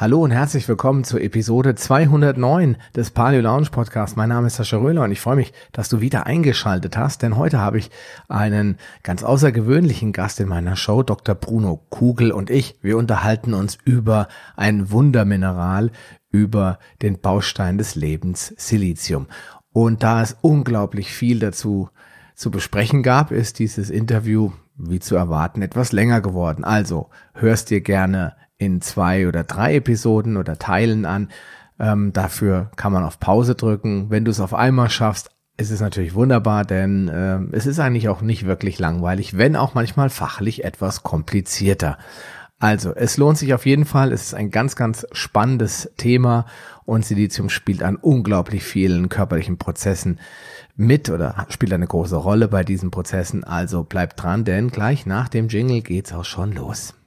Hallo und herzlich willkommen zur Episode 209 des Paleo Lounge Podcast. Mein Name ist Sascha Röhler und ich freue mich, dass du wieder eingeschaltet hast, denn heute habe ich einen ganz außergewöhnlichen Gast in meiner Show, Dr. Bruno Kugel und ich. Wir unterhalten uns über ein Wundermineral, über den Baustein des Lebens, Silizium. Und da es unglaublich viel dazu zu besprechen gab, ist dieses Interview, wie zu erwarten, etwas länger geworden. Also hörst dir gerne in zwei oder drei Episoden oder Teilen an. Ähm, dafür kann man auf Pause drücken. Wenn du es auf einmal schaffst, ist es natürlich wunderbar, denn äh, es ist eigentlich auch nicht wirklich langweilig, wenn auch manchmal fachlich etwas komplizierter. Also, es lohnt sich auf jeden Fall. Es ist ein ganz, ganz spannendes Thema und Silizium spielt an unglaublich vielen körperlichen Prozessen mit oder spielt eine große Rolle bei diesen Prozessen. Also bleibt dran, denn gleich nach dem Jingle geht's auch schon los.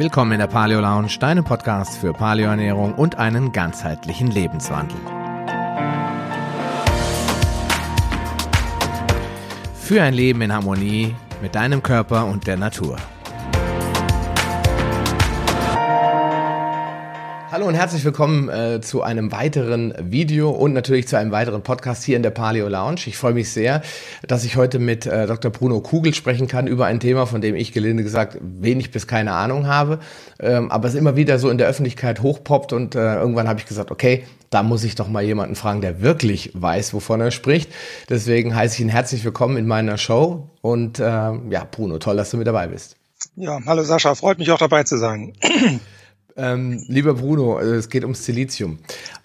Willkommen in der Paleo Lounge, deinem Podcast für Paleoernährung und einen ganzheitlichen Lebenswandel. Für ein Leben in Harmonie mit deinem Körper und der Natur. Hallo und herzlich willkommen äh, zu einem weiteren Video und natürlich zu einem weiteren Podcast hier in der Paleo Lounge. Ich freue mich sehr, dass ich heute mit äh, Dr. Bruno Kugel sprechen kann über ein Thema, von dem ich gelinde gesagt wenig bis keine Ahnung habe, ähm, aber es immer wieder so in der Öffentlichkeit hochpoppt und äh, irgendwann habe ich gesagt, okay, da muss ich doch mal jemanden fragen, der wirklich weiß, wovon er spricht. Deswegen heiße ich ihn herzlich willkommen in meiner Show und äh, ja, Bruno, toll, dass du mit dabei bist. Ja, hallo Sascha, freut mich auch dabei zu sein. Ähm, lieber Bruno, äh, es geht ums Silizium.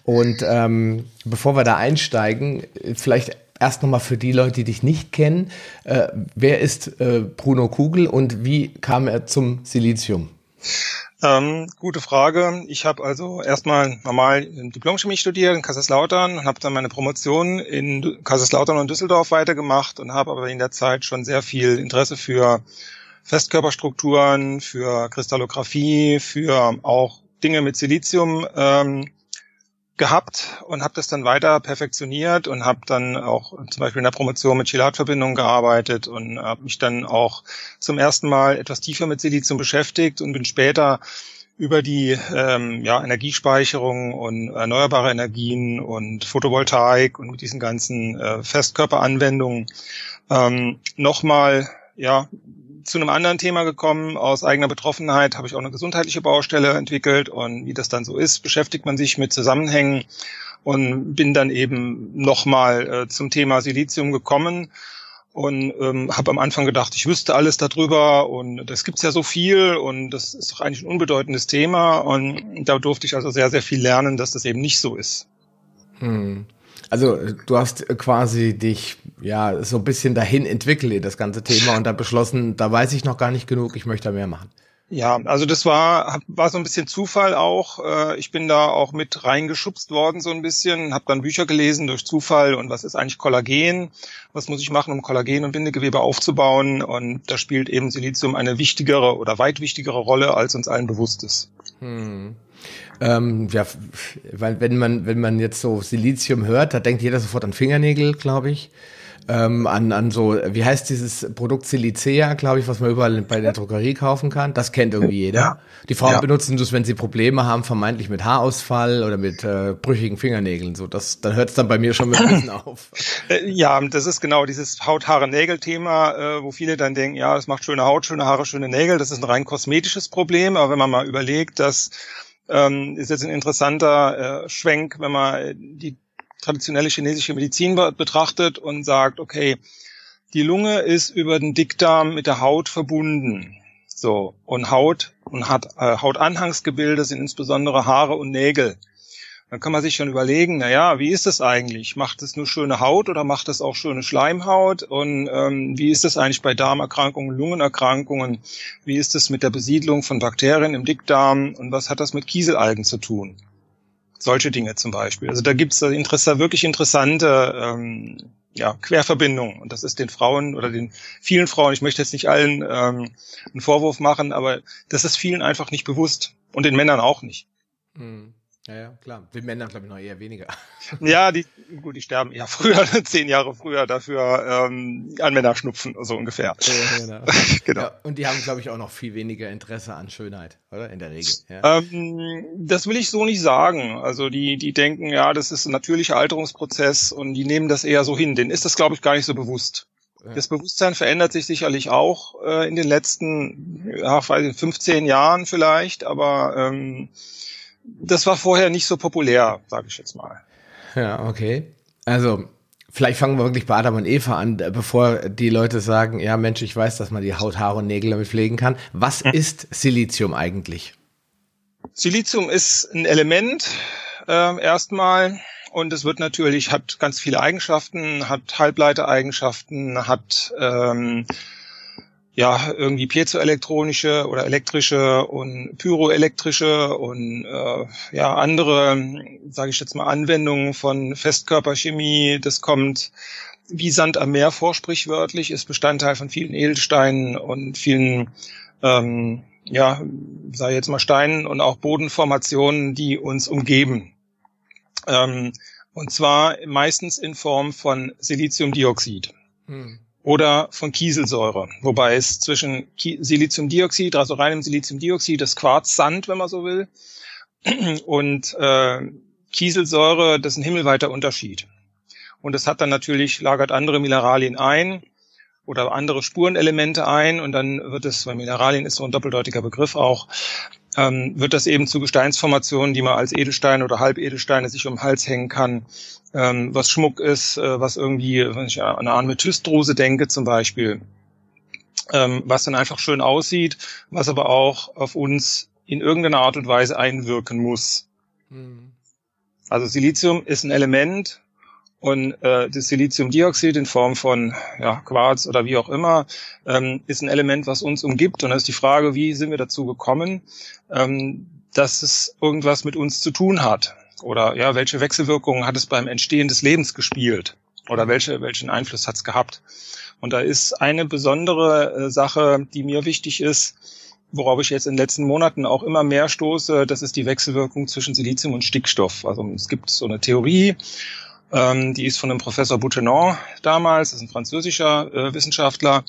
Und ähm, bevor wir da einsteigen, vielleicht erst nochmal für die Leute, die dich nicht kennen, äh, wer ist äh, Bruno Kugel und wie kam er zum Silizium? Ähm, gute Frage. Ich habe also erstmal normal Diplomchemie studiert in Kaiserslautern und habe dann meine Promotion in Kaiserslautern und Düsseldorf weitergemacht und habe aber in der Zeit schon sehr viel Interesse für Festkörperstrukturen, für Kristallographie, für auch Dinge mit Silizium ähm, gehabt und habe das dann weiter perfektioniert und habe dann auch zum Beispiel in der Promotion mit Chelatverbindungen gearbeitet und habe mich dann auch zum ersten Mal etwas tiefer mit Silizium beschäftigt und bin später über die ähm, ja, Energiespeicherung und erneuerbare Energien und Photovoltaik und mit diesen ganzen äh, Festkörperanwendungen ähm, nochmal ja, zu einem anderen Thema gekommen. Aus eigener Betroffenheit habe ich auch eine gesundheitliche Baustelle entwickelt und wie das dann so ist, beschäftigt man sich mit Zusammenhängen und bin dann eben nochmal äh, zum Thema Silizium gekommen und ähm, habe am Anfang gedacht, ich wüsste alles darüber und das gibt's ja so viel und das ist doch eigentlich ein unbedeutendes Thema und da durfte ich also sehr, sehr viel lernen, dass das eben nicht so ist. Hm. Also du hast quasi dich ja so ein bisschen dahin entwickelt in das ganze Thema und dann beschlossen, da weiß ich noch gar nicht genug, ich möchte da mehr machen. Ja, also das war war so ein bisschen Zufall auch. Äh, ich bin da auch mit reingeschubst worden so ein bisschen, habe dann Bücher gelesen durch Zufall und was ist eigentlich Kollagen? Was muss ich machen, um Kollagen und Bindegewebe aufzubauen? Und da spielt eben Silizium eine wichtigere oder weit wichtigere Rolle, als uns allen bewusst ist. Hm. Ähm, ja, weil wenn man, wenn man jetzt so Silizium hört, da denkt jeder sofort an Fingernägel, glaube ich. Ähm, an, an so, wie heißt dieses Produkt Silicea, glaube ich, was man überall bei der Drogerie kaufen kann. Das kennt irgendwie jeder. Ja. Die Frauen ja. benutzen das, wenn sie Probleme haben, vermeintlich mit Haarausfall oder mit äh, brüchigen Fingernägeln. So, das, dann hört es dann bei mir schon mit ein bisschen auf. Äh, ja, das ist genau dieses Haut, Haare, Nägel-Thema, äh, wo viele dann denken, ja, das macht schöne Haut, schöne Haare, schöne Nägel. Das ist ein rein kosmetisches Problem. Aber wenn man mal überlegt, dass ähm, ist jetzt ein interessanter äh, Schwenk, wenn man die traditionelle chinesische Medizin betrachtet und sagt, okay, die Lunge ist über den Dickdarm mit der Haut verbunden. So, und Haut und hat äh, Hautanhangsgebilde sind insbesondere Haare und Nägel. Dann kann man sich schon überlegen, na ja, wie ist das eigentlich? Macht es nur schöne Haut oder macht es auch schöne Schleimhaut? Und ähm, wie ist das eigentlich bei Darmerkrankungen, Lungenerkrankungen? Wie ist es mit der Besiedlung von Bakterien im Dickdarm? Und was hat das mit Kieselalgen zu tun? Solche Dinge zum Beispiel. Also da gibt es wirklich interessante ähm, ja, Querverbindungen. Und das ist den Frauen oder den vielen Frauen, ich möchte jetzt nicht allen ähm, einen Vorwurf machen, aber das ist vielen einfach nicht bewusst und den Männern auch nicht. Mhm. Ja, ja, klar. Die Männer, glaube ich, noch eher weniger. Ja, die, gut, die sterben eher früher, zehn Jahre früher dafür ähm, an Männerschnupfen, so ungefähr. Ja, genau. genau. Ja, und die haben, glaube ich, auch noch viel weniger Interesse an Schönheit, oder? In der Regel. Ja. Ähm, das will ich so nicht sagen. Also die, die denken, ja, das ist ein natürlicher Alterungsprozess und die nehmen das eher so hin. Denen ist das, glaube ich, gar nicht so bewusst. Das Bewusstsein verändert sich sicherlich auch äh, in den letzten ja, 15 Jahren vielleicht, aber ähm, das war vorher nicht so populär, sage ich jetzt mal. Ja, okay. Also vielleicht fangen wir wirklich bei Adam und Eva an, bevor die Leute sagen, ja Mensch, ich weiß, dass man die Haut, Haare und Nägel damit pflegen kann. Was hm. ist Silizium eigentlich? Silizium ist ein Element äh, erstmal und es wird natürlich, hat ganz viele Eigenschaften, hat Halbleitereigenschaften, hat ähm, ja irgendwie piezoelektronische oder elektrische und pyroelektrische und äh, ja andere, sage ich jetzt mal, Anwendungen von Festkörperchemie. Das kommt wie Sand am Meer vor, sprichwörtlich, ist Bestandteil von vielen Edelsteinen und vielen ähm, ja, sage jetzt mal Steinen und auch Bodenformationen, die uns umgeben. Ähm, und zwar meistens in Form von Siliziumdioxid. Hm oder von Kieselsäure, wobei es zwischen Siliziumdioxid, also reinem Siliziumdioxid, das Quarzsand, wenn man so will, und äh, Kieselsäure, das ist ein himmelweiter Unterschied. Und es hat dann natürlich, lagert andere Mineralien ein oder andere Spurenelemente ein und dann wird es, weil Mineralien ist so ein doppeldeutiger Begriff auch, ähm, wird das eben zu Gesteinsformationen, die man als Edelsteine oder Halbedelsteine sich um den Hals hängen kann, ähm, was Schmuck ist, äh, was irgendwie, wenn ich an eine Amethystrose denke zum Beispiel, ähm, was dann einfach schön aussieht, was aber auch auf uns in irgendeiner Art und Weise einwirken muss. Mhm. Also Silizium ist ein Element, und äh, das Siliziumdioxid in Form von ja, Quarz oder wie auch immer ähm, ist ein Element, was uns umgibt. Und da ist die Frage, wie sind wir dazu gekommen, ähm, dass es irgendwas mit uns zu tun hat? Oder ja, welche Wechselwirkungen hat es beim Entstehen des Lebens gespielt? Oder welche, welchen Einfluss hat es gehabt? Und da ist eine besondere äh, Sache, die mir wichtig ist, worauf ich jetzt in den letzten Monaten auch immer mehr stoße, das ist die Wechselwirkung zwischen Silizium und Stickstoff. Also es gibt so eine Theorie, ähm, die ist von dem Professor Boutenon damals, das ist ein französischer äh, Wissenschaftler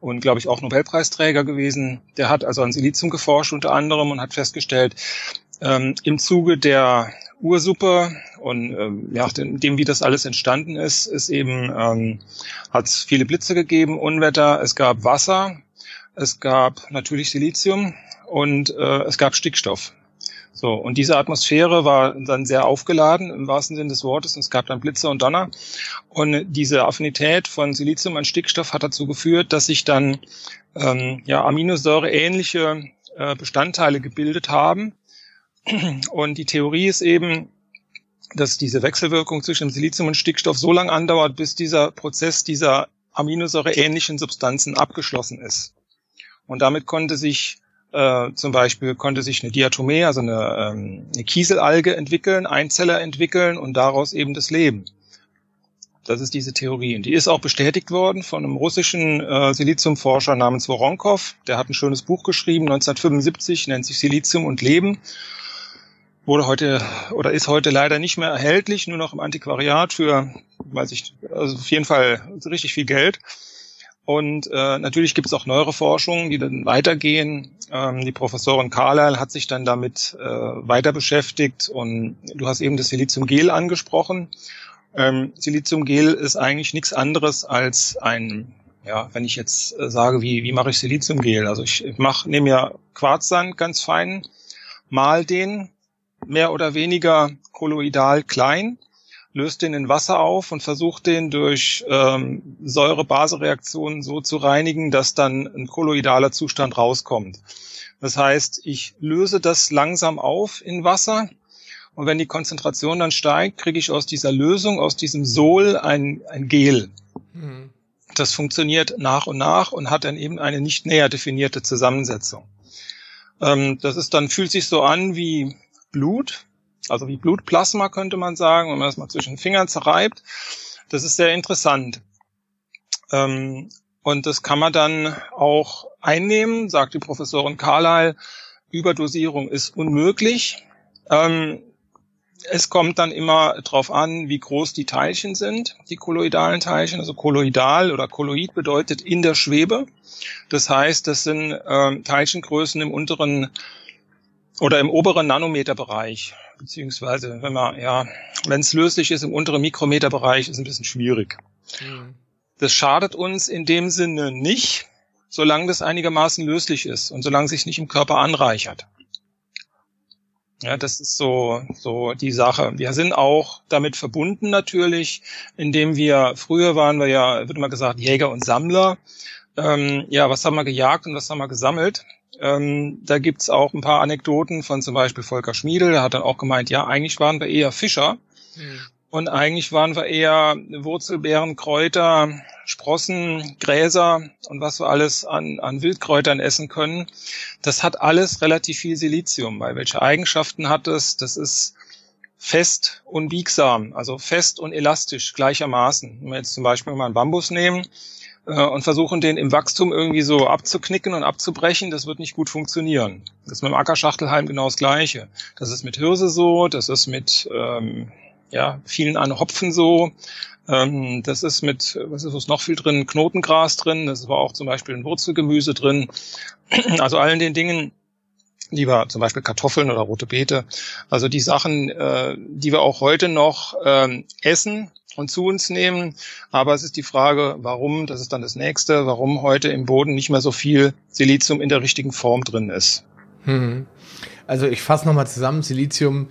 und glaube ich auch Nobelpreisträger gewesen. Der hat also an Silizium geforscht unter anderem und hat festgestellt, ähm, im Zuge der Ursuppe und ähm, ja, dem, wie das alles entstanden ist, ist eben, ähm, hat es viele Blitze gegeben, Unwetter, es gab Wasser, es gab natürlich Silizium und äh, es gab Stickstoff. So, und diese Atmosphäre war dann sehr aufgeladen im wahrsten Sinne des Wortes und es gab dann Blitze und Donner. Und diese Affinität von Silizium an Stickstoff hat dazu geführt, dass sich dann ähm, ja, Aminosäure ähnliche äh, Bestandteile gebildet haben. Und die Theorie ist eben, dass diese Wechselwirkung zwischen Silizium und Stickstoff so lange andauert, bis dieser Prozess dieser Aminosäure ähnlichen Substanzen abgeschlossen ist. Und damit konnte sich äh, zum Beispiel konnte sich eine Diatomee, also eine, ähm, eine Kieselalge entwickeln, Einzeller entwickeln und daraus eben das Leben. Das ist diese Theorie. Und die ist auch bestätigt worden von einem russischen äh, Siliziumforscher namens Voronkov. Der hat ein schönes Buch geschrieben, 1975, nennt sich Silizium und Leben. Wurde heute oder ist heute leider nicht mehr erhältlich, nur noch im Antiquariat für, weiß ich, also auf jeden Fall richtig viel Geld. Und äh, natürlich gibt es auch neuere Forschungen, die dann weitergehen. Ähm, die Professorin Carlyle hat sich dann damit äh, weiter beschäftigt und du hast eben das Siliziumgel angesprochen. Ähm, Siliziumgel ist eigentlich nichts anderes als ein, ja, wenn ich jetzt äh, sage, wie, wie mache ich Siliziumgel? Also ich, ich mach, nehme ja Quarzsand ganz fein, mal den mehr oder weniger kolloidal klein löst den in Wasser auf und versucht den durch ähm, Säure-Base-Reaktionen so zu reinigen, dass dann ein kolloidaler Zustand rauskommt. Das heißt, ich löse das langsam auf in Wasser und wenn die Konzentration dann steigt, kriege ich aus dieser Lösung, aus diesem Sol ein, ein Gel. Mhm. Das funktioniert nach und nach und hat dann eben eine nicht näher definierte Zusammensetzung. Ähm, das ist dann, fühlt sich so an wie Blut, also wie Blutplasma könnte man sagen, wenn man das mal zwischen den Fingern zerreibt. Das ist sehr interessant. Ähm, und das kann man dann auch einnehmen, sagt die Professorin Carlyle. Überdosierung ist unmöglich. Ähm, es kommt dann immer darauf an, wie groß die Teilchen sind, die kolloidalen Teilchen. Also kolloidal oder kolloid bedeutet in der Schwebe. Das heißt, das sind äh, Teilchengrößen im unteren oder im oberen Nanometerbereich, beziehungsweise wenn man ja, wenn es löslich ist im unteren Mikrometerbereich, ist ein bisschen schwierig. Mhm. Das schadet uns in dem Sinne nicht, solange das einigermaßen löslich ist und solange sich nicht im Körper anreichert. Ja, das ist so, so die Sache. Wir sind auch damit verbunden natürlich, indem wir, früher waren wir ja, wird immer gesagt, Jäger und Sammler. Ähm, ja, was haben wir gejagt und was haben wir gesammelt? Ähm, da gibt's auch ein paar Anekdoten von zum Beispiel Volker Schmiedel, der hat dann auch gemeint, ja, eigentlich waren wir eher Fischer. Mhm. Und eigentlich waren wir eher Wurzelbeeren, Kräuter, Sprossen, Gräser und was wir alles an, an Wildkräutern essen können. Das hat alles relativ viel Silizium. Weil welche Eigenschaften hat es? Das ist fest und biegsam, also fest und elastisch gleichermaßen. Wenn wir jetzt zum Beispiel mal einen Bambus nehmen äh, und versuchen, den im Wachstum irgendwie so abzuknicken und abzubrechen, das wird nicht gut funktionieren. Das ist mit dem Ackerschachtelhalm genau das Gleiche. Das ist mit Hirse so, das ist mit ähm, ja, vielen an Hopfen so. Ähm, das ist mit, was ist was noch viel drin? Knotengras drin, das war auch zum Beispiel ein Wurzelgemüse drin. Also allen den Dingen, lieber zum Beispiel Kartoffeln oder rote Beete. Also die Sachen, äh, die wir auch heute noch ähm, essen und zu uns nehmen. Aber es ist die Frage, warum, das ist dann das nächste, warum heute im Boden nicht mehr so viel Silizium in der richtigen Form drin ist. Hm. Also ich fasse nochmal zusammen, Silizium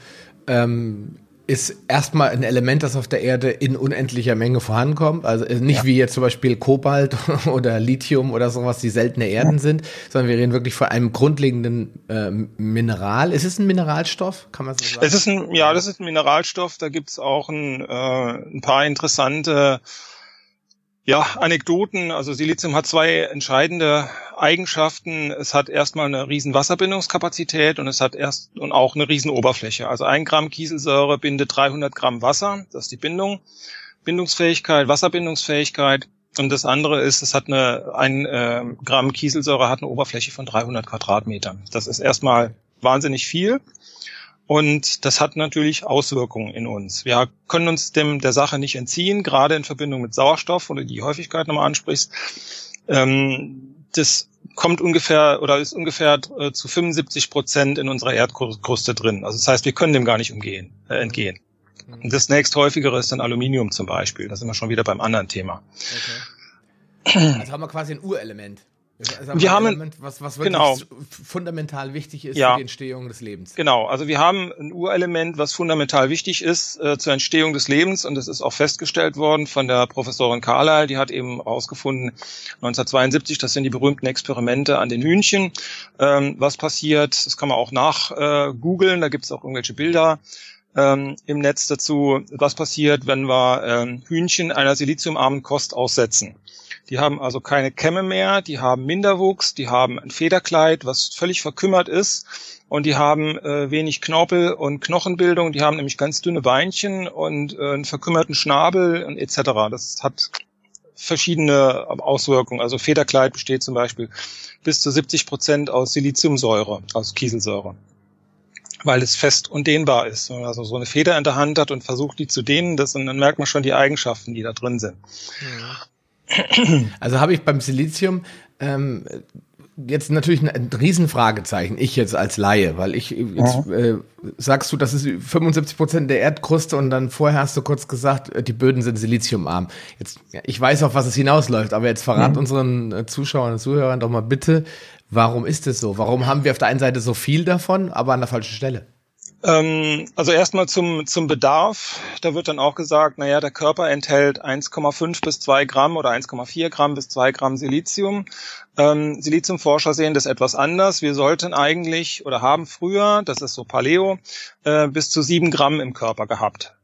ähm, ist erstmal ein Element, das auf der Erde in unendlicher Menge vorankommt. Also nicht ja. wie jetzt zum Beispiel Kobalt oder Lithium oder sowas, die seltene Erden ja. sind, sondern wir reden wirklich von einem grundlegenden äh, Mineral. Ist es ein Mineralstoff? Kann man so sagen? Es ist ein, ja, das ist ein Mineralstoff. Da gibt's auch ein, äh, ein paar interessante ja, Anekdoten. Also Silizium hat zwei entscheidende Eigenschaften. Es hat erstmal eine riesen Wasserbindungskapazität und es hat erst und auch eine riesen Oberfläche. Also ein Gramm Kieselsäure bindet 300 Gramm Wasser. Das ist die Bindung, Bindungsfähigkeit, Wasserbindungsfähigkeit. Und das andere ist, es hat eine, ein äh, Gramm Kieselsäure hat eine Oberfläche von 300 Quadratmetern. Das ist erstmal wahnsinnig viel. Und das hat natürlich Auswirkungen in uns. Wir können uns dem der Sache nicht entziehen, gerade in Verbindung mit Sauerstoff, oder die Häufigkeit nochmal ansprichst. Ähm, das kommt ungefähr oder ist ungefähr äh, zu 75 Prozent in unserer Erdkruste drin. Also das heißt, wir können dem gar nicht umgehen, äh, entgehen. Mhm. Und das nächsthäufigere ist dann Aluminium zum Beispiel. Da sind wir schon wieder beim anderen Thema. Okay. Also haben wir quasi ein Urelement. Also wir haben Element, was, was wirklich genau. fundamental wichtig ist ja. für die Entstehung des Lebens. Genau, also wir haben ein Urelement, was fundamental wichtig ist äh, zur Entstehung des Lebens und das ist auch festgestellt worden von der Professorin Carlyle, die hat eben herausgefunden 1972, das sind die berühmten Experimente an den Hühnchen. Ähm, was passiert, das kann man auch nach äh, googeln, da gibt es auch irgendwelche Bilder ähm, im Netz dazu, was passiert, wenn wir ähm, Hühnchen einer siliziumarmen Kost aussetzen. Die haben also keine Kämme mehr, die haben Minderwuchs, die haben ein Federkleid, was völlig verkümmert ist und die haben äh, wenig Knorpel und Knochenbildung, die haben nämlich ganz dünne Beinchen und äh, einen verkümmerten Schnabel und etc. Das hat verschiedene Auswirkungen. Also Federkleid besteht zum Beispiel bis zu 70 Prozent aus Siliziumsäure, aus Kieselsäure weil es fest und dehnbar ist. Wenn man also so eine Feder in der Hand hat und versucht, die zu dehnen, das, und dann merkt man schon die Eigenschaften, die da drin sind. Ja. Also habe ich beim Silizium ähm, jetzt natürlich ein, Riesenfragezeichen, ich jetzt als Laie, weil ich jetzt äh, sagst du, das ist 75 Prozent der Erdkruste und dann vorher hast du kurz gesagt, äh, die Böden sind siliziumarm. Jetzt, ja, ich weiß auf was es hinausläuft, aber jetzt verrat mhm. unseren äh, Zuschauern und Zuhörern doch mal bitte, warum ist es so? Warum haben wir auf der einen Seite so viel davon, aber an der falschen Stelle? Ähm, also erstmal zum, zum Bedarf. Da wird dann auch gesagt, naja, der Körper enthält 1,5 bis 2 Gramm oder 1,4 Gramm bis 2 Gramm Silizium. Ähm, Siliziumforscher sehen das etwas anders. Wir sollten eigentlich oder haben früher, das ist so Paleo, äh, bis zu 7 Gramm im Körper gehabt.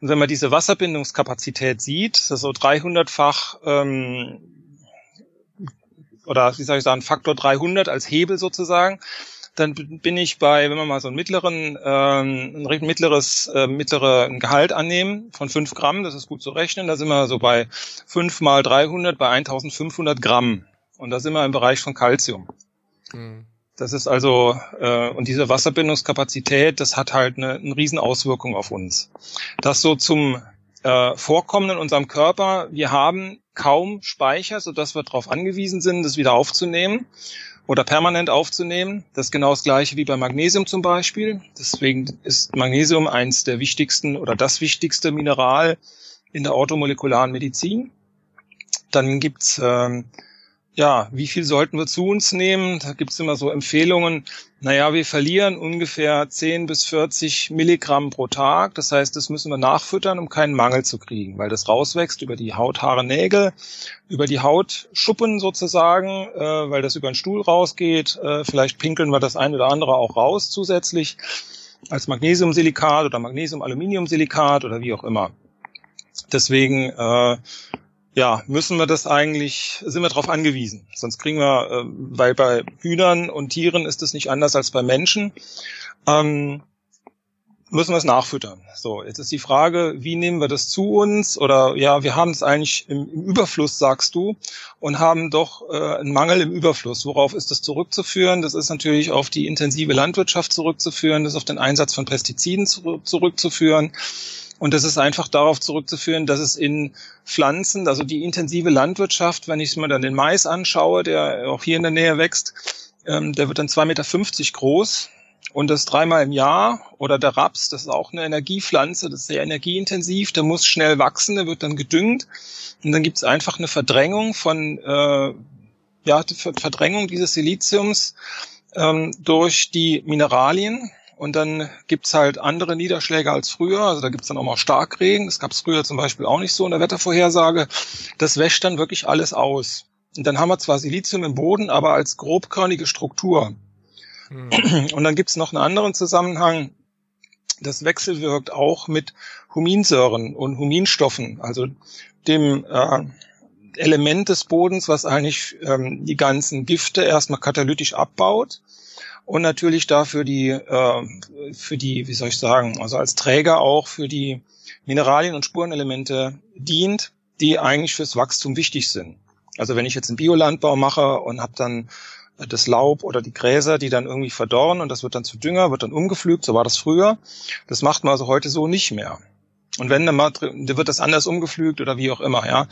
Und wenn man diese Wasserbindungskapazität sieht, das ist so 300-fach ähm, oder wie soll ich sagen, Faktor 300 als Hebel sozusagen, dann bin ich bei, wenn wir mal so einen mittleren, ähm, ein mittleres, äh, mittleren Gehalt annehmen von fünf Gramm, das ist gut zu rechnen, da sind wir so bei fünf mal 300 bei 1500 Gramm. Und da sind wir im Bereich von Calcium. Mhm. Das ist also, äh, und diese Wasserbindungskapazität, das hat halt eine, eine Riesenauswirkung auf uns. Das so zum äh, Vorkommen in unserem Körper. Wir haben kaum Speicher, sodass wir darauf angewiesen sind, das wieder aufzunehmen oder permanent aufzunehmen. Das ist genau das gleiche wie bei Magnesium zum Beispiel. Deswegen ist Magnesium eins der wichtigsten oder das wichtigste Mineral in der automolekularen Medizin. Dann gibt's ähm, ja, wie viel sollten wir zu uns nehmen? Da gibt's immer so Empfehlungen. Naja, wir verlieren ungefähr 10 bis 40 Milligramm pro Tag. Das heißt, das müssen wir nachfüttern, um keinen Mangel zu kriegen, weil das rauswächst über die Haut, Haare, Nägel, über die Hautschuppen sozusagen, äh, weil das über den Stuhl rausgeht. Äh, vielleicht pinkeln wir das ein oder andere auch raus zusätzlich als Magnesiumsilikat oder Magnesium-Aluminiumsilikat oder wie auch immer. Deswegen äh, ja, müssen wir das eigentlich, sind wir darauf angewiesen. Sonst kriegen wir, äh, weil bei Hühnern und Tieren ist es nicht anders als bei Menschen, ähm, müssen wir es nachfüttern. So, jetzt ist die Frage, wie nehmen wir das zu uns? Oder ja, wir haben es eigentlich im, im Überfluss, sagst du, und haben doch äh, einen Mangel im Überfluss. Worauf ist das zurückzuführen? Das ist natürlich auf die intensive Landwirtschaft zurückzuführen, das ist auf den Einsatz von Pestiziden zu, zurückzuführen. Und das ist einfach darauf zurückzuführen, dass es in Pflanzen, also die intensive Landwirtschaft, wenn ich mir dann den Mais anschaue, der auch hier in der Nähe wächst, ähm, der wird dann 2,50 Meter groß und das dreimal im Jahr. Oder der Raps, das ist auch eine Energiepflanze, das ist sehr energieintensiv, der muss schnell wachsen, der wird dann gedüngt. Und dann gibt es einfach eine Verdrängung von, äh, ja, Verdrängung dieses Siliziums ähm, durch die Mineralien und dann gibt's halt andere Niederschläge als früher. Also da gibt's dann auch mal Starkregen. Das gab's früher zum Beispiel auch nicht so in der Wettervorhersage. Das wäscht dann wirklich alles aus. Und dann haben wir zwar Silizium im Boden, aber als grobkörnige Struktur. Hm. Und dann gibt's noch einen anderen Zusammenhang. Das wechselwirkt auch mit Huminsäuren und Huminstoffen, also dem äh, Element des Bodens, was eigentlich ähm, die ganzen Gifte erstmal katalytisch abbaut und natürlich dafür die, äh, für die, wie soll ich sagen, also als Träger auch für die Mineralien und Spurenelemente dient, die eigentlich fürs Wachstum wichtig sind. Also wenn ich jetzt einen Biolandbau mache und habe dann das Laub oder die Gräser, die dann irgendwie verdorren und das wird dann zu Dünger, wird dann umgepflügt, so war das früher. Das macht man also heute so nicht mehr. Und wenn, dann wird das anders umgepflügt oder wie auch immer, ja.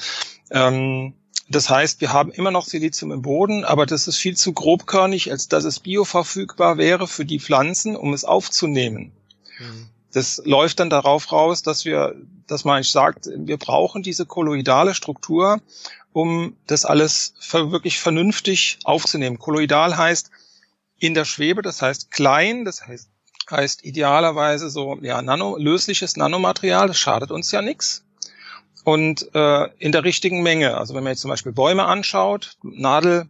Ähm, das heißt, wir haben immer noch Silizium im Boden, aber das ist viel zu grobkörnig, als dass es bioverfügbar wäre für die Pflanzen, um es aufzunehmen. Mhm. Das läuft dann darauf raus, dass wir, dass man sagt, wir brauchen diese kolloidale Struktur, um das alles wirklich vernünftig aufzunehmen. Kolloidal heißt in der Schwebe, das heißt klein, das heißt, heißt idealerweise so ja nano, lösliches Nanomaterial, das schadet uns ja nichts und äh, in der richtigen Menge. Also wenn man jetzt zum Beispiel Bäume anschaut, Nadelbäume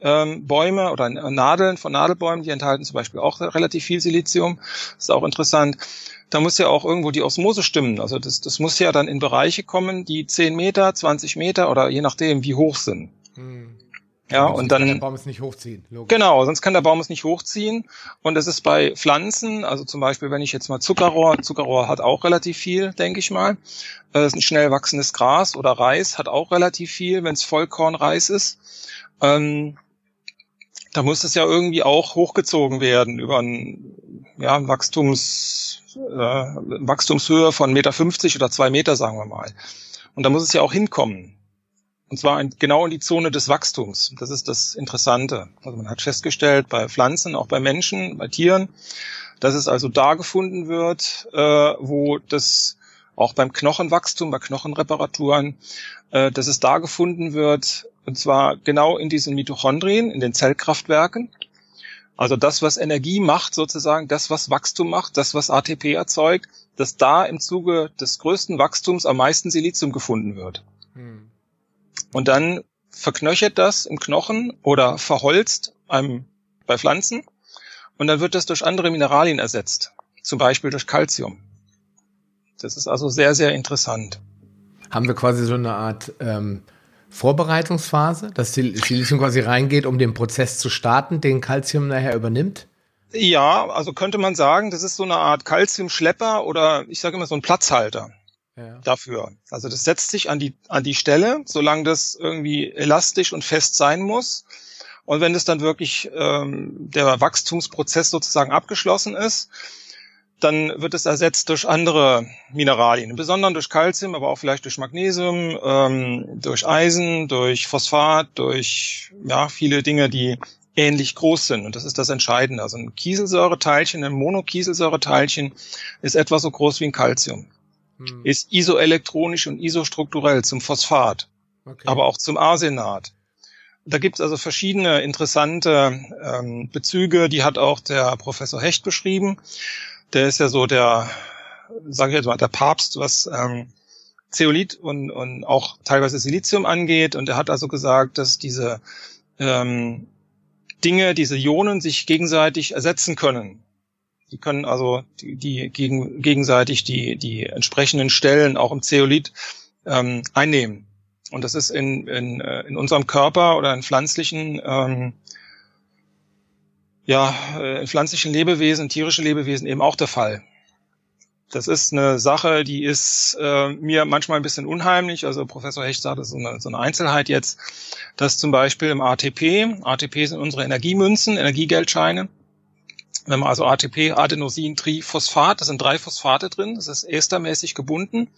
ähm, Bäume oder Nadeln von Nadelbäumen, die enthalten zum Beispiel auch relativ viel Silizium. Das ist auch interessant. Da muss ja auch irgendwo die Osmose stimmen. Also das, das muss ja dann in Bereiche kommen, die 10 Meter, 20 Meter oder je nachdem, wie hoch sind. Hm. Ja, und dann. Kann der Baum es nicht hochziehen. Logisch. Genau, sonst kann der Baum es nicht hochziehen. Und das ist bei Pflanzen, also zum Beispiel, wenn ich jetzt mal Zuckerrohr, Zuckerrohr hat auch relativ viel, denke ich mal. Das äh, ist ein schnell wachsendes Gras oder Reis hat auch relativ viel, wenn es Vollkornreis ist. Ähm, da muss es ja irgendwie auch hochgezogen werden über ein ja, Wachstums, äh, Wachstumshöhe von Meter 50 oder zwei Meter, sagen wir mal. Und da muss es ja auch hinkommen. Und zwar in, genau in die Zone des Wachstums. Das ist das Interessante. Also man hat festgestellt, bei Pflanzen, auch bei Menschen, bei Tieren, dass es also da gefunden wird, äh, wo das auch beim Knochenwachstum, bei Knochenreparaturen, äh, dass es da gefunden wird, und zwar genau in diesen Mitochondrien, in den Zellkraftwerken. Also das, was Energie macht, sozusagen, das, was Wachstum macht, das, was ATP erzeugt, dass da im Zuge des größten Wachstums am meisten Silizium gefunden wird. Hm. Und dann verknöchert das im Knochen oder verholzt einem, bei Pflanzen und dann wird das durch andere Mineralien ersetzt, zum Beispiel durch Calcium. Das ist also sehr, sehr interessant. Haben wir quasi so eine Art ähm, Vorbereitungsphase, dass die Silizium quasi reingeht, um den Prozess zu starten, den Calcium nachher übernimmt? Ja, also könnte man sagen, das ist so eine Art Calciumschlepper oder ich sage immer so ein Platzhalter ja. dafür. Also das setzt sich an die, an die Stelle, solange das irgendwie elastisch und fest sein muss. Und wenn es dann wirklich ähm, der Wachstumsprozess sozusagen abgeschlossen ist, dann wird es ersetzt durch andere Mineralien, im Besonderen durch Calcium, aber auch vielleicht durch Magnesium, ähm, durch Eisen, durch Phosphat, durch ja viele Dinge, die ähnlich groß sind. Und das ist das Entscheidende. Also ein Kieselsäureteilchen, ein Monokieselsäureteilchen ist etwa so groß wie ein Calcium. Hm. Ist isoelektronisch und isostrukturell zum Phosphat, okay. aber auch zum Arsenat. Da gibt es also verschiedene interessante ähm, Bezüge, die hat auch der Professor Hecht beschrieben. Der ist ja so der, sage ich jetzt mal, der Papst, was ähm, Zeolit und, und auch teilweise Silizium angeht. Und er hat also gesagt, dass diese ähm, Dinge, diese Ionen sich gegenseitig ersetzen können. Die können also die, die gegen, gegenseitig die, die entsprechenden Stellen auch im Zeolit ähm, einnehmen. Und das ist in, in, äh, in unserem Körper oder in pflanzlichen, ähm, ja, äh, in pflanzlichen Lebewesen, tierische Lebewesen eben auch der Fall. Das ist eine Sache, die ist äh, mir manchmal ein bisschen unheimlich. Also Professor Hecht sagt, das ist so eine, so eine Einzelheit jetzt, dass zum Beispiel im ATP, ATP sind unsere Energiemünzen, Energiegeldscheine, wenn man also ATP, Adenosin, Triphosphat, das sind drei Phosphate drin, das ist estermäßig gebunden.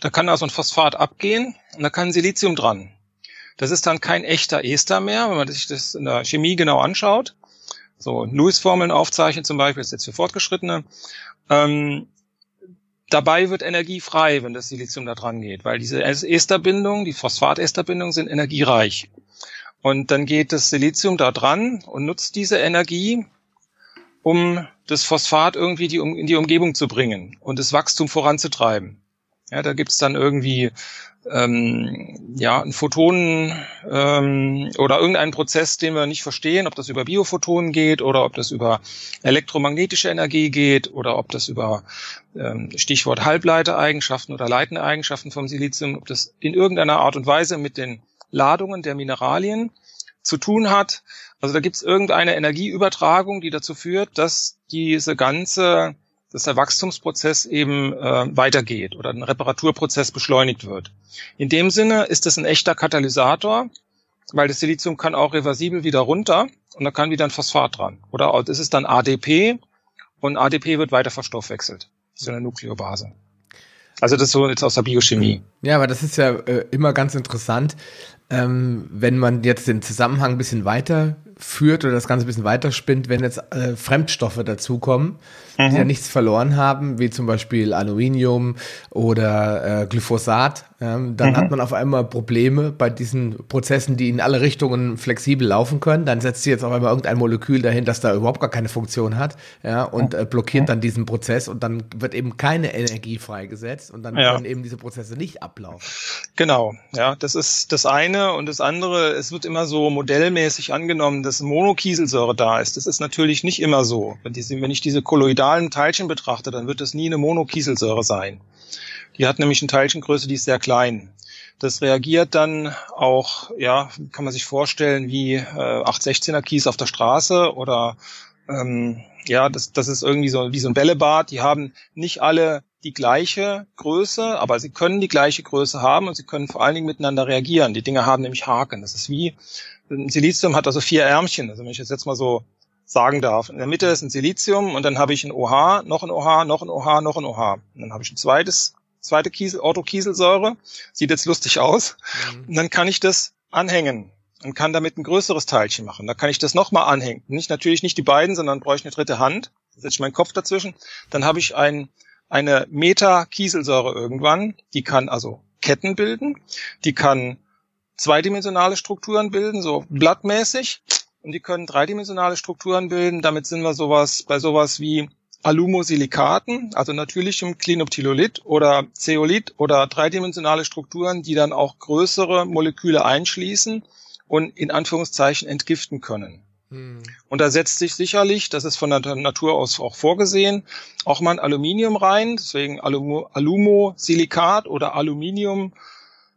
Da kann also ein Phosphat abgehen und da kann Silizium dran. Das ist dann kein echter Ester mehr, wenn man sich das in der Chemie genau anschaut. So Lewis-Formeln aufzeichnen zum Beispiel, ist jetzt für Fortgeschrittene. Ähm, dabei wird Energie frei, wenn das Silizium da dran geht, weil diese Esterbindungen, die Phosphat-Esterbindungen sind energiereich. Und dann geht das Silizium da dran und nutzt diese Energie um das Phosphat irgendwie die, um, in die Umgebung zu bringen und das Wachstum voranzutreiben. Ja, da gibt's dann irgendwie ähm, ja, ein Photonen ähm, oder irgendeinen Prozess, den wir nicht verstehen, ob das über Biophotonen geht oder ob das über elektromagnetische Energie geht oder ob das über ähm, Stichwort Halbleitereigenschaften oder leitende Eigenschaften vom Silizium, ob das in irgendeiner Art und Weise mit den Ladungen der Mineralien zu tun hat. Also da gibt es irgendeine Energieübertragung, die dazu führt, dass diese ganze, dass der Wachstumsprozess eben äh, weitergeht oder ein Reparaturprozess beschleunigt wird. In dem Sinne ist es ein echter Katalysator, weil das Silizium kann auch reversibel wieder runter und da kann wieder ein Phosphat dran. Oder es ist dann ADP und ADP wird weiter verstoffwechselt. Das ist eine Nukleobase. Also das ist so jetzt aus der Biochemie. Ja, aber das ist ja äh, immer ganz interessant, ähm, wenn man jetzt den Zusammenhang ein bisschen weiter führt oder das Ganze ein bisschen weiterspinnt, wenn jetzt äh, Fremdstoffe dazukommen, mhm. die ja nichts verloren haben, wie zum Beispiel Aluminium oder äh, Glyphosat, ähm, dann mhm. hat man auf einmal Probleme bei diesen Prozessen, die in alle Richtungen flexibel laufen können. Dann setzt sich jetzt auf einmal irgendein Molekül dahin, das da überhaupt gar keine Funktion hat, ja, und äh, blockiert dann diesen Prozess und dann wird eben keine Energie freigesetzt und dann ja. können eben diese Prozesse nicht ablaufen. Genau, ja, das ist das eine und das andere, es wird immer so modellmäßig angenommen, dass Monokieselsäure da ist. Das ist natürlich nicht immer so. Wenn, diese, wenn ich diese kolloidalen Teilchen betrachte, dann wird das nie eine Monokieselsäure sein. Die hat nämlich eine Teilchengröße, die ist sehr klein. Das reagiert dann auch, ja, kann man sich vorstellen, wie äh, 816er Kies auf der Straße oder ähm, ja, das, das ist irgendwie so wie so ein Bällebad. Die haben nicht alle die gleiche Größe, aber sie können die gleiche Größe haben und sie können vor allen Dingen miteinander reagieren. Die Dinge haben nämlich Haken. Das ist wie, Silizium hat also vier Ärmchen. Also wenn ich das jetzt mal so sagen darf. In der Mitte ist ein Silizium und dann habe ich ein OH, noch ein OH, noch ein OH, noch ein OH. Und dann habe ich ein zweites, zweite Kiesel, Orthokieselsäure. Sieht jetzt lustig aus. Mhm. Und dann kann ich das anhängen und kann damit ein größeres Teilchen machen. Da kann ich das nochmal anhängen. Nicht, natürlich nicht die beiden, sondern brauche ich eine dritte Hand. Da setze ich meinen Kopf dazwischen. Dann habe ich ein, eine Meta-Kieselsäure irgendwann. Die kann also Ketten bilden. Die kann zweidimensionale Strukturen bilden, so blattmäßig. Und die können dreidimensionale Strukturen bilden. Damit sind wir sowas bei sowas wie Alumosilikaten, also natürlichem Klinoptilolith oder Zeolit oder dreidimensionale Strukturen, die dann auch größere Moleküle einschließen und in Anführungszeichen entgiften können. Hm. Und da setzt sich sicherlich, das ist von der Natur aus auch vorgesehen, auch mal ein Aluminium rein, deswegen Alumosilikat oder Aluminium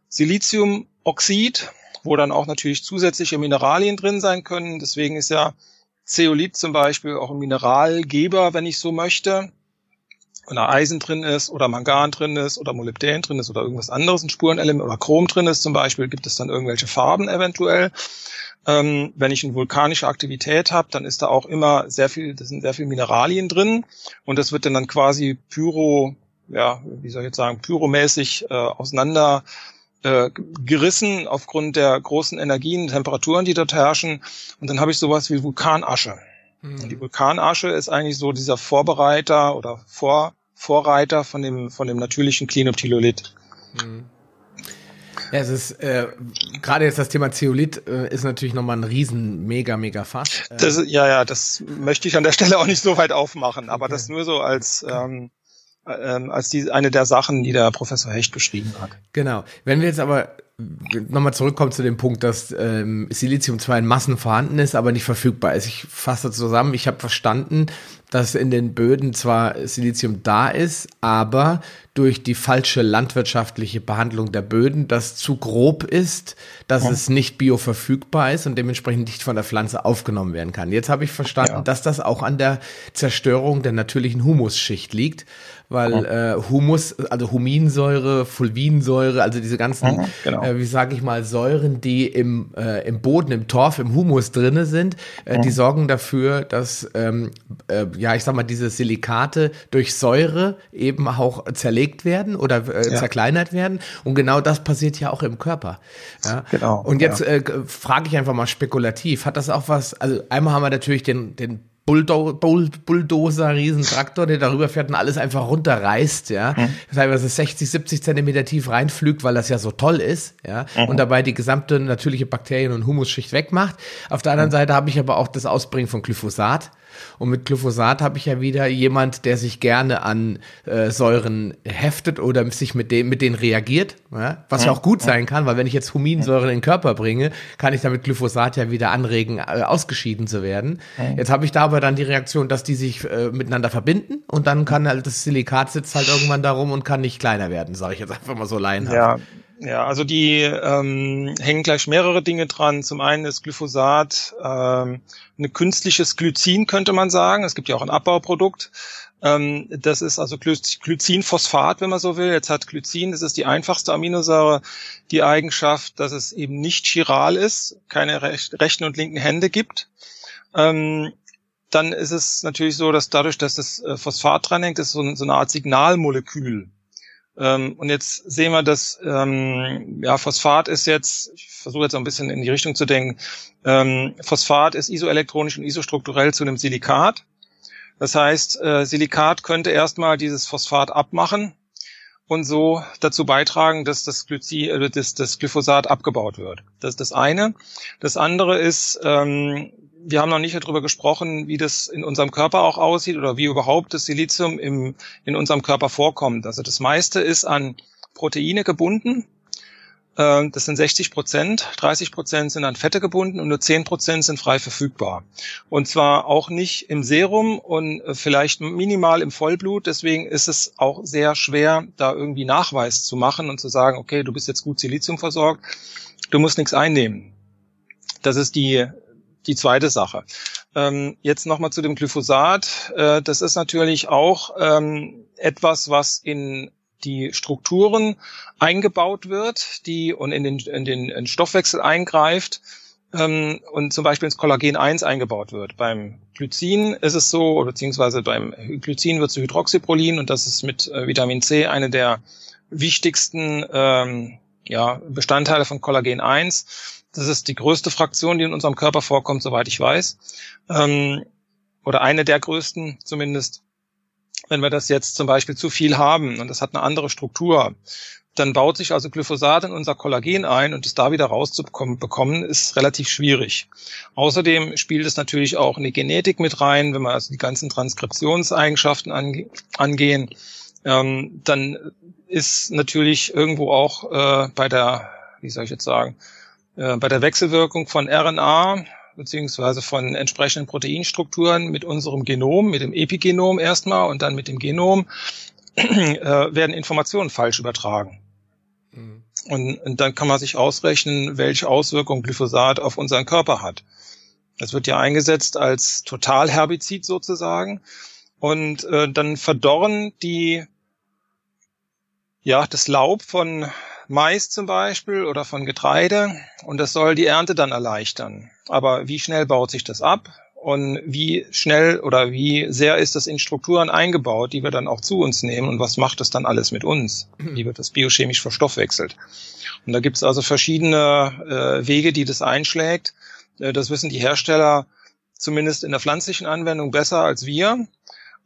Siliziumoxid, wo dann auch natürlich zusätzliche Mineralien drin sein können. Deswegen ist ja Zeolit zum Beispiel auch ein Mineralgeber, wenn ich so möchte. Wenn da Eisen drin ist oder Mangan drin ist oder Molybdän drin ist oder irgendwas anderes, ein Spurenelement oder Chrom drin ist zum Beispiel, gibt es dann irgendwelche Farben eventuell. Ähm, wenn ich eine vulkanische Aktivität habe, dann ist da auch immer sehr viel, das sind sehr viel Mineralien drin und das wird dann, dann quasi pyro, ja, wie soll ich jetzt sagen, pyromäßig äh, auseinander äh, gerissen aufgrund der großen Energien, Temperaturen, die dort herrschen. Und dann habe ich sowas wie Vulkanasche. Mhm. Und die Vulkanasche ist eigentlich so dieser Vorbereiter oder Vor Vorreiter von dem, von dem natürlichen Klinoptilolith. Mhm. Ja, es ist äh, gerade jetzt das Thema Zeolit äh, ist natürlich nochmal ein riesen, mega, mega Fass. Äh, das, ja, ja, das möchte ich an der Stelle auch nicht so weit aufmachen, aber okay. das nur so als ähm, ähm, als die eine der Sachen, die der Professor Hecht beschrieben hat. Genau. Wenn wir jetzt aber nochmal zurückkommen zu dem Punkt, dass ähm, Silizium zwar in Massen vorhanden ist, aber nicht verfügbar ist. Ich fasse zusammen, ich habe verstanden, dass in den Böden zwar Silizium da ist, aber durch die falsche landwirtschaftliche Behandlung der Böden das zu grob ist, dass ja. es nicht bioverfügbar ist und dementsprechend nicht von der Pflanze aufgenommen werden kann. Jetzt habe ich verstanden, ja. dass das auch an der Zerstörung der natürlichen Humusschicht liegt, weil ja. äh, Humus, also Huminsäure, Fulvinsäure, also diese ganzen, genau. äh, wie sage ich mal, Säuren, die im, äh, im Boden, im Torf, im Humus drinne sind, äh, die sorgen dafür, dass ähm, äh, ja, ich sag mal, diese Silikate durch Säure eben auch zerlegt werden oder äh, ja. zerkleinert werden. Und genau das passiert ja auch im Körper. Ja? Genau. Und jetzt ja. äh, frage ich einfach mal spekulativ, hat das auch was, also einmal haben wir natürlich den, den Bulldo Bull Bulldozer, Riesentraktor, der darüber fährt und alles einfach runterreißt, ja. Mhm. Teilweise 60, 70 Zentimeter tief reinflügt, weil das ja so toll ist, ja. Mhm. Und dabei die gesamte natürliche Bakterien- und Humusschicht wegmacht. Auf der anderen mhm. Seite habe ich aber auch das Ausbringen von Glyphosat. Und mit Glyphosat habe ich ja wieder jemand, der sich gerne an äh, Säuren heftet oder sich mit, dem, mit denen reagiert, ja? was ja auch gut sein kann, weil wenn ich jetzt Huminsäuren in den Körper bringe, kann ich damit Glyphosat ja wieder anregen, äh, ausgeschieden zu werden. Jetzt habe ich da aber dann die Reaktion, dass die sich äh, miteinander verbinden und dann kann halt das Silikat sitzt halt irgendwann darum und kann nicht kleiner werden, sage ich jetzt einfach mal so laienhaft. Ja. Ja, also die ähm, hängen gleich mehrere Dinge dran. Zum einen ist Glyphosat ähm, ein künstliches Glycin, könnte man sagen. Es gibt ja auch ein Abbauprodukt. Ähm, das ist also Glycinphosphat, wenn man so will. Jetzt hat Glycin, das ist die einfachste Aminosäure, die Eigenschaft, dass es eben nicht chiral ist, keine rech rechten und linken Hände gibt. Ähm, dann ist es natürlich so, dass dadurch, dass das äh, Phosphat dranhängt, ist so, so eine Art Signalmolekül. Ähm, und jetzt sehen wir, dass ähm, ja, Phosphat ist jetzt, ich versuche jetzt ein bisschen in die Richtung zu denken, ähm, Phosphat ist isoelektronisch und isostrukturell zu einem Silikat. Das heißt, äh, Silikat könnte erstmal dieses Phosphat abmachen und so dazu beitragen, dass das, Glyci äh, das, das Glyphosat abgebaut wird. Das ist das eine. Das andere ist, ähm, wir haben noch nicht darüber gesprochen, wie das in unserem Körper auch aussieht oder wie überhaupt das Silizium im, in unserem Körper vorkommt. Also das meiste ist an Proteine gebunden. Ähm, das sind 60 Prozent, 30 Prozent sind an Fette gebunden und nur 10 Prozent sind frei verfügbar. Und zwar auch nicht im Serum und äh, vielleicht minimal im Vollblut. Deswegen ist es auch sehr schwer, da irgendwie Nachweis zu machen und zu sagen, okay, du bist jetzt gut Silizium versorgt, du musst nichts einnehmen. Das ist die die zweite Sache. Ähm, jetzt nochmal zu dem Glyphosat. Äh, das ist natürlich auch ähm, etwas, was in die Strukturen eingebaut wird, die und in den, in den in Stoffwechsel eingreift ähm, und zum Beispiel ins Kollagen 1 eingebaut wird. Beim Glycin ist es so, beziehungsweise beim Glycin wird zu Hydroxyprolin und das ist mit äh, Vitamin C eine der wichtigsten ähm, ja, Bestandteile von Kollagen 1 das ist die größte Fraktion, die in unserem Körper vorkommt, soweit ich weiß. Ähm, oder eine der größten zumindest. Wenn wir das jetzt zum Beispiel zu viel haben und das hat eine andere Struktur, dann baut sich also Glyphosat in unser Kollagen ein und es da wieder rauszubekommen, ist relativ schwierig. Außerdem spielt es natürlich auch eine Genetik mit rein, wenn wir also die ganzen Transkriptionseigenschaften ange angehen, ähm, dann ist natürlich irgendwo auch äh, bei der, wie soll ich jetzt sagen, bei der Wechselwirkung von RNA beziehungsweise von entsprechenden Proteinstrukturen mit unserem Genom, mit dem Epigenom erstmal und dann mit dem Genom, äh, werden Informationen falsch übertragen. Mhm. Und, und, dann kann man sich ausrechnen, welche Auswirkungen Glyphosat auf unseren Körper hat. Es wird ja eingesetzt als Totalherbizid sozusagen. Und äh, dann verdorren die ja das Laub von Mais zum Beispiel oder von Getreide und das soll die Ernte dann erleichtern. Aber wie schnell baut sich das ab? Und wie schnell oder wie sehr ist das in Strukturen eingebaut, die wir dann auch zu uns nehmen und was macht das dann alles mit uns? Wie wird das biochemisch verstoffwechselt? Und da gibt es also verschiedene äh, Wege, die das einschlägt. Äh, das wissen die Hersteller zumindest in der pflanzlichen Anwendung besser als wir.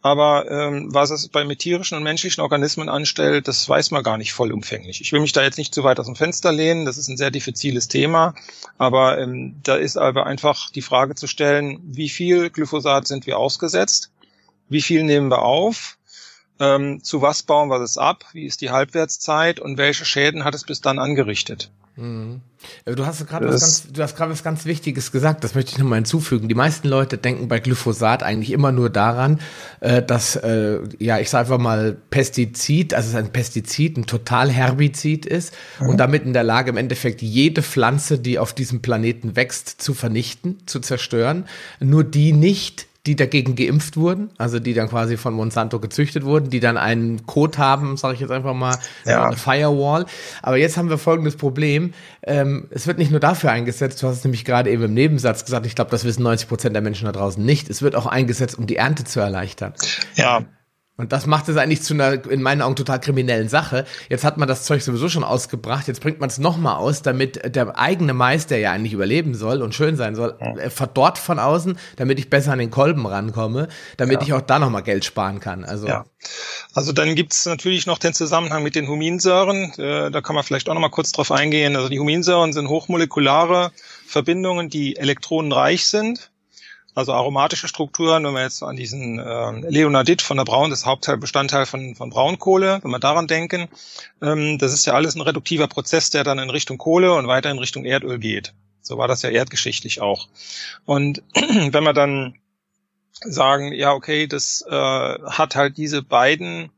Aber ähm, was es bei tierischen und menschlichen Organismen anstellt, das weiß man gar nicht vollumfänglich. Ich will mich da jetzt nicht zu weit aus dem Fenster lehnen, das ist ein sehr diffiziles Thema. Aber ähm, da ist aber einfach die Frage zu stellen, wie viel Glyphosat sind wir ausgesetzt? Wie viel nehmen wir auf? Ähm, zu was bauen wir das ab? Wie ist die Halbwertszeit und welche Schäden hat es bis dann angerichtet? Mhm. Du hast gerade was ganz, du hast gerade was ganz Wichtiges gesagt. Das möchte ich nochmal hinzufügen. Die meisten Leute denken bei Glyphosat eigentlich immer nur daran, äh, dass äh, ja ich sage einfach mal Pestizid, also es ein Pestizid, ein Totalherbizid ist mhm. und damit in der Lage im Endeffekt jede Pflanze, die auf diesem Planeten wächst, zu vernichten, zu zerstören. Nur die nicht die dagegen geimpft wurden, also die dann quasi von Monsanto gezüchtet wurden, die dann einen Code haben, sage ich jetzt einfach mal, ja. eine Firewall. Aber jetzt haben wir folgendes Problem. Ähm, es wird nicht nur dafür eingesetzt, du hast es nämlich gerade eben im Nebensatz gesagt, ich glaube, das wissen 90 Prozent der Menschen da draußen nicht. Es wird auch eingesetzt, um die Ernte zu erleichtern. Ja, und das macht es eigentlich zu einer, in meinen Augen, total kriminellen Sache. Jetzt hat man das Zeug sowieso schon ausgebracht, jetzt bringt man es nochmal aus, damit der eigene Mais, der ja eigentlich überleben soll und schön sein soll, ja. Äh, verdorrt von außen, damit ich besser an den Kolben rankomme, damit ja. ich auch da nochmal Geld sparen kann. Also, ja. also dann gibt's natürlich noch den Zusammenhang mit den Huminsäuren. Äh, da kann man vielleicht auch nochmal kurz drauf eingehen. Also die Huminsäuren sind hochmolekulare Verbindungen, die elektronenreich sind also aromatische Strukturen, wenn wir jetzt an diesen äh, Leonardit von der Braun, das Hauptteilbestandteil von, von Braunkohle, wenn wir daran denken, ähm, das ist ja alles ein reduktiver Prozess, der dann in Richtung Kohle und weiter in Richtung Erdöl geht. So war das ja erdgeschichtlich auch. Und wenn wir dann sagen, ja, okay, das äh, hat halt diese beiden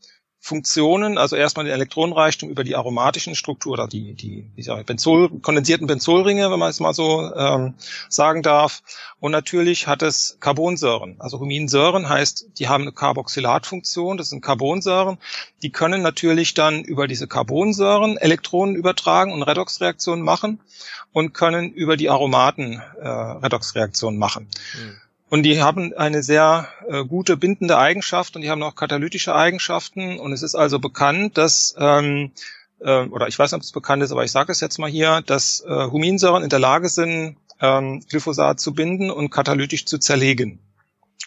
Funktionen, also erstmal den Elektronenreichtum über die aromatischen Struktur oder die, die wie sage ich, Benzol, kondensierten Benzolringe, wenn man es mal so ähm, sagen darf. Und natürlich hat es Carbonsäuren. Also Huminsäuren heißt, die haben eine Carboxylatfunktion, das sind Carbonsäuren. Die können natürlich dann über diese Carbonsäuren Elektronen übertragen und Redoxreaktionen machen und können über die Aromaten äh, Redoxreaktionen machen. Mhm. Und die haben eine sehr äh, gute bindende Eigenschaft und die haben auch katalytische Eigenschaften. Und es ist also bekannt, dass, ähm, äh, oder ich weiß nicht, ob es bekannt ist, aber ich sage es jetzt mal hier, dass äh, Huminsäuren in der Lage sind, ähm, Glyphosat zu binden und katalytisch zu zerlegen.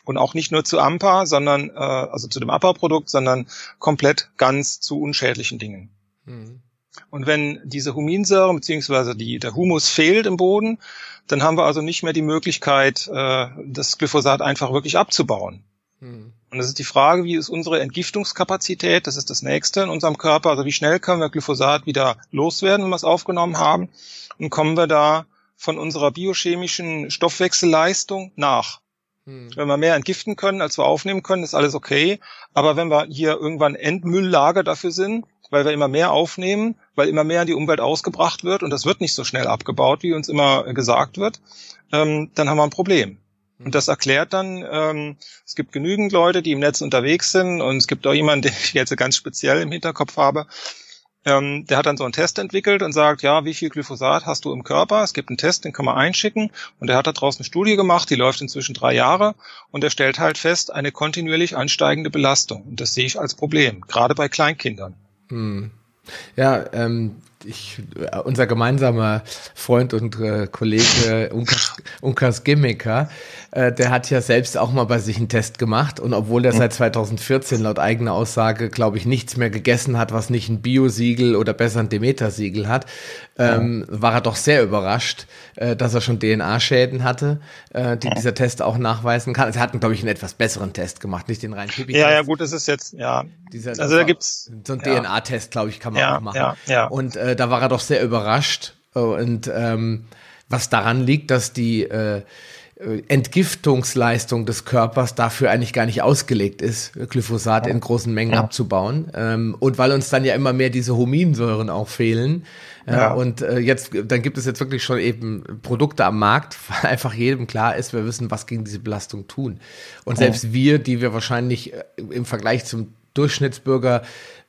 Und auch nicht nur zu AMPA, sondern äh, also zu dem Abbauprodukt, sondern komplett ganz zu unschädlichen Dingen. Mhm. Und wenn diese Huminsäure bzw. Die, der Humus fehlt im Boden, dann haben wir also nicht mehr die Möglichkeit, äh, das Glyphosat einfach wirklich abzubauen. Hm. Und das ist die Frage, wie ist unsere Entgiftungskapazität, das ist das nächste in unserem Körper, also wie schnell können wir Glyphosat wieder loswerden, wenn wir es aufgenommen haben, und kommen wir da von unserer biochemischen Stoffwechselleistung nach. Hm. Wenn wir mehr entgiften können, als wir aufnehmen können, ist alles okay. Aber wenn wir hier irgendwann Endmülllager dafür sind, weil wir immer mehr aufnehmen, weil immer mehr in die Umwelt ausgebracht wird und das wird nicht so schnell abgebaut, wie uns immer gesagt wird, ähm, dann haben wir ein Problem. Und das erklärt dann, ähm, es gibt genügend Leute, die im Netz unterwegs sind und es gibt auch jemanden, den ich jetzt ganz speziell im Hinterkopf habe, ähm, der hat dann so einen Test entwickelt und sagt, ja, wie viel Glyphosat hast du im Körper? Es gibt einen Test, den kann man einschicken und der hat da draußen eine Studie gemacht, die läuft inzwischen drei Jahre und er stellt halt fest, eine kontinuierlich ansteigende Belastung. Und das sehe ich als Problem, gerade bei Kleinkindern. Hm. Ja, ähm, ich, äh, unser gemeinsamer Freund und äh, Kollege Unkas, Unkas Gimmicker, äh, der hat ja selbst auch mal bei sich einen Test gemacht und obwohl er seit 2014 laut eigener Aussage, glaube ich, nichts mehr gegessen hat, was nicht ein Biosiegel oder besser ein Demeter-Siegel hat, ähm, ja. war er doch sehr überrascht, äh, dass er schon DNA-Schäden hatte, äh, die ja. dieser Test auch nachweisen kann. Also er hat, glaube ich, einen etwas besseren Test gemacht, nicht den rein Pipi Ja, ja, gut, das ist jetzt, ja. Dieser, also da gibt's so ein ja. DNA-Test, glaube ich, kann man auch machen. Ja, ja. Und äh, da war er doch sehr überrascht und ähm, was daran liegt, dass die äh, äh, Entgiftungsleistung des Körpers dafür eigentlich gar nicht ausgelegt ist, Glyphosat in großen Mengen ja. abzubauen. Ähm, und weil uns dann ja immer mehr diese Huminsäuren auch fehlen. Ja. und äh, jetzt, dann gibt es jetzt wirklich schon eben Produkte am Markt, weil einfach jedem klar ist, wir wissen, was gegen diese Belastung tun. Und selbst wir, die wir wahrscheinlich äh, im Vergleich zum Durchschnittsbürger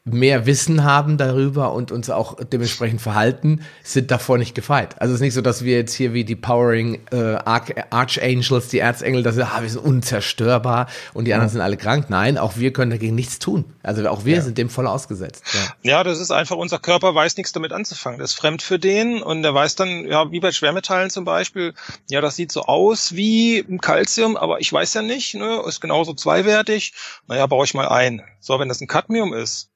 mehr Wissen haben darüber und uns auch dementsprechend verhalten, sind davor nicht gefeit. Also es ist nicht so, dass wir jetzt hier wie die Powering äh, Arch Archangels, die Erzengel, dass wir, ah, wir sind unzerstörbar und die anderen ja. sind alle krank. Nein, auch wir können dagegen nichts tun. Also auch wir ja. sind dem voll ausgesetzt. Ja. ja, das ist einfach, unser Körper weiß nichts damit anzufangen. Das ist fremd für den und der weiß dann, ja, wie bei Schwermetallen zum Beispiel, ja, das sieht so aus wie ein Calcium, aber ich weiß ja nicht, ne, ist genauso zweiwertig. Naja, baue ich mal ein. So, wenn das ein Cadmium ist,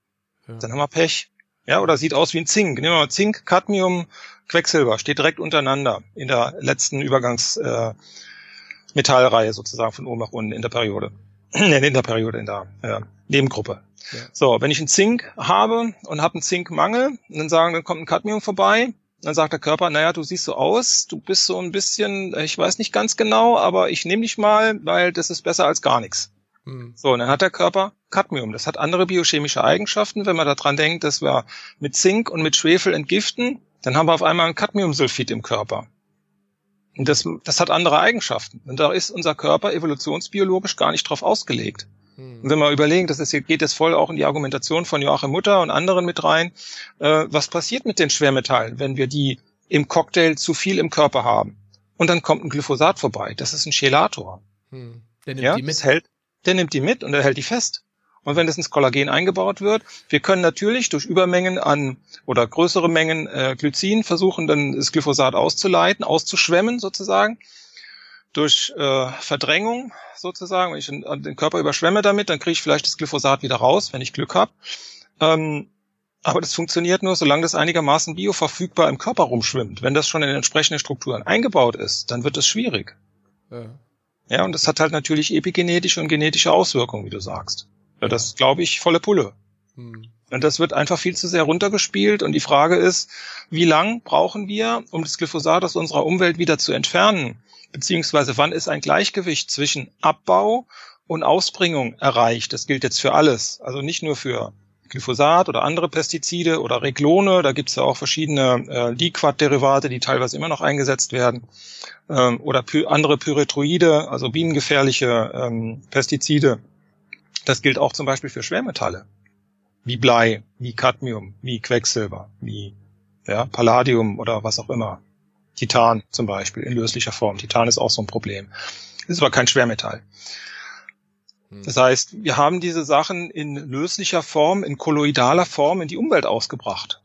ja. Dann haben wir Pech. Ja, oder sieht aus wie ein Zink. Nehmen wir mal Zink, Cadmium, Quecksilber, steht direkt untereinander in der letzten Übergangsmetallreihe äh, sozusagen von oben nach unten in der Periode. in der Periode, in der äh, Nebengruppe. Ja. So, wenn ich einen Zink habe und habe einen Zinkmangel, dann sagen, dann kommt ein Cadmium vorbei, dann sagt der Körper, naja, du siehst so aus, du bist so ein bisschen, ich weiß nicht ganz genau, aber ich nehme dich mal, weil das ist besser als gar nichts. Mhm. So, und dann hat der Körper Cadmium. Das hat andere biochemische Eigenschaften. Wenn man daran denkt, dass wir mit Zink und mit Schwefel entgiften, dann haben wir auf einmal ein Cadmiumsulfid im Körper. Und das, das hat andere Eigenschaften. Und da ist unser Körper evolutionsbiologisch gar nicht drauf ausgelegt. Mhm. Und wenn wir überlegen, das ist, geht jetzt voll auch in die Argumentation von Joachim Mutter und anderen mit rein, äh, was passiert mit den Schwermetallen, wenn wir die im Cocktail zu viel im Körper haben? Und dann kommt ein Glyphosat vorbei. Das ist ein Chelator. Hm. Ja, mit. hält, der nimmt die mit und er hält die fest. Und wenn das ins Kollagen eingebaut wird, wir können natürlich durch Übermengen an oder größere Mengen äh, Glycin versuchen, dann das Glyphosat auszuleiten, auszuschwemmen sozusagen. Durch äh, Verdrängung sozusagen, wenn ich den, Körper überschwemme damit, dann kriege ich vielleicht das Glyphosat wieder raus, wenn ich Glück habe. Ähm, aber das funktioniert nur, solange das einigermaßen bioverfügbar im Körper rumschwimmt. Wenn das schon in entsprechende Strukturen eingebaut ist, dann wird es schwierig. Ja. Ja, und das hat halt natürlich epigenetische und genetische Auswirkungen, wie du sagst. Ja, das glaube ich volle Pulle. Hm. Und das wird einfach viel zu sehr runtergespielt. Und die Frage ist, wie lang brauchen wir, um das Glyphosat aus unserer Umwelt wieder zu entfernen? Beziehungsweise wann ist ein Gleichgewicht zwischen Abbau und Ausbringung erreicht? Das gilt jetzt für alles. Also nicht nur für Glyphosat oder andere Pestizide oder Reglone. Da gibt es ja auch verschiedene äh, Liquat-Derivate, die teilweise immer noch eingesetzt werden. Ähm, oder py andere Pyrethroide, also bienengefährliche ähm, Pestizide. Das gilt auch zum Beispiel für Schwermetalle. Wie Blei, wie Cadmium, wie Quecksilber, wie ja, Palladium oder was auch immer. Titan zum Beispiel in löslicher Form. Titan ist auch so ein Problem. Ist aber kein Schwermetall. Hm. Das heißt, wir haben diese Sachen in löslicher Form, in kolloidaler Form in die Umwelt ausgebracht.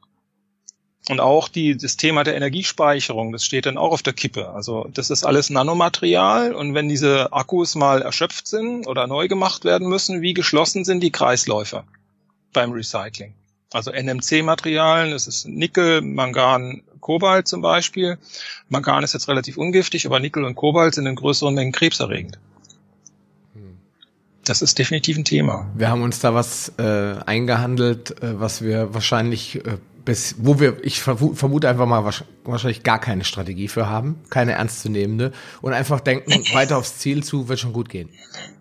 Und auch die, das Thema der Energiespeicherung, das steht dann auch auf der Kippe. Also das ist alles Nanomaterial und wenn diese Akkus mal erschöpft sind oder neu gemacht werden müssen, wie geschlossen sind die Kreisläufe beim Recycling? Also NMC-Materialien, das ist Nickel, Mangan, Kobalt zum Beispiel. Mangan ist jetzt relativ ungiftig, aber Nickel und Kobalt sind in größeren Mengen krebserregend. Das ist definitiv ein Thema. Wir haben uns da was äh, eingehandelt, äh, was wir wahrscheinlich äh, bis, wo wir, ich vermute einfach mal wahrscheinlich gar keine Strategie für haben, keine ernstzunehmende und einfach denken, weiter aufs Ziel zu, wird schon gut gehen.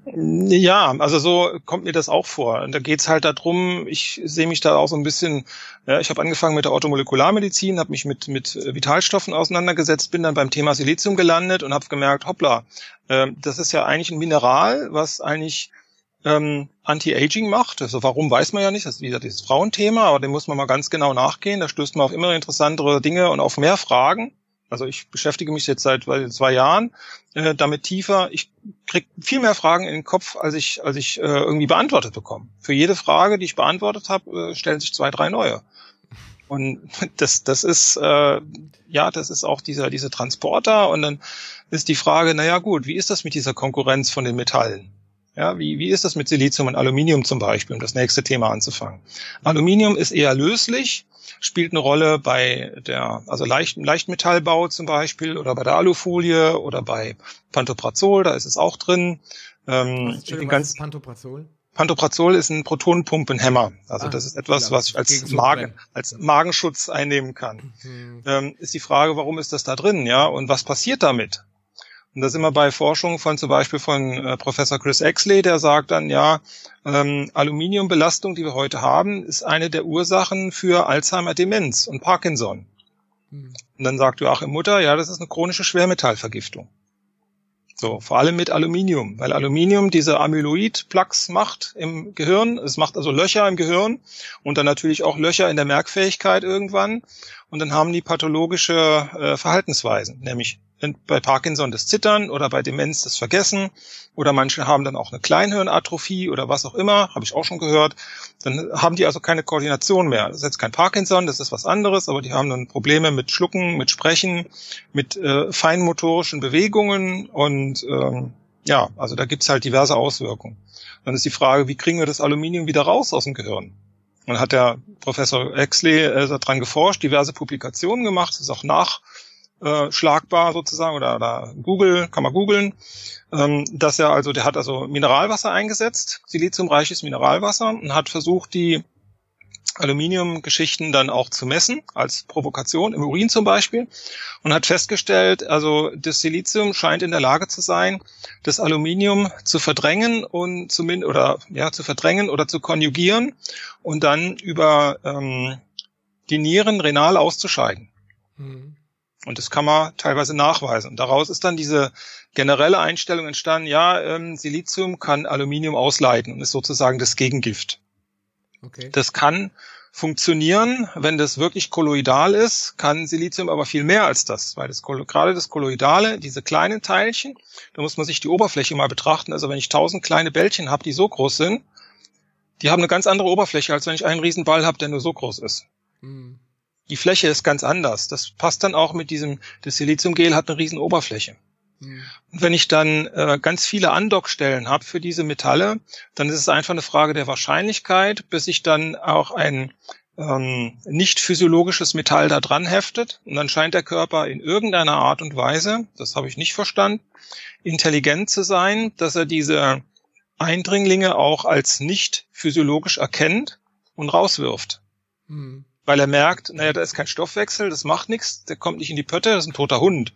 Ja, also so kommt mir das auch vor. Und da geht's halt darum, ich sehe mich da auch so ein bisschen, ja, ich habe angefangen mit der Automolekularmedizin, habe mich mit, mit Vitalstoffen auseinandergesetzt, bin dann beim Thema Silizium gelandet und habe gemerkt, hoppla, äh, das ist ja eigentlich ein Mineral, was eigentlich ähm, Anti-Aging macht. Also warum weiß man ja nicht, das ist wieder dieses Frauenthema, aber dem muss man mal ganz genau nachgehen. Da stößt man auf immer interessantere Dinge und auf mehr Fragen. Also ich beschäftige mich jetzt seit zwei Jahren äh, damit tiefer. Ich krieg viel mehr Fragen in den Kopf, als ich, als ich äh, irgendwie beantwortet bekomme. Für jede Frage, die ich beantwortet habe, äh, stellen sich zwei, drei neue. Und das, das ist äh, ja, das ist auch dieser diese Transporter. Und dann ist die Frage, naja gut, wie ist das mit dieser Konkurrenz von den Metallen? Ja, wie, wie ist das mit Silizium und Aluminium zum Beispiel, um das nächste Thema anzufangen? Aluminium ist eher löslich, spielt eine Rolle bei der, also Leicht, Leichtmetallbau zum Beispiel oder bei der Alufolie oder bei Pantoprazol, da ist es auch drin. Ähm, was, ganz, ist Pantoprazol? Pantoprazol ist ein Protonenpumpenhämmer. Also ah, das ist etwas, was ich als Magen, als Magenschutz einnehmen kann. Mhm. Ähm, ist die Frage, warum ist das da drin, ja? Und was passiert damit? Und das immer bei Forschung von zum Beispiel von äh, Professor Chris Exley, der sagt dann, ja, ähm, Aluminiumbelastung, die wir heute haben, ist eine der Ursachen für Alzheimer-Demenz und Parkinson. Mhm. Und dann sagt Joachim Mutter, ja, das ist eine chronische Schwermetallvergiftung. So, vor allem mit Aluminium, weil Aluminium diese Amyloid-Plaques macht im Gehirn. Es macht also Löcher im Gehirn und dann natürlich auch Löcher in der Merkfähigkeit irgendwann. Und dann haben die pathologische äh, Verhaltensweisen, nämlich bei Parkinson das Zittern oder bei Demenz das Vergessen oder manche haben dann auch eine Kleinhirnatrophie oder was auch immer, habe ich auch schon gehört. Dann haben die also keine Koordination mehr. Das ist jetzt kein Parkinson, das ist was anderes, aber die haben dann Probleme mit Schlucken, mit Sprechen, mit äh, feinmotorischen Bewegungen und ähm, ja, also da gibt's halt diverse Auswirkungen. Dann ist die Frage, wie kriegen wir das Aluminium wieder raus aus dem Gehirn? Dann hat der Professor Exley äh, daran geforscht, diverse Publikationen gemacht, ist auch nach äh, schlagbar sozusagen oder, oder Google, kann man googeln, ähm, dass er also, der hat also Mineralwasser eingesetzt, siliziumreiches Mineralwasser und hat versucht, die Aluminiumgeschichten dann auch zu messen, als Provokation, im Urin zum Beispiel, und hat festgestellt, also das Silizium scheint in der Lage zu sein, das Aluminium zu verdrängen und zumindest oder ja zu verdrängen oder zu konjugieren und dann über ähm, die Nieren renal auszuscheiden. Mhm. Und das kann man teilweise nachweisen. Und daraus ist dann diese generelle Einstellung entstanden, ja, ähm, Silizium kann Aluminium ausleiten und ist sozusagen das Gegengift. Okay. Das kann funktionieren, wenn das wirklich kolloidal ist, kann Silizium aber viel mehr als das, weil das gerade das Kolloidale, diese kleinen Teilchen, da muss man sich die Oberfläche mal betrachten. Also wenn ich tausend kleine Bällchen habe, die so groß sind, die haben eine ganz andere Oberfläche, als wenn ich einen riesen Ball habe, der nur so groß ist. Mhm die Fläche ist ganz anders. Das passt dann auch mit diesem, das Siliziumgel hat eine riesen Oberfläche. Mhm. Und wenn ich dann äh, ganz viele Andockstellen habe für diese Metalle, dann ist es einfach eine Frage der Wahrscheinlichkeit, bis sich dann auch ein ähm, nicht physiologisches Metall da dran heftet. Und dann scheint der Körper in irgendeiner Art und Weise, das habe ich nicht verstanden, intelligent zu sein, dass er diese Eindringlinge auch als nicht physiologisch erkennt und rauswirft. Mhm weil er merkt, naja, da ist kein Stoffwechsel, das macht nichts, der kommt nicht in die Pötte, das ist ein toter Hund.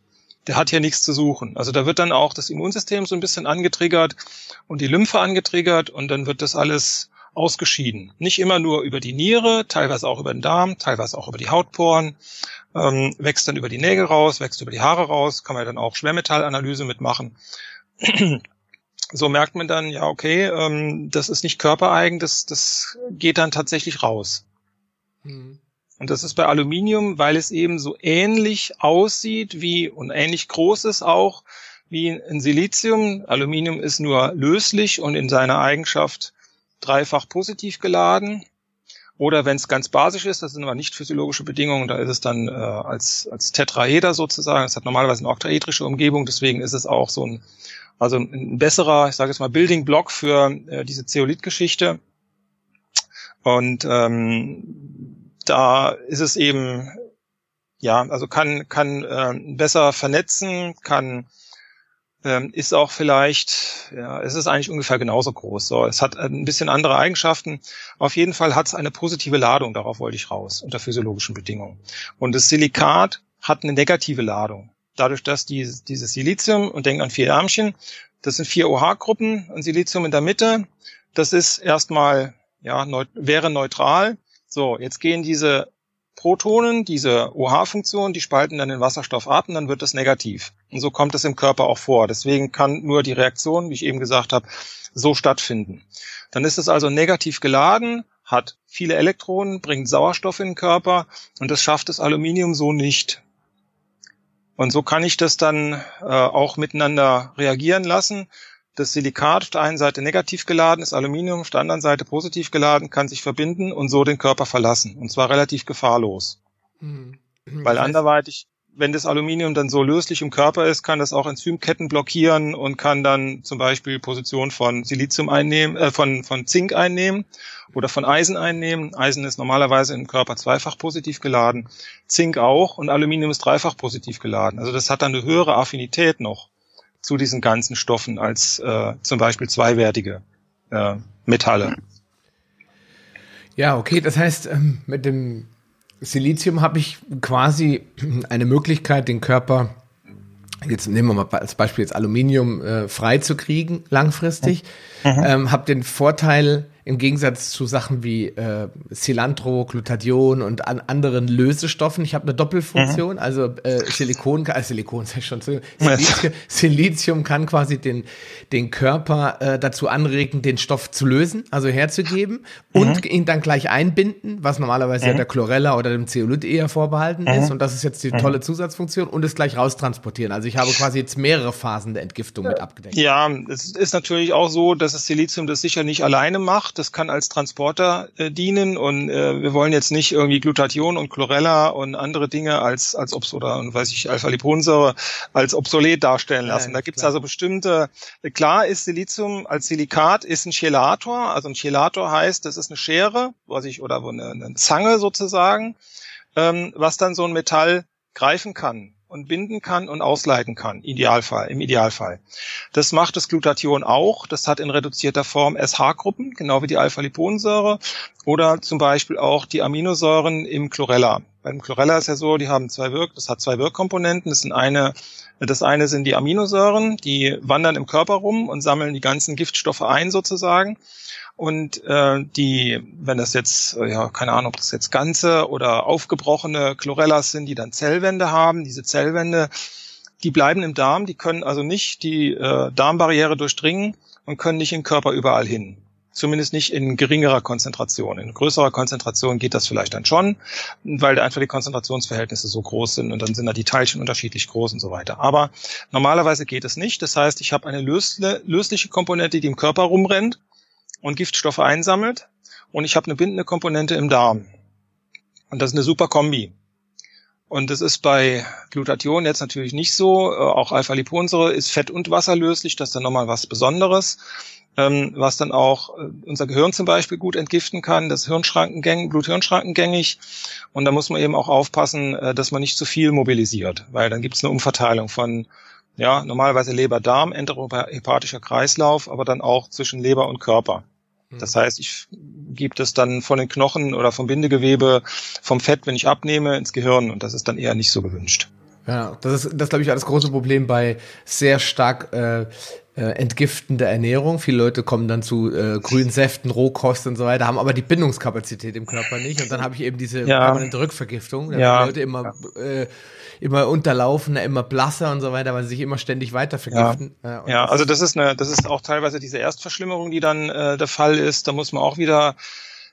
Der hat hier nichts zu suchen. Also da wird dann auch das Immunsystem so ein bisschen angetriggert und die Lymphe angetriggert und dann wird das alles ausgeschieden. Nicht immer nur über die Niere, teilweise auch über den Darm, teilweise auch über die Hautporen, ähm, wächst dann über die Nägel raus, wächst über die Haare raus, kann man dann auch Schwermetallanalyse mitmachen. so merkt man dann, ja, okay, ähm, das ist nicht körpereigen, das, das geht dann tatsächlich raus. Mhm. Und das ist bei Aluminium, weil es eben so ähnlich aussieht wie und ähnlich groß ist auch wie ein Silizium. Aluminium ist nur löslich und in seiner Eigenschaft dreifach positiv geladen. Oder wenn es ganz basisch ist, das sind aber nicht physiologische Bedingungen, da ist es dann äh, als, als Tetraeder sozusagen. Es hat normalerweise eine oktaedrische Umgebung, deswegen ist es auch so ein, also ein besserer, ich sage jetzt mal, Building Block für äh, diese Zeolith-Geschichte. Und ähm, da ist es eben, ja, also kann, kann äh, besser vernetzen, kann ähm, ist auch vielleicht, ja, es ist eigentlich ungefähr genauso groß. So, es hat ein bisschen andere Eigenschaften. Auf jeden Fall hat es eine positive Ladung, darauf wollte ich raus, unter physiologischen Bedingungen. Und das Silikat hat eine negative Ladung. Dadurch, dass die, dieses Silizium, und denken an vier Ärmchen, das sind vier OH-Gruppen, und Silizium in der Mitte, das ist erstmal ja, neut wäre neutral. So, jetzt gehen diese Protonen, diese OH-Funktion, die spalten dann den Wasserstoff ab und dann wird das negativ. Und so kommt es im Körper auch vor. Deswegen kann nur die Reaktion, wie ich eben gesagt habe, so stattfinden. Dann ist es also negativ geladen, hat viele Elektronen, bringt Sauerstoff in den Körper und das schafft das Aluminium so nicht. Und so kann ich das dann äh, auch miteinander reagieren lassen. Das Silikat auf der einen Seite negativ geladen ist, Aluminium auf der anderen Seite positiv geladen, kann sich verbinden und so den Körper verlassen. Und zwar relativ gefahrlos. Mhm. Weil das heißt, anderweitig, wenn das Aluminium dann so löslich im Körper ist, kann das auch Enzymketten blockieren und kann dann zum Beispiel Position von Silizium einnehmen, äh, von, von Zink einnehmen oder von Eisen einnehmen. Eisen ist normalerweise im Körper zweifach positiv geladen, Zink auch und Aluminium ist dreifach positiv geladen. Also das hat dann eine höhere Affinität noch zu diesen ganzen Stoffen als äh, zum Beispiel zweiwertige äh, Metalle. Ja, okay, das heißt, ähm, mit dem Silizium habe ich quasi eine Möglichkeit, den Körper, jetzt nehmen wir mal als Beispiel jetzt Aluminium äh, frei zu kriegen, langfristig. Mhm. Ähm, habe den Vorteil, im Gegensatz zu Sachen wie äh, Cilantro, Glutathion und an anderen Lösestoffen. Ich habe eine Doppelfunktion, mhm. also äh, Silikon, äh, Silikon sag ich schon, Silizium, Silizium kann quasi den, den Körper äh, dazu anregen, den Stoff zu lösen, also herzugeben und mhm. ihn dann gleich einbinden, was normalerweise mhm. ja der Chlorella oder dem Zeolit eher vorbehalten mhm. ist. Und das ist jetzt die mhm. tolle Zusatzfunktion und es gleich raustransportieren. Also ich habe quasi jetzt mehrere Phasen der Entgiftung mit abgedeckt. Ja, es ist natürlich auch so, dass das Silizium das sicher nicht alleine macht. Das kann als Transporter äh, dienen und äh, wir wollen jetzt nicht irgendwie Glutathion und Chlorella und andere Dinge als als obs oder weiß ich Alpha-Liponsäure als obsolet darstellen lassen. Ja, da gibt's also bestimmte. Klar ist Silizium als Silikat ist ein Chelator. Also ein Chelator heißt, das ist eine Schere, was ich oder eine, eine Zange sozusagen, ähm, was dann so ein Metall greifen kann und binden kann und ausleiten kann, Idealfall, im Idealfall. Das macht das Glutathion auch. Das hat in reduzierter Form SH-Gruppen, genau wie die Alpha-Liponsäure oder zum Beispiel auch die Aminosäuren im Chlorella. Beim Chlorella ist ja so, die haben zwei Wirk, das hat zwei Wirkkomponenten. Das sind eine, das eine sind die Aminosäuren, die wandern im Körper rum und sammeln die ganzen Giftstoffe ein sozusagen. Und äh, die, wenn das jetzt, äh, ja, keine Ahnung, ob das jetzt ganze oder aufgebrochene Chlorellas sind, die dann Zellwände haben, diese Zellwände, die bleiben im Darm, die können also nicht die äh, Darmbarriere durchdringen und können nicht den Körper überall hin. Zumindest nicht in geringerer Konzentration. In größerer Konzentration geht das vielleicht dann schon, weil einfach die Konzentrationsverhältnisse so groß sind und dann sind da die Teilchen unterschiedlich groß und so weiter. Aber normalerweise geht es nicht. Das heißt, ich habe eine lösliche Komponente, die im Körper rumrennt und Giftstoffe einsammelt und ich habe eine bindende Komponente im Darm. Und das ist eine super Kombi. Und das ist bei Glutathion jetzt natürlich nicht so. Äh, auch Alpha-Liponsäure ist fett- und wasserlöslich. Das ist dann nochmal was Besonderes, ähm, was dann auch äh, unser Gehirn zum Beispiel gut entgiften kann. Das Hirnschrankengäng, Blut-Hirn-Schrankengängig. Und da muss man eben auch aufpassen, äh, dass man nicht zu viel mobilisiert, weil dann gibt es eine Umverteilung von ja, normalerweise Leber-Darm, enterohepatischer Kreislauf, aber dann auch zwischen Leber und Körper. Hm. Das heißt, ich gebe das dann von den Knochen oder vom Bindegewebe, vom Fett, wenn ich abnehme, ins Gehirn und das ist dann eher nicht so gewünscht. Ja, das ist, das glaube ich, das große Problem bei sehr stark äh, äh, entgiftende Ernährung. Viele Leute kommen dann zu äh, grünen Säften, Rohkost und so weiter, haben aber die Bindungskapazität im Körper nicht und dann habe ich eben diese ja. permanente Rückvergiftung. Da ja. Leute immer ja. äh, immer unterlaufener, immer blasser und so weiter, weil sie sich immer ständig weiter vergiften. Ja, ja also das ist eine, das ist auch teilweise diese Erstverschlimmerung, die dann äh, der Fall ist. Da muss man auch wieder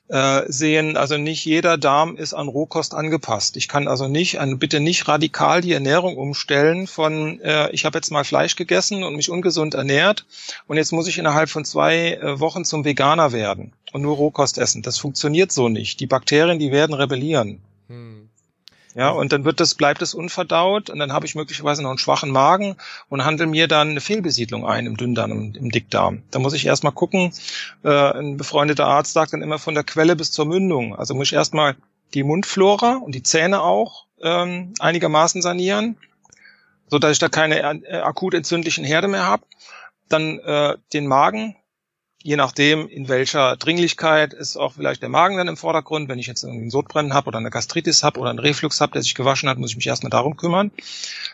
äh, sehen, also nicht jeder Darm ist an Rohkost angepasst. Ich kann also nicht, an, bitte nicht radikal die Ernährung umstellen von, äh, ich habe jetzt mal Fleisch gegessen und mich ungesund ernährt und jetzt muss ich innerhalb von zwei äh, Wochen zum Veganer werden und nur Rohkost essen. Das funktioniert so nicht. Die Bakterien, die werden rebellieren. Hm. Ja, und dann wird das, bleibt es unverdaut und dann habe ich möglicherweise noch einen schwachen Magen und handle mir dann eine Fehlbesiedlung ein im Dünndarm und im Dickdarm. Da muss ich erstmal gucken, äh, ein befreundeter Arzt sagt dann immer von der Quelle bis zur Mündung. Also muss ich erstmal die Mundflora und die Zähne auch ähm, einigermaßen sanieren, so dass ich da keine äh, akut entzündlichen Herde mehr habe. Dann äh, den Magen je nachdem, in welcher Dringlichkeit ist auch vielleicht der Magen dann im Vordergrund. Wenn ich jetzt irgendwie einen Sodbrennen habe oder eine Gastritis habe oder einen Reflux habe, der sich gewaschen hat, muss ich mich erstmal darum kümmern.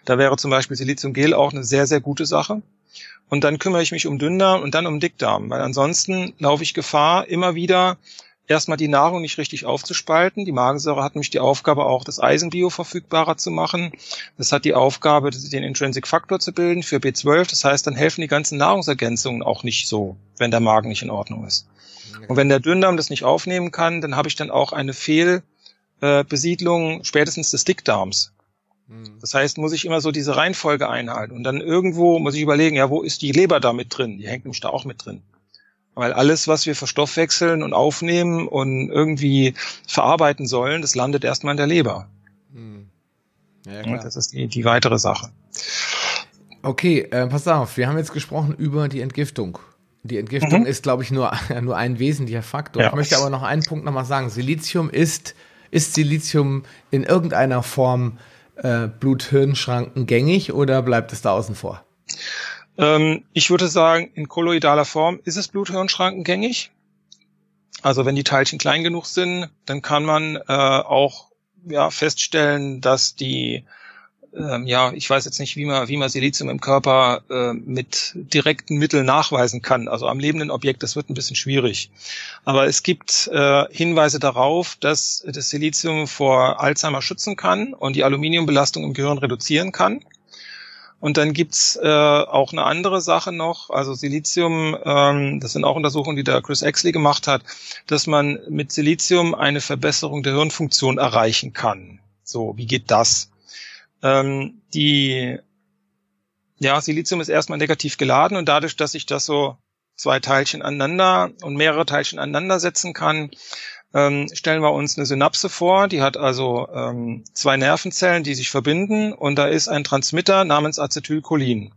Da wäre zum Beispiel Siliziumgel auch eine sehr, sehr gute Sache. Und dann kümmere ich mich um Dünndarm und dann um Dickdarm, weil ansonsten laufe ich Gefahr, immer wieder erstmal die Nahrung nicht richtig aufzuspalten. Die Magensäure hat nämlich die Aufgabe, auch das Eisenbio verfügbarer zu machen. Das hat die Aufgabe, den Intrinsic Faktor zu bilden für B12. Das heißt, dann helfen die ganzen Nahrungsergänzungen auch nicht so, wenn der Magen nicht in Ordnung ist. Und wenn der Dünndarm das nicht aufnehmen kann, dann habe ich dann auch eine Fehlbesiedlung spätestens des Dickdarms. Hm. Das heißt, muss ich immer so diese Reihenfolge einhalten. Und dann irgendwo muss ich überlegen, ja, wo ist die Leber da mit drin? Die hängt nämlich da auch mit drin. Weil alles, was wir verstoffwechseln und aufnehmen und irgendwie verarbeiten sollen, das landet erstmal in der Leber. Hm. Ja, klar. das ist die, die weitere Sache. Okay, äh, pass auf, wir haben jetzt gesprochen über die Entgiftung. Die Entgiftung mhm. ist, glaube ich, nur, nur ein wesentlicher Faktor. Ja. Ich möchte aber noch einen Punkt nochmal sagen. Silizium ist, ist Silizium in irgendeiner Form äh, Blut-Hirn-Schranken gängig oder bleibt es da außen vor? Ähm, ich würde sagen, in kolloidaler Form ist es Bluthirnschrankengängig. Also wenn die Teilchen klein genug sind, dann kann man äh, auch ja, feststellen, dass die ähm, ja, ich weiß jetzt nicht, wie man, wie man Silizium im Körper äh, mit direkten Mitteln nachweisen kann. Also am lebenden Objekt, das wird ein bisschen schwierig. Aber es gibt äh, Hinweise darauf, dass das Silizium vor Alzheimer schützen kann und die Aluminiumbelastung im Gehirn reduzieren kann. Und dann gibt's äh, auch eine andere Sache noch, also Silizium, ähm, das sind auch Untersuchungen, die der Chris Exley gemacht hat, dass man mit Silizium eine Verbesserung der Hirnfunktion erreichen kann. So, wie geht das? Ähm, die, ja, Silizium ist erstmal negativ geladen und dadurch, dass ich das so zwei Teilchen aneinander und mehrere Teilchen aneinander setzen kann, ähm, stellen wir uns eine Synapse vor, die hat also ähm, zwei Nervenzellen, die sich verbinden und da ist ein Transmitter namens Acetylcholin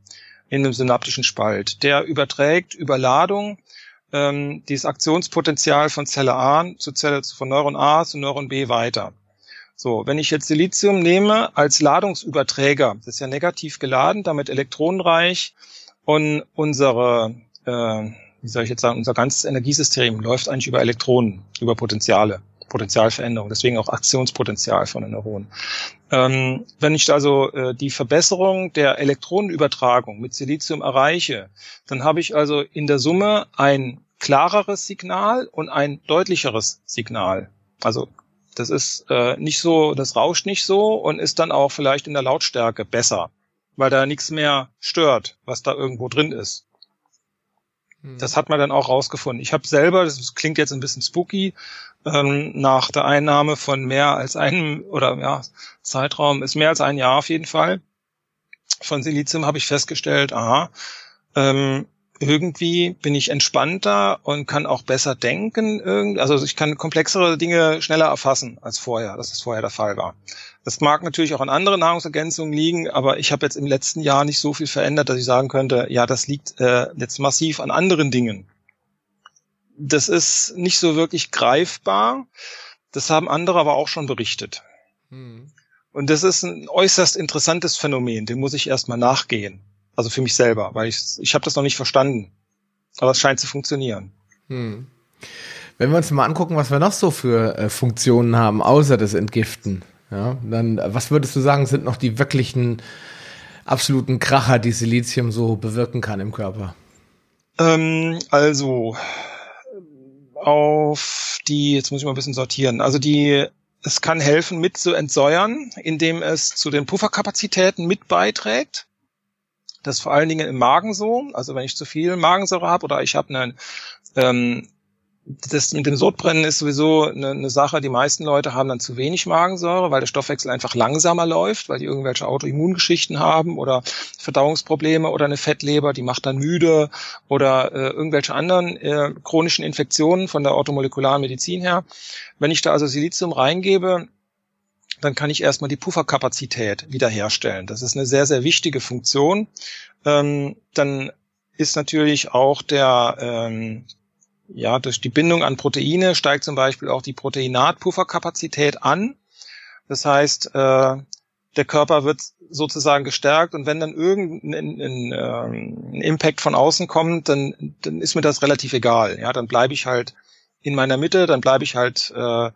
in einem synaptischen Spalt. Der überträgt über Ladung ähm, dieses Aktionspotenzial von Zelle A zu Zelle von Neuron A zu Neuron B weiter. So, wenn ich jetzt Silizium nehme als Ladungsüberträger, das ist ja negativ geladen, damit elektronenreich und unsere äh, wie soll ich jetzt sagen, unser ganzes Energiesystem läuft eigentlich über Elektronen, über Potenziale, Potenzialveränderung, deswegen auch Aktionspotenzial von den Neuronen. Ähm, wenn ich also äh, die Verbesserung der Elektronenübertragung mit Silizium erreiche, dann habe ich also in der Summe ein klareres Signal und ein deutlicheres Signal. Also das ist äh, nicht so, das rauscht nicht so und ist dann auch vielleicht in der Lautstärke besser, weil da nichts mehr stört, was da irgendwo drin ist. Hm. Das hat man dann auch rausgefunden. Ich habe selber, das klingt jetzt ein bisschen spooky, ähm, nach der Einnahme von mehr als einem oder ja, Zeitraum ist mehr als ein Jahr auf jeden Fall von Silizium habe ich festgestellt, aha, ähm, irgendwie bin ich entspannter und kann auch besser denken. Also ich kann komplexere Dinge schneller erfassen als vorher, dass es vorher der Fall war. Das mag natürlich auch an anderen Nahrungsergänzungen liegen, aber ich habe jetzt im letzten Jahr nicht so viel verändert, dass ich sagen könnte, ja, das liegt äh, jetzt massiv an anderen Dingen. Das ist nicht so wirklich greifbar. Das haben andere aber auch schon berichtet. Hm. Und das ist ein äußerst interessantes Phänomen, dem muss ich erstmal nachgehen. Also für mich selber, weil ich, ich habe das noch nicht verstanden. Aber es scheint zu funktionieren. Hm. Wenn wir uns mal angucken, was wir noch so für äh, Funktionen haben, außer das Entgiften, ja, dann, äh, was würdest du sagen, sind noch die wirklichen absoluten Kracher, die Silizium so bewirken kann im Körper? Ähm, also, auf die, jetzt muss ich mal ein bisschen sortieren, also die, es kann helfen, mit zu entsäuern, indem es zu den Pufferkapazitäten mit beiträgt. Das vor allen Dingen im Magen so. Also wenn ich zu viel Magensäure habe oder ich habe einen ähm, das mit dem Sodbrennen ist sowieso eine, eine, Sache. Die meisten Leute haben dann zu wenig Magensäure, weil der Stoffwechsel einfach langsamer läuft, weil die irgendwelche Autoimmungeschichten haben oder Verdauungsprobleme oder eine Fettleber, die macht dann müde oder äh, irgendwelche anderen äh, chronischen Infektionen von der automolekularen Medizin her. Wenn ich da also Silizium reingebe, dann kann ich erstmal die Pufferkapazität wiederherstellen. Das ist eine sehr, sehr wichtige Funktion. Ähm, dann ist natürlich auch der, ähm, ja, durch die Bindung an Proteine steigt zum Beispiel auch die Proteinatpufferkapazität an. Das heißt, äh, der Körper wird sozusagen gestärkt und wenn dann irgendein ein, ähm, Impact von außen kommt, dann, dann ist mir das relativ egal. Ja, dann bleibe ich halt in meiner Mitte, dann bleibe ich halt äh,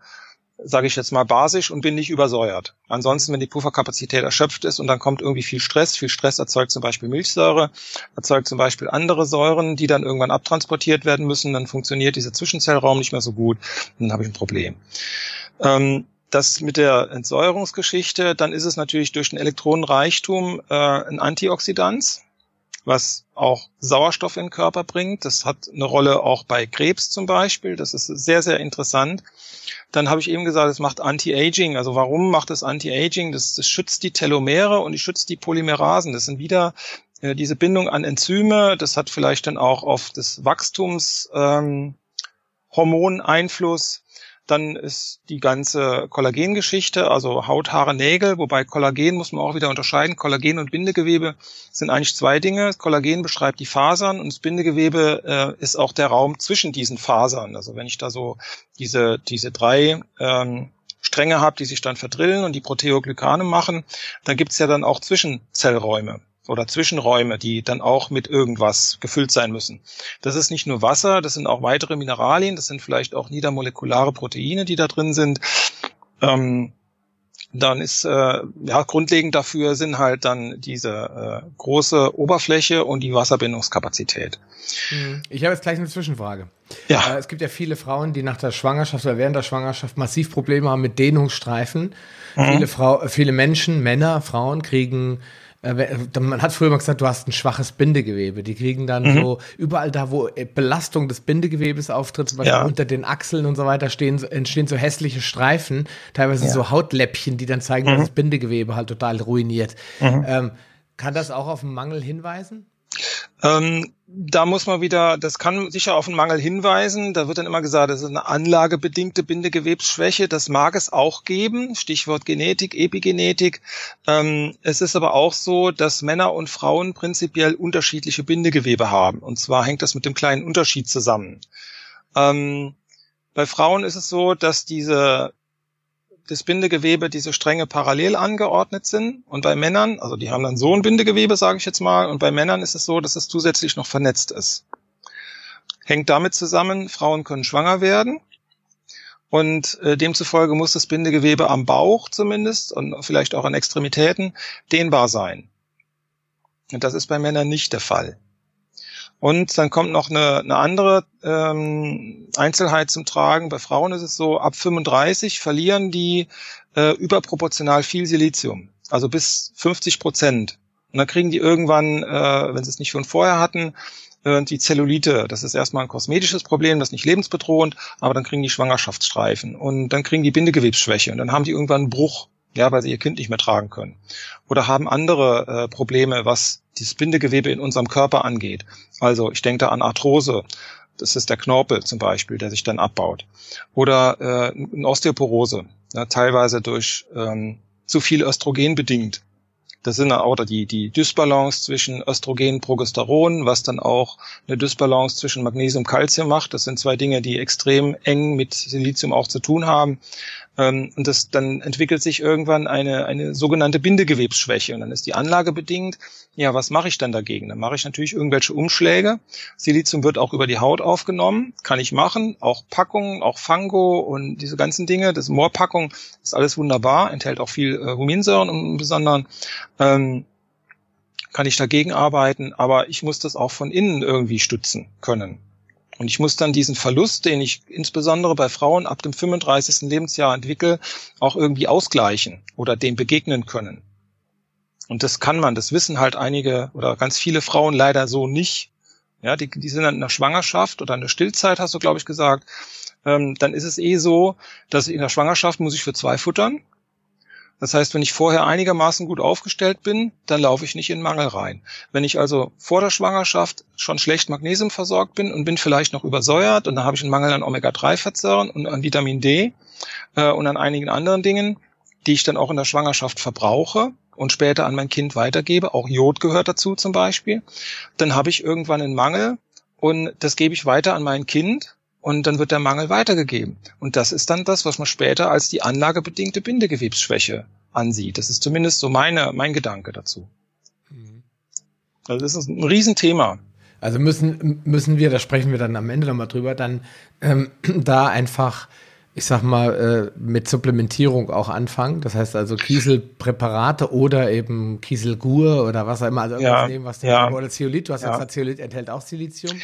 sage ich jetzt mal, basisch und bin nicht übersäuert. Ansonsten, wenn die Pufferkapazität erschöpft ist und dann kommt irgendwie viel Stress, viel Stress erzeugt zum Beispiel Milchsäure, erzeugt zum Beispiel andere Säuren, die dann irgendwann abtransportiert werden müssen, dann funktioniert dieser Zwischenzellraum nicht mehr so gut, dann habe ich ein Problem. Ähm, das mit der Entsäuerungsgeschichte, dann ist es natürlich durch den Elektronenreichtum äh, ein Antioxidant, was auch Sauerstoff in den Körper bringt. Das hat eine Rolle auch bei Krebs zum Beispiel. Das ist sehr, sehr interessant. Dann habe ich eben gesagt, es macht Anti-Aging. Also warum macht es Anti-Aging? Das, das schützt die Telomere und es schützt die Polymerasen. Das sind wieder äh, diese Bindung an Enzyme. Das hat vielleicht dann auch auf das Wachstumshormon ähm, Einfluss. Dann ist die ganze Kollagengeschichte, also Haut, Haare, Nägel, wobei Kollagen muss man auch wieder unterscheiden. Kollagen und Bindegewebe sind eigentlich zwei Dinge. Das Kollagen beschreibt die Fasern und das Bindegewebe äh, ist auch der Raum zwischen diesen Fasern. Also wenn ich da so diese, diese drei ähm, Stränge habe, die sich dann verdrillen und die Proteoglykane machen, dann gibt's ja dann auch Zwischenzellräume oder Zwischenräume, die dann auch mit irgendwas gefüllt sein müssen. Das ist nicht nur Wasser, das sind auch weitere Mineralien, das sind vielleicht auch niedermolekulare Proteine, die da drin sind. Ähm, dann ist äh, ja grundlegend dafür sind halt dann diese äh, große Oberfläche und die Wasserbindungskapazität. Hm. Ich habe jetzt gleich eine Zwischenfrage. Ja. Äh, es gibt ja viele Frauen, die nach der Schwangerschaft oder während der Schwangerschaft massiv Probleme haben mit Dehnungsstreifen. Mhm. Viele Frau, viele Menschen, Männer, Frauen kriegen äh, man hat früher mal gesagt, du hast ein schwaches Bindegewebe. Die kriegen dann mhm. so überall da, wo äh, Belastung des Bindegewebes auftritt, zum Beispiel ja. unter den Achseln und so weiter, stehen, entstehen so hässliche Streifen, teilweise ja. so Hautläppchen, die dann zeigen, mhm. dass das Bindegewebe halt total ruiniert. Mhm. Ähm, kann das auch auf einen Mangel hinweisen? Ähm, da muss man wieder, das kann sicher auf einen Mangel hinweisen. Da wird dann immer gesagt, das ist eine anlagebedingte Bindegewebsschwäche. Das mag es auch geben. Stichwort Genetik, Epigenetik. Ähm, es ist aber auch so, dass Männer und Frauen prinzipiell unterschiedliche Bindegewebe haben. Und zwar hängt das mit dem kleinen Unterschied zusammen. Ähm, bei Frauen ist es so, dass diese das Bindegewebe diese Stränge parallel angeordnet sind. Und bei Männern, also die haben dann so ein Bindegewebe, sage ich jetzt mal, und bei Männern ist es so, dass es zusätzlich noch vernetzt ist. Hängt damit zusammen, Frauen können schwanger werden. Und äh, demzufolge muss das Bindegewebe am Bauch zumindest und vielleicht auch an Extremitäten dehnbar sein. Und das ist bei Männern nicht der Fall. Und dann kommt noch eine, eine andere ähm, Einzelheit zum Tragen. Bei Frauen ist es so, ab 35 verlieren die äh, überproportional viel Silizium, also bis 50 Prozent. Und dann kriegen die irgendwann, äh, wenn sie es nicht schon vorher hatten, äh, die Zellulite. Das ist erstmal ein kosmetisches Problem, das ist nicht lebensbedrohend, aber dann kriegen die Schwangerschaftsstreifen und dann kriegen die Bindegewebsschwäche und dann haben die irgendwann einen Bruch ja, weil sie ihr Kind nicht mehr tragen können. Oder haben andere äh, Probleme, was dieses Bindegewebe in unserem Körper angeht. Also ich denke da an Arthrose. Das ist der Knorpel zum Beispiel, der sich dann abbaut. Oder äh, eine Osteoporose, ja, teilweise durch ähm, zu viel Östrogen bedingt. Das sind auch die, die Dysbalance zwischen Östrogen und Progesteron, was dann auch eine Dysbalance zwischen Magnesium und Calcium macht. Das sind zwei Dinge, die extrem eng mit Silizium auch zu tun haben. Ähm, und das, dann entwickelt sich irgendwann eine, eine sogenannte Bindegewebsschwäche. Und dann ist die Anlage bedingt. Ja, was mache ich dann dagegen? Dann mache ich natürlich irgendwelche Umschläge. Silizium wird auch über die Haut aufgenommen. Kann ich machen. Auch Packungen, auch Fango und diese ganzen Dinge. Das Moorpackung ist alles wunderbar. Enthält auch viel äh, Huminsäuren im Besonderen. Ähm, kann ich dagegen arbeiten, aber ich muss das auch von innen irgendwie stützen können. Und ich muss dann diesen Verlust, den ich insbesondere bei Frauen ab dem 35. Lebensjahr entwickle, auch irgendwie ausgleichen oder dem begegnen können. Und das kann man, das wissen halt einige oder ganz viele Frauen leider so nicht. Ja, die, die sind dann in der Schwangerschaft oder in der Stillzeit, hast du, glaube ich, gesagt. Ähm, dann ist es eh so, dass in der Schwangerschaft muss ich für zwei futtern. Das heißt, wenn ich vorher einigermaßen gut aufgestellt bin, dann laufe ich nicht in Mangel rein. Wenn ich also vor der Schwangerschaft schon schlecht Magnesium versorgt bin und bin vielleicht noch übersäuert und dann habe ich einen Mangel an Omega-3-Fettsäuren und an Vitamin D äh, und an einigen anderen Dingen, die ich dann auch in der Schwangerschaft verbrauche und später an mein Kind weitergebe, auch Jod gehört dazu zum Beispiel, dann habe ich irgendwann einen Mangel und das gebe ich weiter an mein Kind und dann wird der Mangel weitergegeben. Und das ist dann das, was man später als die anlagebedingte Bindegewebsschwäche ansieht. Das ist zumindest so meine, mein Gedanke dazu. Mhm. Also das ist ein Riesenthema. Also müssen, müssen wir, da sprechen wir dann am Ende nochmal drüber, dann ähm, da einfach, ich sag mal, äh, mit Supplementierung auch anfangen. Das heißt also Kieselpräparate oder eben Kieselgur oder was auch immer, also irgendwas ja, nehmen, was ja. oder Zeolit, du hast ja gesagt, Zeolit enthält auch Silizium.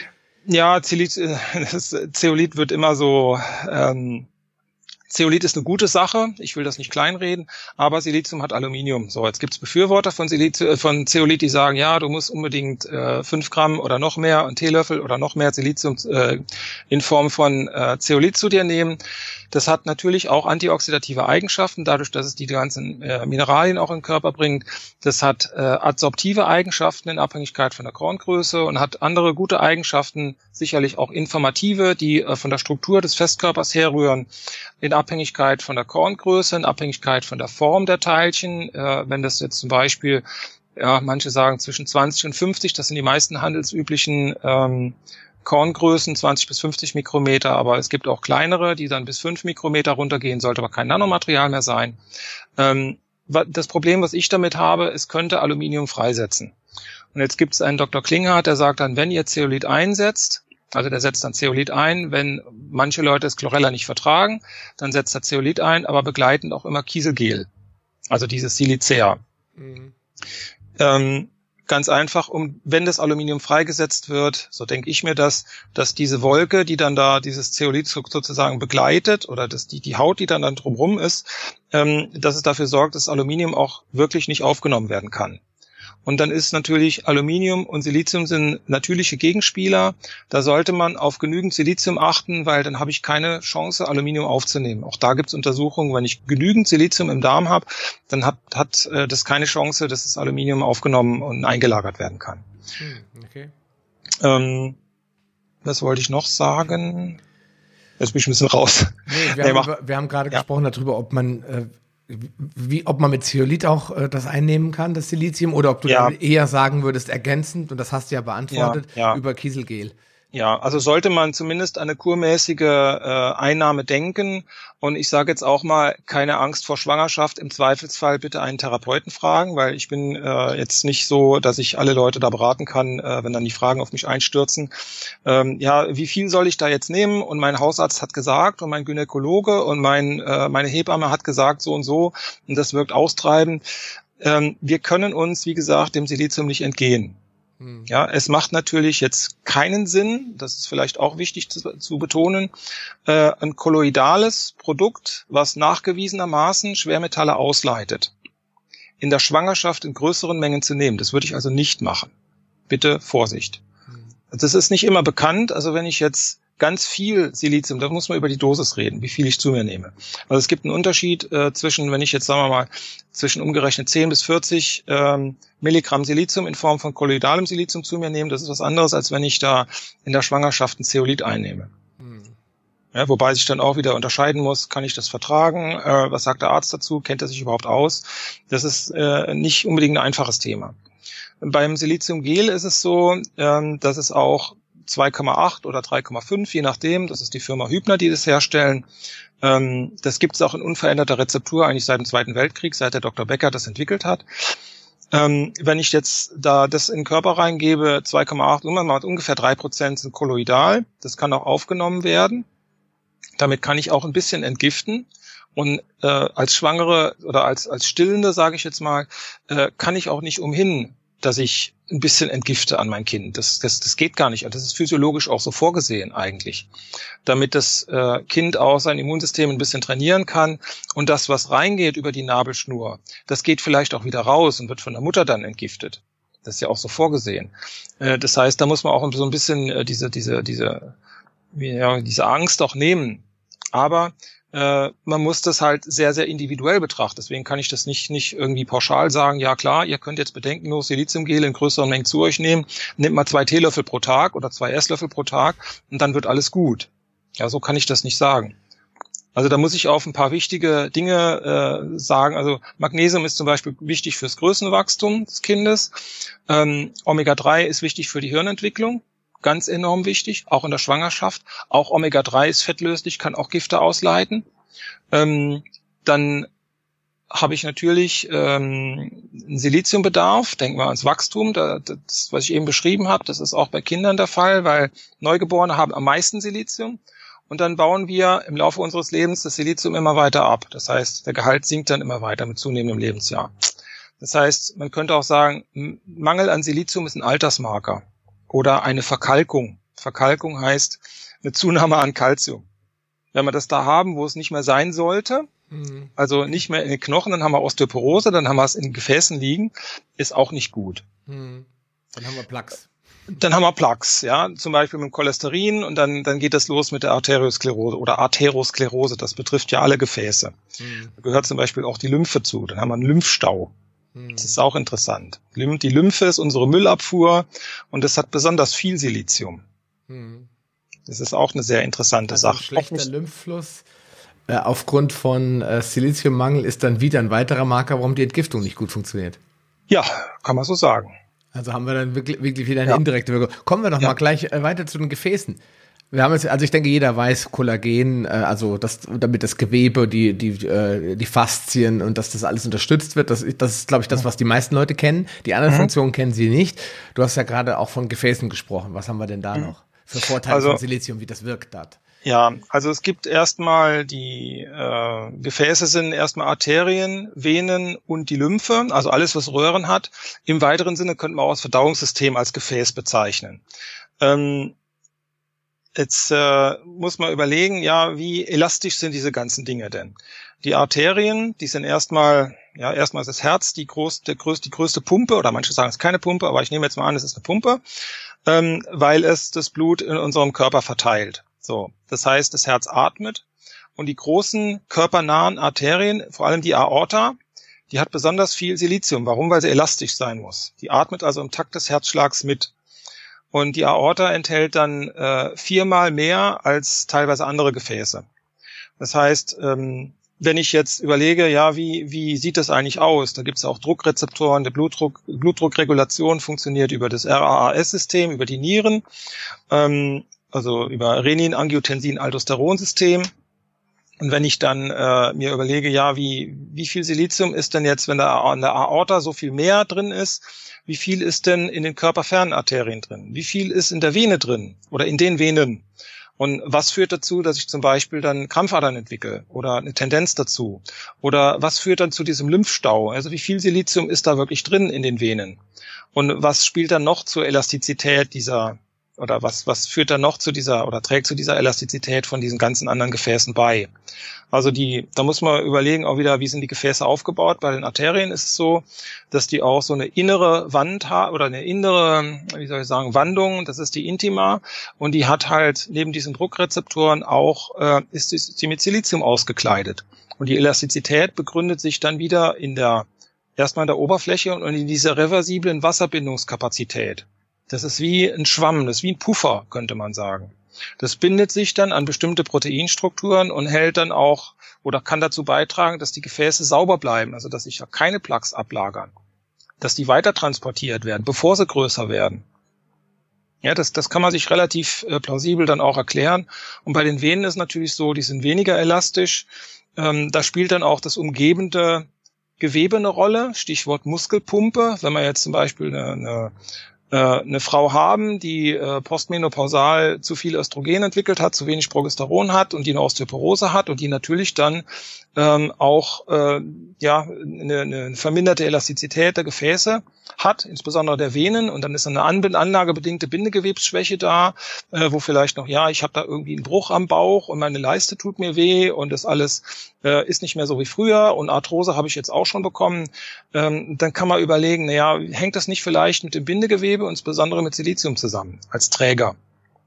Ja, Zeolit, äh, das Zeolit wird immer so ähm, Zeolit ist eine gute Sache, ich will das nicht kleinreden, aber Silizium hat Aluminium. So, jetzt gibt's Befürworter von, Silizium, äh, von Zeolit, die sagen, ja, du musst unbedingt äh, 5 Gramm oder noch mehr, einen Teelöffel oder noch mehr Silizium äh, in Form von äh, Zeolit zu dir nehmen. Das hat natürlich auch antioxidative Eigenschaften, dadurch, dass es die ganzen äh, Mineralien auch in den Körper bringt. Das hat äh, adsorptive Eigenschaften in Abhängigkeit von der Korngröße und hat andere gute Eigenschaften, sicherlich auch informative, die äh, von der Struktur des Festkörpers herrühren, in Abhängigkeit von der Korngröße, in Abhängigkeit von der Form der Teilchen. Äh, wenn das jetzt zum Beispiel ja, manche sagen zwischen 20 und 50, das sind die meisten handelsüblichen ähm, Korngrößen 20 bis 50 Mikrometer, aber es gibt auch kleinere, die dann bis 5 Mikrometer runtergehen, sollte aber kein Nanomaterial mehr sein. Ähm, das Problem, was ich damit habe, es könnte Aluminium freisetzen. Und jetzt gibt es einen Dr. Klinghardt, der sagt dann, wenn ihr Zeolit einsetzt, also der setzt dann Zeolit ein, wenn manche Leute das Chlorella nicht vertragen, dann setzt er Zeolit ein, aber begleitend auch immer Kieselgel. Also dieses Silicea. Mhm. Ähm, Ganz einfach, um wenn das Aluminium freigesetzt wird, so denke ich mir das, dass diese Wolke, die dann da dieses Zeolit sozusagen begleitet oder dass die, die Haut, die dann dann drumherum ist, ähm, dass es dafür sorgt, dass Aluminium auch wirklich nicht aufgenommen werden kann. Und dann ist natürlich Aluminium und Silizium sind natürliche Gegenspieler. Da sollte man auf genügend Silizium achten, weil dann habe ich keine Chance, Aluminium aufzunehmen. Auch da gibt es Untersuchungen, wenn ich genügend Silizium im Darm habe, dann hat, hat äh, das keine Chance, dass das Aluminium aufgenommen und eingelagert werden kann. Hm, okay. Ähm, was wollte ich noch sagen? Jetzt bin ich ein bisschen raus. Nee, wir, nee, haben, über, wir haben gerade ja. gesprochen darüber, ob man äh, wie, ob man mit Zeolit auch äh, das einnehmen kann, das Silizium, oder ob du ja. eher sagen würdest, ergänzend, und das hast du ja beantwortet, ja, ja. über Kieselgel. Ja, also sollte man zumindest eine kurmäßige äh, Einnahme denken. Und ich sage jetzt auch mal, keine Angst vor Schwangerschaft. Im Zweifelsfall bitte einen Therapeuten fragen, weil ich bin äh, jetzt nicht so, dass ich alle Leute da beraten kann, äh, wenn dann die Fragen auf mich einstürzen. Ähm, ja, wie viel soll ich da jetzt nehmen? Und mein Hausarzt hat gesagt und mein Gynäkologe und mein, äh, meine Hebamme hat gesagt so und so. Und das wirkt austreibend. Ähm, wir können uns, wie gesagt, dem Silizium nicht entgehen. Hm. Ja, es macht natürlich jetzt keinen Sinn, das ist vielleicht auch wichtig zu, zu betonen, äh, ein kolloidales Produkt, was nachgewiesenermaßen Schwermetalle ausleitet, in der Schwangerschaft in größeren Mengen zu nehmen. Das würde ich also nicht machen. Bitte Vorsicht. Hm. Das ist nicht immer bekannt. Also wenn ich jetzt ganz viel Silizium, da muss man über die Dosis reden, wie viel ich zu mir nehme. Also es gibt einen Unterschied äh, zwischen, wenn ich jetzt sagen wir mal, zwischen umgerechnet 10 bis 40 ähm, Milligramm Silizium in Form von kolloidalem Silizium zu mir nehme. Das ist was anderes, als wenn ich da in der Schwangerschaft ein Zeolit einnehme. Hm. Ja, wobei sich dann auch wieder unterscheiden muss, kann ich das vertragen? Äh, was sagt der Arzt dazu? Kennt er sich überhaupt aus? Das ist äh, nicht unbedingt ein einfaches Thema. Beim Siliziumgel ist es so, ähm, dass es auch 2,8 oder 3,5, je nachdem. Das ist die Firma Hübner, die das herstellen. Ähm, das gibt es auch in unveränderter Rezeptur eigentlich seit dem Zweiten Weltkrieg, seit der Dr. Becker das entwickelt hat. Ähm, wenn ich jetzt da das in den Körper reingebe, 2,8, ungefähr 3 Prozent sind kolloidal. Das kann auch aufgenommen werden. Damit kann ich auch ein bisschen entgiften. Und äh, als Schwangere oder als, als Stillende, sage ich jetzt mal, äh, kann ich auch nicht umhin, dass ich ein bisschen entgifte an mein Kind. Das, das, das geht gar nicht. Das ist physiologisch auch so vorgesehen eigentlich. Damit das äh, Kind auch sein Immunsystem ein bisschen trainieren kann und das, was reingeht über die Nabelschnur, das geht vielleicht auch wieder raus und wird von der Mutter dann entgiftet. Das ist ja auch so vorgesehen. Äh, das heißt, da muss man auch so ein bisschen äh, diese, diese, diese, ja, diese Angst auch nehmen. Aber äh, man muss das halt sehr, sehr individuell betrachten. Deswegen kann ich das nicht, nicht irgendwie pauschal sagen, ja klar, ihr könnt jetzt bedenkenlos Siliziumgel in größeren Mengen zu euch nehmen, nehmt mal zwei Teelöffel pro Tag oder zwei Esslöffel pro Tag und dann wird alles gut. Ja, so kann ich das nicht sagen. Also da muss ich auf ein paar wichtige Dinge äh, sagen. Also Magnesium ist zum Beispiel wichtig fürs Größenwachstum des Kindes. Ähm, Omega-3 ist wichtig für die Hirnentwicklung ganz enorm wichtig, auch in der Schwangerschaft. Auch Omega-3 ist fettlöslich, kann auch Gifte ausleiten. Ähm, dann habe ich natürlich ähm, einen Siliziumbedarf. Denken wir ans Wachstum. Das, was ich eben beschrieben habe, das ist auch bei Kindern der Fall, weil Neugeborene haben am meisten Silizium. Und dann bauen wir im Laufe unseres Lebens das Silizium immer weiter ab. Das heißt, der Gehalt sinkt dann immer weiter mit zunehmendem Lebensjahr. Das heißt, man könnte auch sagen, Mangel an Silizium ist ein Altersmarker oder eine Verkalkung. Verkalkung heißt eine Zunahme an Kalzium. Wenn wir das da haben, wo es nicht mehr sein sollte, mhm. also nicht mehr in den Knochen, dann haben wir Osteoporose, dann haben wir es in Gefäßen liegen, ist auch nicht gut. Mhm. Dann haben wir Plaques. Dann haben wir Plaques, ja, zum Beispiel mit dem Cholesterin und dann, dann geht das los mit der Arteriosklerose oder Arteriosklerose. Das betrifft ja alle Gefäße. Mhm. Da gehört zum Beispiel auch die Lymphe zu. Dann haben wir einen Lymphstau. Das ist auch interessant. Die Lymphe ist unsere Müllabfuhr und es hat besonders viel Silizium. Hm. Das ist auch eine sehr interessante also Sache. Ein schlechter Lymphfluss äh, aufgrund von äh, Siliziummangel ist dann wieder ein weiterer Marker, warum die Entgiftung nicht gut funktioniert. Ja, kann man so sagen. Also haben wir dann wirklich, wirklich wieder eine ja. indirekte Wirkung. Kommen wir doch ja. mal gleich äh, weiter zu den Gefäßen. Wir haben jetzt, also ich denke, jeder weiß Kollagen, äh, also das, damit das Gewebe, die, die, äh, die Faszien und dass das alles unterstützt wird, das, das ist, glaube ich, das, was die meisten Leute kennen. Die anderen mhm. Funktionen kennen sie nicht. Du hast ja gerade auch von Gefäßen gesprochen. Was haben wir denn da mhm. noch für Vorteile also, von Silizium, wie das wirkt dort? Ja, also es gibt erstmal die äh, Gefäße sind erstmal Arterien, Venen und die Lymphe, also alles, was Röhren hat. Im weiteren Sinne könnte man auch das Verdauungssystem als Gefäß bezeichnen. Ähm, jetzt äh, muss man überlegen, ja, wie elastisch sind diese ganzen Dinge denn? Die Arterien, die sind erstmal, ja, erstmal ist das Herz die, groß, der größte, die größte Pumpe, oder manche sagen es ist keine Pumpe, aber ich nehme jetzt mal an, es ist eine Pumpe, ähm, weil es das Blut in unserem Körper verteilt. So, das heißt, das Herz atmet und die großen körpernahen Arterien, vor allem die Aorta, die hat besonders viel Silizium. Warum? Weil sie elastisch sein muss. Die atmet also im Takt des Herzschlags mit. Und die Aorta enthält dann äh, viermal mehr als teilweise andere Gefäße. Das heißt, ähm, wenn ich jetzt überlege, ja, wie, wie sieht das eigentlich aus? Da gibt es auch Druckrezeptoren, der Blutdruck, Blutdruckregulation funktioniert über das RAAS-System, über die Nieren. Ähm, also über Renin-Angiotensin-Aldosteron-System. Und wenn ich dann äh, mir überlege, ja, wie, wie viel Silizium ist denn jetzt, wenn da an der Aorta so viel mehr drin ist, wie viel ist denn in den körperfernen Arterien drin? Wie viel ist in der Vene drin oder in den Venen? Und was führt dazu, dass ich zum Beispiel dann Krampfadern entwickle oder eine Tendenz dazu? Oder was führt dann zu diesem Lymphstau? Also wie viel Silizium ist da wirklich drin in den Venen? Und was spielt dann noch zur Elastizität dieser, oder was, was führt dann noch zu dieser oder trägt zu dieser Elastizität von diesen ganzen anderen Gefäßen bei? Also die, da muss man überlegen auch wieder, wie sind die Gefäße aufgebaut. Bei den Arterien ist es so, dass die auch so eine innere Wand haben oder eine innere, wie soll ich sagen, Wandung, das ist die Intima und die hat halt neben diesen Druckrezeptoren auch, äh, ist sie mit Silizium ausgekleidet. Und die Elastizität begründet sich dann wieder in der erstmal in der Oberfläche und in dieser reversiblen Wasserbindungskapazität. Das ist wie ein Schwamm, das ist wie ein Puffer, könnte man sagen. Das bindet sich dann an bestimmte Proteinstrukturen und hält dann auch oder kann dazu beitragen, dass die Gefäße sauber bleiben, also dass sich ja keine Plaques ablagern, dass die weiter transportiert werden, bevor sie größer werden. Ja, das, das kann man sich relativ äh, plausibel dann auch erklären. Und bei den Venen ist natürlich so, die sind weniger elastisch. Ähm, da spielt dann auch das umgebende Gewebe eine Rolle, Stichwort Muskelpumpe. Wenn man jetzt zum Beispiel eine, eine eine Frau haben, die äh, postmenopausal zu viel Östrogen entwickelt hat, zu wenig Progesteron hat und die eine Osteoporose hat und die natürlich dann ähm, auch äh, ja eine, eine verminderte Elastizität der Gefäße hat, insbesondere der Venen, und dann ist eine anlagebedingte Bindegewebsschwäche da, äh, wo vielleicht noch, ja, ich habe da irgendwie einen Bruch am Bauch und meine Leiste tut mir weh und das alles äh, ist nicht mehr so wie früher und Arthrose habe ich jetzt auch schon bekommen, ähm, dann kann man überlegen, naja, hängt das nicht vielleicht mit dem Bindegewebe, insbesondere mit Silizium zusammen, als Träger?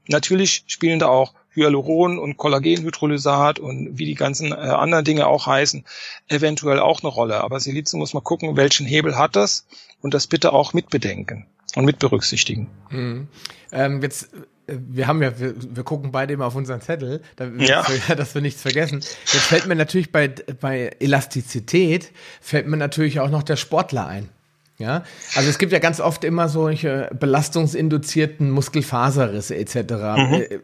Natürlich spielen da auch Hyaluron und Kollagenhydrolysat und wie die ganzen äh, anderen Dinge auch heißen, eventuell auch eine Rolle. Aber Silizium muss man gucken, welchen Hebel hat das und das bitte auch mitbedenken und mitberücksichtigen. Mhm. Ähm, jetzt äh, wir haben ja, wir, wir gucken beide immer auf unseren Zettel, ja. dass wir nichts vergessen. Jetzt fällt mir natürlich bei, bei Elastizität, fällt mir natürlich auch noch der Sportler ein. Ja, also es gibt ja ganz oft immer solche belastungsinduzierten Muskelfaserrisse etc. Mhm. Äh,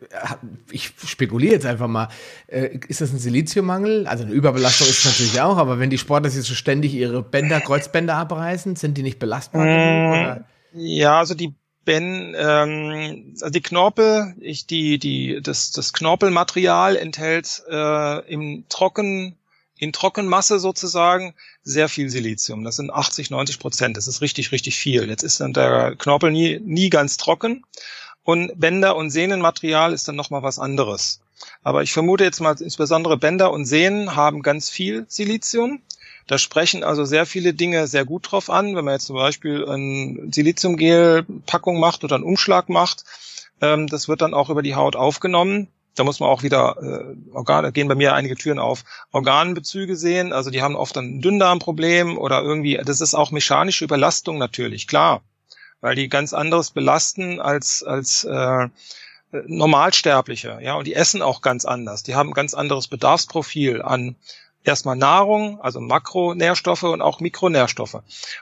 ich spekuliere jetzt einfach mal, äh, ist das ein Siliziummangel? Also eine Überbelastung ist es natürlich auch, aber wenn die Sportler sich so ständig ihre Bänder, Kreuzbänder abreißen, sind die nicht belastbar genug? Ja, also die Ben, ähm, also die Knorpel, ich, die, die, das, das Knorpelmaterial enthält äh, im Trocken in Trockenmasse sozusagen sehr viel Silizium. Das sind 80, 90 Prozent. Das ist richtig, richtig viel. Jetzt ist dann der Knorpel nie, nie ganz trocken und Bänder und Sehnenmaterial ist dann nochmal was anderes. Aber ich vermute jetzt mal, insbesondere Bänder und Sehnen haben ganz viel Silizium. Da sprechen also sehr viele Dinge sehr gut drauf an. Wenn man jetzt zum Beispiel ein Siliziumgel-Packung macht oder einen Umschlag macht, ähm, das wird dann auch über die Haut aufgenommen da muss man auch wieder äh, Organe, gehen bei mir einige Türen auf, Organbezüge sehen. Also die haben oft ein Dünndarmproblem oder irgendwie, das ist auch mechanische Überlastung natürlich, klar. Weil die ganz anderes belasten als, als äh, Normalsterbliche, ja, und die essen auch ganz anders. Die haben ein ganz anderes Bedarfsprofil an erstmal Nahrung, also Makronährstoffe und auch Mikronährstoffe.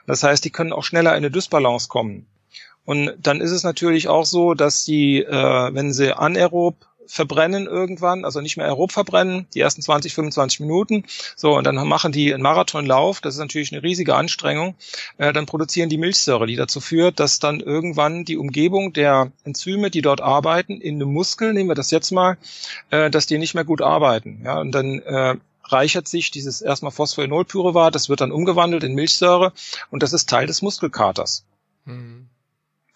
Das heißt, die können auch schneller in eine Dysbalance kommen. Und dann ist es natürlich auch so, dass sie, äh, wenn sie anaerob verbrennen irgendwann, also nicht mehr aerob verbrennen, die ersten 20, 25 Minuten. So, und dann machen die einen Marathonlauf, das ist natürlich eine riesige Anstrengung. Äh, dann produzieren die Milchsäure, die dazu führt, dass dann irgendwann die Umgebung der Enzyme, die dort arbeiten, in einem Muskel, nehmen wir das jetzt mal, äh, dass die nicht mehr gut arbeiten. Ja, und dann äh, reichert sich dieses erstmal Phosphoenolpyruvat, das wird dann umgewandelt in Milchsäure und das ist Teil des Muskelkaters. Mhm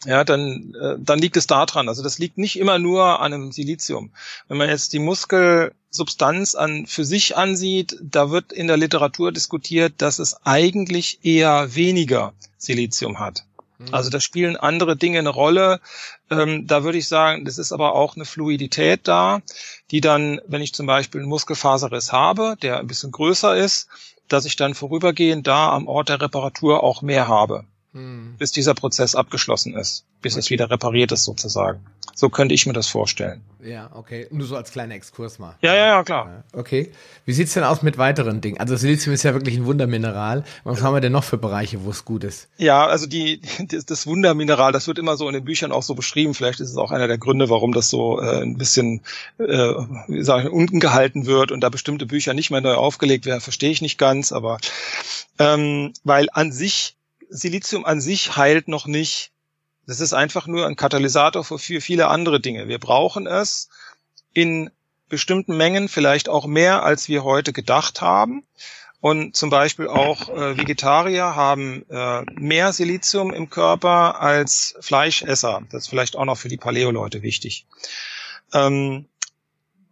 ja, dann, äh, dann liegt es daran. Also das liegt nicht immer nur an einem Silizium. Wenn man jetzt die Muskelsubstanz an, für sich ansieht, da wird in der Literatur diskutiert, dass es eigentlich eher weniger Silizium hat. Mhm. Also da spielen andere Dinge eine Rolle. Ähm, da würde ich sagen, das ist aber auch eine Fluidität da, die dann, wenn ich zum Beispiel einen Muskelfaserriss habe, der ein bisschen größer ist, dass ich dann vorübergehend da am Ort der Reparatur auch mehr habe hm. bis dieser Prozess abgeschlossen ist, bis okay. es wieder repariert ist sozusagen. So könnte ich mir das vorstellen. Ja, okay. Nur so als kleiner Exkurs mal. Ja, ja, ja, klar. Okay. Wie sieht's denn aus mit weiteren Dingen? Also Silizium ist ja wirklich ein Wundermineral. Was haben wir denn noch für Bereiche, wo es gut ist? Ja, also die, das Wundermineral, das wird immer so in den Büchern auch so beschrieben. Vielleicht ist es auch einer der Gründe, warum das so äh, ein bisschen, äh, wie sage ich, unten gehalten wird und da bestimmte Bücher nicht mehr neu aufgelegt werden, verstehe ich nicht ganz. Aber ähm, weil an sich Silizium an sich heilt noch nicht. Das ist einfach nur ein Katalysator für viele andere Dinge. Wir brauchen es in bestimmten Mengen, vielleicht auch mehr, als wir heute gedacht haben. Und zum Beispiel auch äh, Vegetarier haben äh, mehr Silizium im Körper als Fleischesser. Das ist vielleicht auch noch für die Paleo-Leute wichtig. Ähm,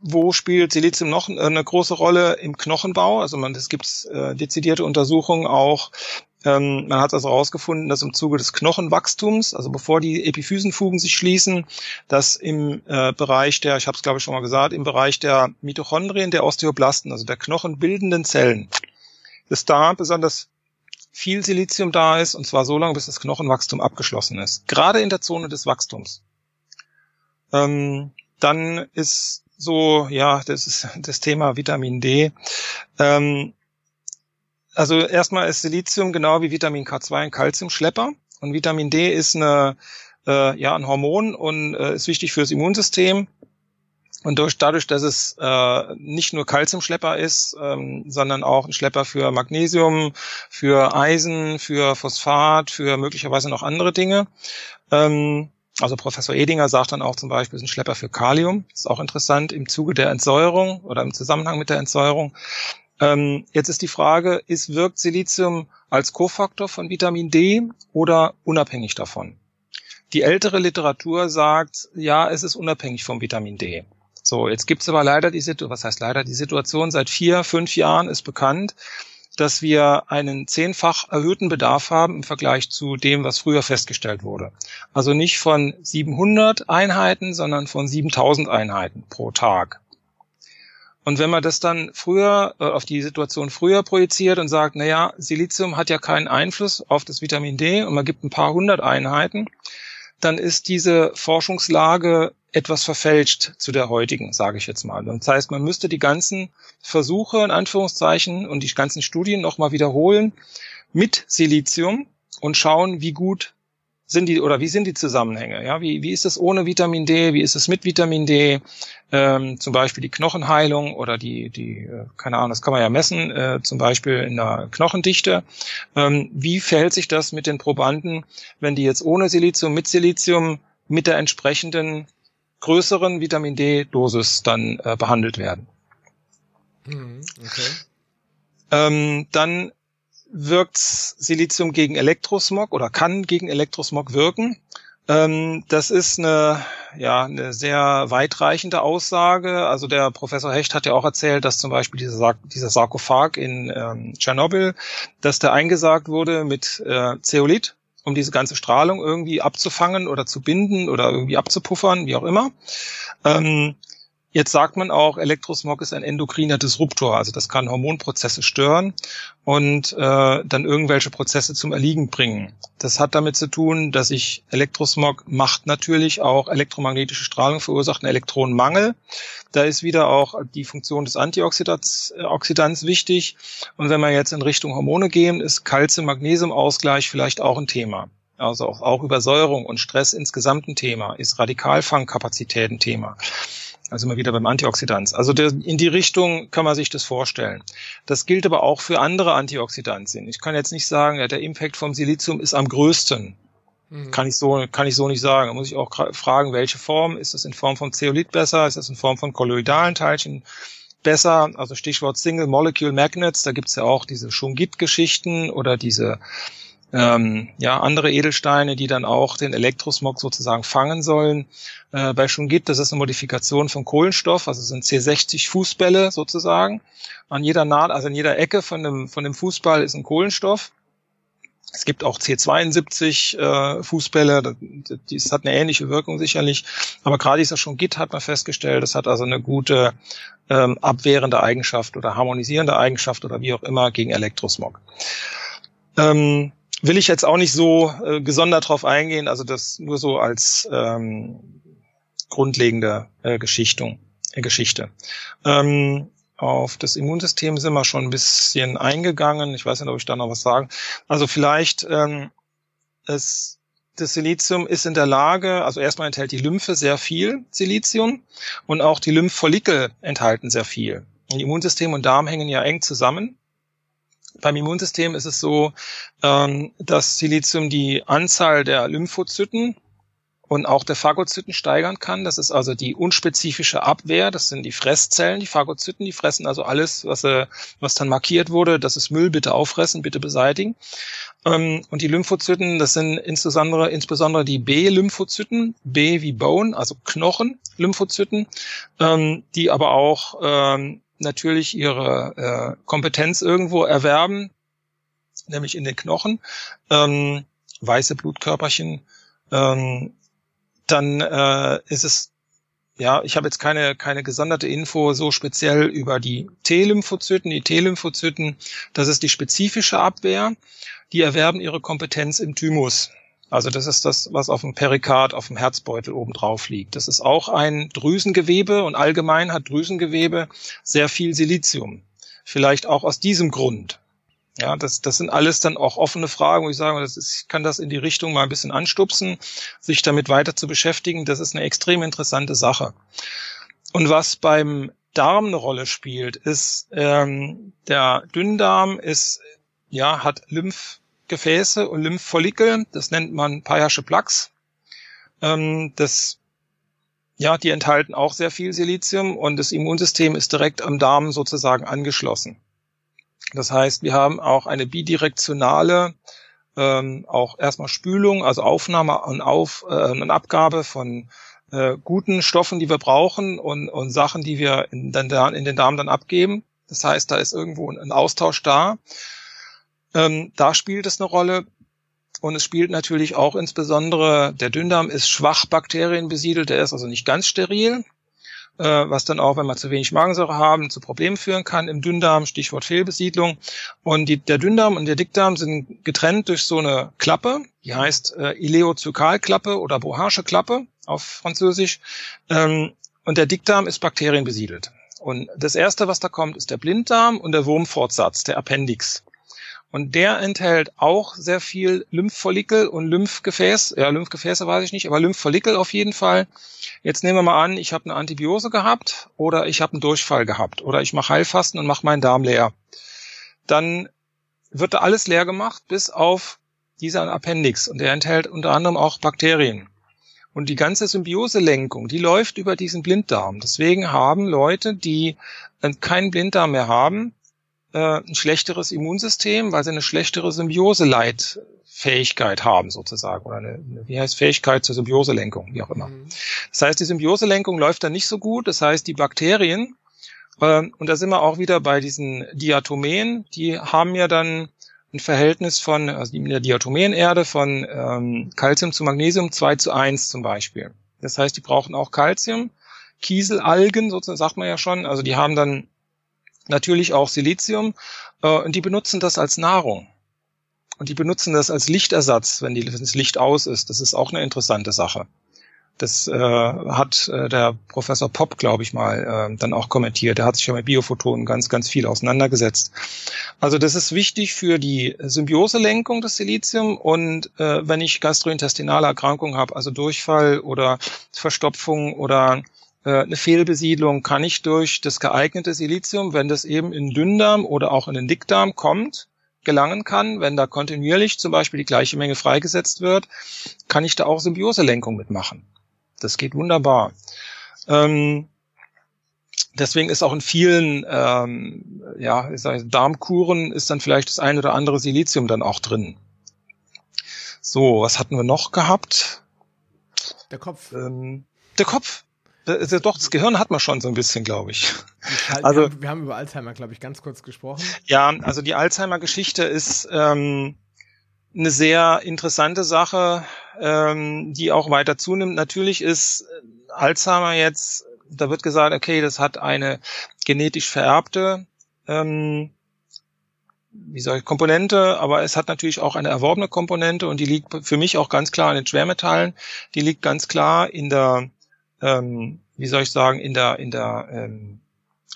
wo spielt Silizium noch eine große Rolle im Knochenbau? Also man, es gibt äh, dezidierte Untersuchungen auch ähm, man hat also herausgefunden, dass im Zuge des Knochenwachstums, also bevor die Epiphysenfugen sich schließen, dass im äh, Bereich der, ich habe es glaube ich schon mal gesagt, im Bereich der Mitochondrien, der Osteoblasten, also der knochenbildenden Zellen, dass da besonders viel Silizium da ist, und zwar so lange, bis das Knochenwachstum abgeschlossen ist. Gerade in der Zone des Wachstums. Ähm, dann ist so, ja, das ist das Thema Vitamin D. Ähm, also erstmal ist Silizium genau wie Vitamin K2 ein Calciumschlepper und Vitamin D ist eine, äh, ja, ein Hormon und äh, ist wichtig fürs Immunsystem. Und durch, dadurch, dass es äh, nicht nur Calciumschlepper ist, ähm, sondern auch ein Schlepper für Magnesium, für Eisen, für Phosphat, für möglicherweise noch andere Dinge. Ähm, also Professor Edinger sagt dann auch zum Beispiel, es ist ein Schlepper für Kalium. Das ist auch interessant im Zuge der Entsäuerung oder im Zusammenhang mit der Entsäuerung. Ähm, jetzt ist die Frage, ist, wirkt Silizium als Kofaktor von Vitamin D oder unabhängig davon? Die ältere Literatur sagt, ja, es ist unabhängig vom Vitamin D. So, jetzt gibt's aber leider die Situation, was heißt leider, die Situation seit vier, fünf Jahren ist bekannt, dass wir einen zehnfach erhöhten Bedarf haben im Vergleich zu dem, was früher festgestellt wurde. Also nicht von 700 Einheiten, sondern von 7000 Einheiten pro Tag. Und wenn man das dann früher äh, auf die Situation früher projiziert und sagt, na ja, Silizium hat ja keinen Einfluss auf das Vitamin D und man gibt ein paar hundert Einheiten, dann ist diese Forschungslage etwas verfälscht zu der heutigen, sage ich jetzt mal. Das heißt, man müsste die ganzen Versuche in Anführungszeichen und die ganzen Studien nochmal wiederholen mit Silizium und schauen, wie gut sind die oder wie sind die Zusammenhänge? Ja, wie, wie ist es ohne Vitamin D? Wie ist es mit Vitamin D? Ähm, zum Beispiel die Knochenheilung oder die, die, äh, keine Ahnung, das kann man ja messen, äh, zum Beispiel in der Knochendichte. Ähm, wie verhält sich das mit den Probanden, wenn die jetzt ohne Silizium, mit Silizium, mit der entsprechenden größeren Vitamin D-Dosis dann äh, behandelt werden? Mhm, okay. Ähm, dann wirkt Silizium gegen Elektrosmog oder kann gegen Elektrosmog wirken. Ähm, das ist eine, ja, eine sehr weitreichende Aussage. Also der Professor Hecht hat ja auch erzählt, dass zum Beispiel dieser, Sark dieser Sarkophag in ähm, Tschernobyl, dass der eingesagt wurde mit äh, Zeolit, um diese ganze Strahlung irgendwie abzufangen oder zu binden oder irgendwie abzupuffern, wie auch immer. Ähm, Jetzt sagt man auch, Elektrosmog ist ein endokriner Disruptor, also das kann Hormonprozesse stören und äh, dann irgendwelche Prozesse zum Erliegen bringen. Das hat damit zu tun, dass sich Elektrosmog macht natürlich auch elektromagnetische Strahlung verursacht einen Elektronenmangel. Da ist wieder auch die Funktion des Antioxidants äh, wichtig. Und wenn wir jetzt in Richtung Hormone gehen, ist Calcium-Magnesium-Ausgleich vielleicht auch ein Thema. Also auch, auch Übersäuerung und Stress insgesamt ein Thema, ist Radikalfangkapazität ein Thema. Also immer wieder beim Antioxidans. Also der, in die Richtung kann man sich das vorstellen. Das gilt aber auch für andere Antioxidantien. Ich kann jetzt nicht sagen, ja, der Impact vom Silizium ist am größten. Mhm. Kann ich so, kann ich so nicht sagen. Da muss ich auch fragen, welche Form? Ist das in Form von Zeolit besser? Ist das in Form von kolloidalen Teilchen besser? Also Stichwort Single Molecule Magnets. Da gibt's ja auch diese Schungit-Geschichten oder diese ähm, ja, andere Edelsteine, die dann auch den Elektrosmog sozusagen fangen sollen. Äh, bei Schungit, das ist eine Modifikation von Kohlenstoff, also sind C60 Fußbälle sozusagen. An jeder Naht, also an jeder Ecke von dem, von dem Fußball ist ein Kohlenstoff. Es gibt auch C72 äh, Fußbälle, das, hat eine ähnliche Wirkung sicherlich. Aber gerade dieser Schungit hat man festgestellt, das hat also eine gute ähm, abwehrende Eigenschaft oder harmonisierende Eigenschaft oder wie auch immer gegen Elektrosmog. Ähm, will ich jetzt auch nicht so äh, gesondert drauf eingehen, also das nur so als ähm, grundlegende äh, Geschichtung, äh, Geschichte. Ähm, auf das Immunsystem sind wir schon ein bisschen eingegangen. Ich weiß nicht, ob ich da noch was sagen. Also vielleicht ähm, es, das Silizium ist in der Lage, also erstmal enthält die Lymphe sehr viel Silizium und auch die Lymphfollikel enthalten sehr viel. Und Immunsystem und Darm hängen ja eng zusammen. Beim Immunsystem ist es so, ähm, dass Silizium die Anzahl der Lymphozyten und auch der Phagozyten steigern kann. Das ist also die unspezifische Abwehr. Das sind die Fresszellen, die Phagozyten, die fressen also alles, was, äh, was dann markiert wurde. Das ist Müll, bitte auffressen, bitte beseitigen. Ähm, und die Lymphozyten, das sind insbesondere, insbesondere die B-Lymphozyten, B wie Bone, also Knochen-Lymphozyten, ähm, die aber auch ähm, natürlich ihre äh, Kompetenz irgendwo erwerben, nämlich in den Knochen. Ähm, weiße Blutkörperchen, ähm, dann äh, ist es, ja, ich habe jetzt keine, keine gesonderte Info so speziell über die T-Lymphozyten. Die T-Lymphozyten, das ist die spezifische Abwehr. Die erwerben ihre Kompetenz im Thymus. Also das ist das, was auf dem Perikard, auf dem Herzbeutel oben drauf liegt. Das ist auch ein Drüsengewebe und allgemein hat Drüsengewebe sehr viel Silizium. Vielleicht auch aus diesem Grund. Ja, das, das sind alles dann auch offene Fragen, wo ich sage, das ist, ich kann das in die Richtung mal ein bisschen anstupsen, sich damit weiter zu beschäftigen. Das ist eine extrem interessante Sache. Und was beim Darm eine Rolle spielt, ist ähm, der Dünndarm ist ja hat Lymphgefäße und Lymphfollikel. Das nennt man Payasche Plaques. Ähm, das ja, die enthalten auch sehr viel Silizium und das Immunsystem ist direkt am Darm sozusagen angeschlossen. Das heißt, wir haben auch eine bidirektionale, ähm, auch erstmal Spülung, also Aufnahme und, Auf, äh, und Abgabe von äh, guten Stoffen, die wir brauchen und, und Sachen, die wir in den, in den Darm dann abgeben. Das heißt, da ist irgendwo ein Austausch da. Ähm, da spielt es eine Rolle. Und es spielt natürlich auch insbesondere, der Dünndarm ist schwach bakterienbesiedelt, der ist also nicht ganz steril äh, was dann auch, wenn wir zu wenig Magensäure haben, zu Problemen führen kann im Dünndarm, Stichwort Fehlbesiedlung. Und die, der Dünndarm und der Dickdarm sind getrennt durch so eine Klappe, die heißt äh, Ileozykalklappe oder Bohasche Klappe auf Französisch. Ähm, und der Dickdarm ist bakterienbesiedelt. Und das erste, was da kommt, ist der Blinddarm und der Wurmfortsatz, der Appendix. Und der enthält auch sehr viel Lymphfollikel und Lymphgefäß. Ja, Lymphgefäße weiß ich nicht, aber Lymphfollikel auf jeden Fall. Jetzt nehmen wir mal an, ich habe eine Antibiose gehabt oder ich habe einen Durchfall gehabt oder ich mache Heilfasten und mache meinen Darm leer. Dann wird da alles leer gemacht, bis auf dieser Appendix. Und der enthält unter anderem auch Bakterien. Und die ganze Symbioselenkung, die läuft über diesen Blinddarm. Deswegen haben Leute, die äh, keinen Blinddarm mehr haben, äh, ein schlechteres Immunsystem, weil sie eine schlechtere Symbioseleitfähigkeit haben sozusagen oder eine, wie heißt Fähigkeit zur Symbioselenkung, wie auch immer. Mhm. Das heißt, die Symbioselenkung läuft dann nicht so gut. Das heißt, die Bakterien äh, und da sind wir auch wieder bei diesen Diatomeen, die haben ja dann ein Verhältnis von, also in der Diatomeenerde von ähm, Calcium zu Magnesium 2 zu 1 zum Beispiel. Das heißt, die brauchen auch Calcium. Kieselalgen, sozusagen sagt man ja schon, also die haben dann natürlich auch Silizium äh, und die benutzen das als Nahrung. Und die benutzen das als Lichtersatz, wenn, die, wenn das Licht aus ist. Das ist auch eine interessante Sache. Das äh, hat äh, der Professor Popp, glaube ich mal, äh, dann auch kommentiert. Der hat sich ja mit Biophotonen ganz, ganz viel auseinandergesetzt. Also das ist wichtig für die Symbioselenkung des Silizium und äh, wenn ich gastrointestinale Erkrankungen habe, also Durchfall oder Verstopfung oder eine Fehlbesiedlung kann ich durch das geeignete Silizium, wenn das eben in den Dünndarm oder auch in den Dickdarm kommt, gelangen kann. Wenn da kontinuierlich zum Beispiel die gleiche Menge freigesetzt wird, kann ich da auch Symbioselenkung mitmachen. Das geht wunderbar. Ähm, deswegen ist auch in vielen ähm, ja, ich sag, Darmkuren ist dann vielleicht das ein oder andere Silizium dann auch drin. So, was hatten wir noch gehabt? Der Kopf. Ähm, der Kopf. Äh, doch, das Gehirn hat man schon so ein bisschen, glaube ich. Also wir haben, wir haben über Alzheimer, glaube ich, ganz kurz gesprochen. Ja, also die Alzheimer-Geschichte ist ähm, eine sehr interessante Sache, ähm, die auch weiter zunimmt. Natürlich ist Alzheimer jetzt, da wird gesagt, okay, das hat eine genetisch vererbte ähm, wie soll ich, Komponente, aber es hat natürlich auch eine erworbene Komponente und die liegt für mich auch ganz klar in den Schwermetallen. Die liegt ganz klar in der, ähm, wie soll ich sagen, in der, in der ähm,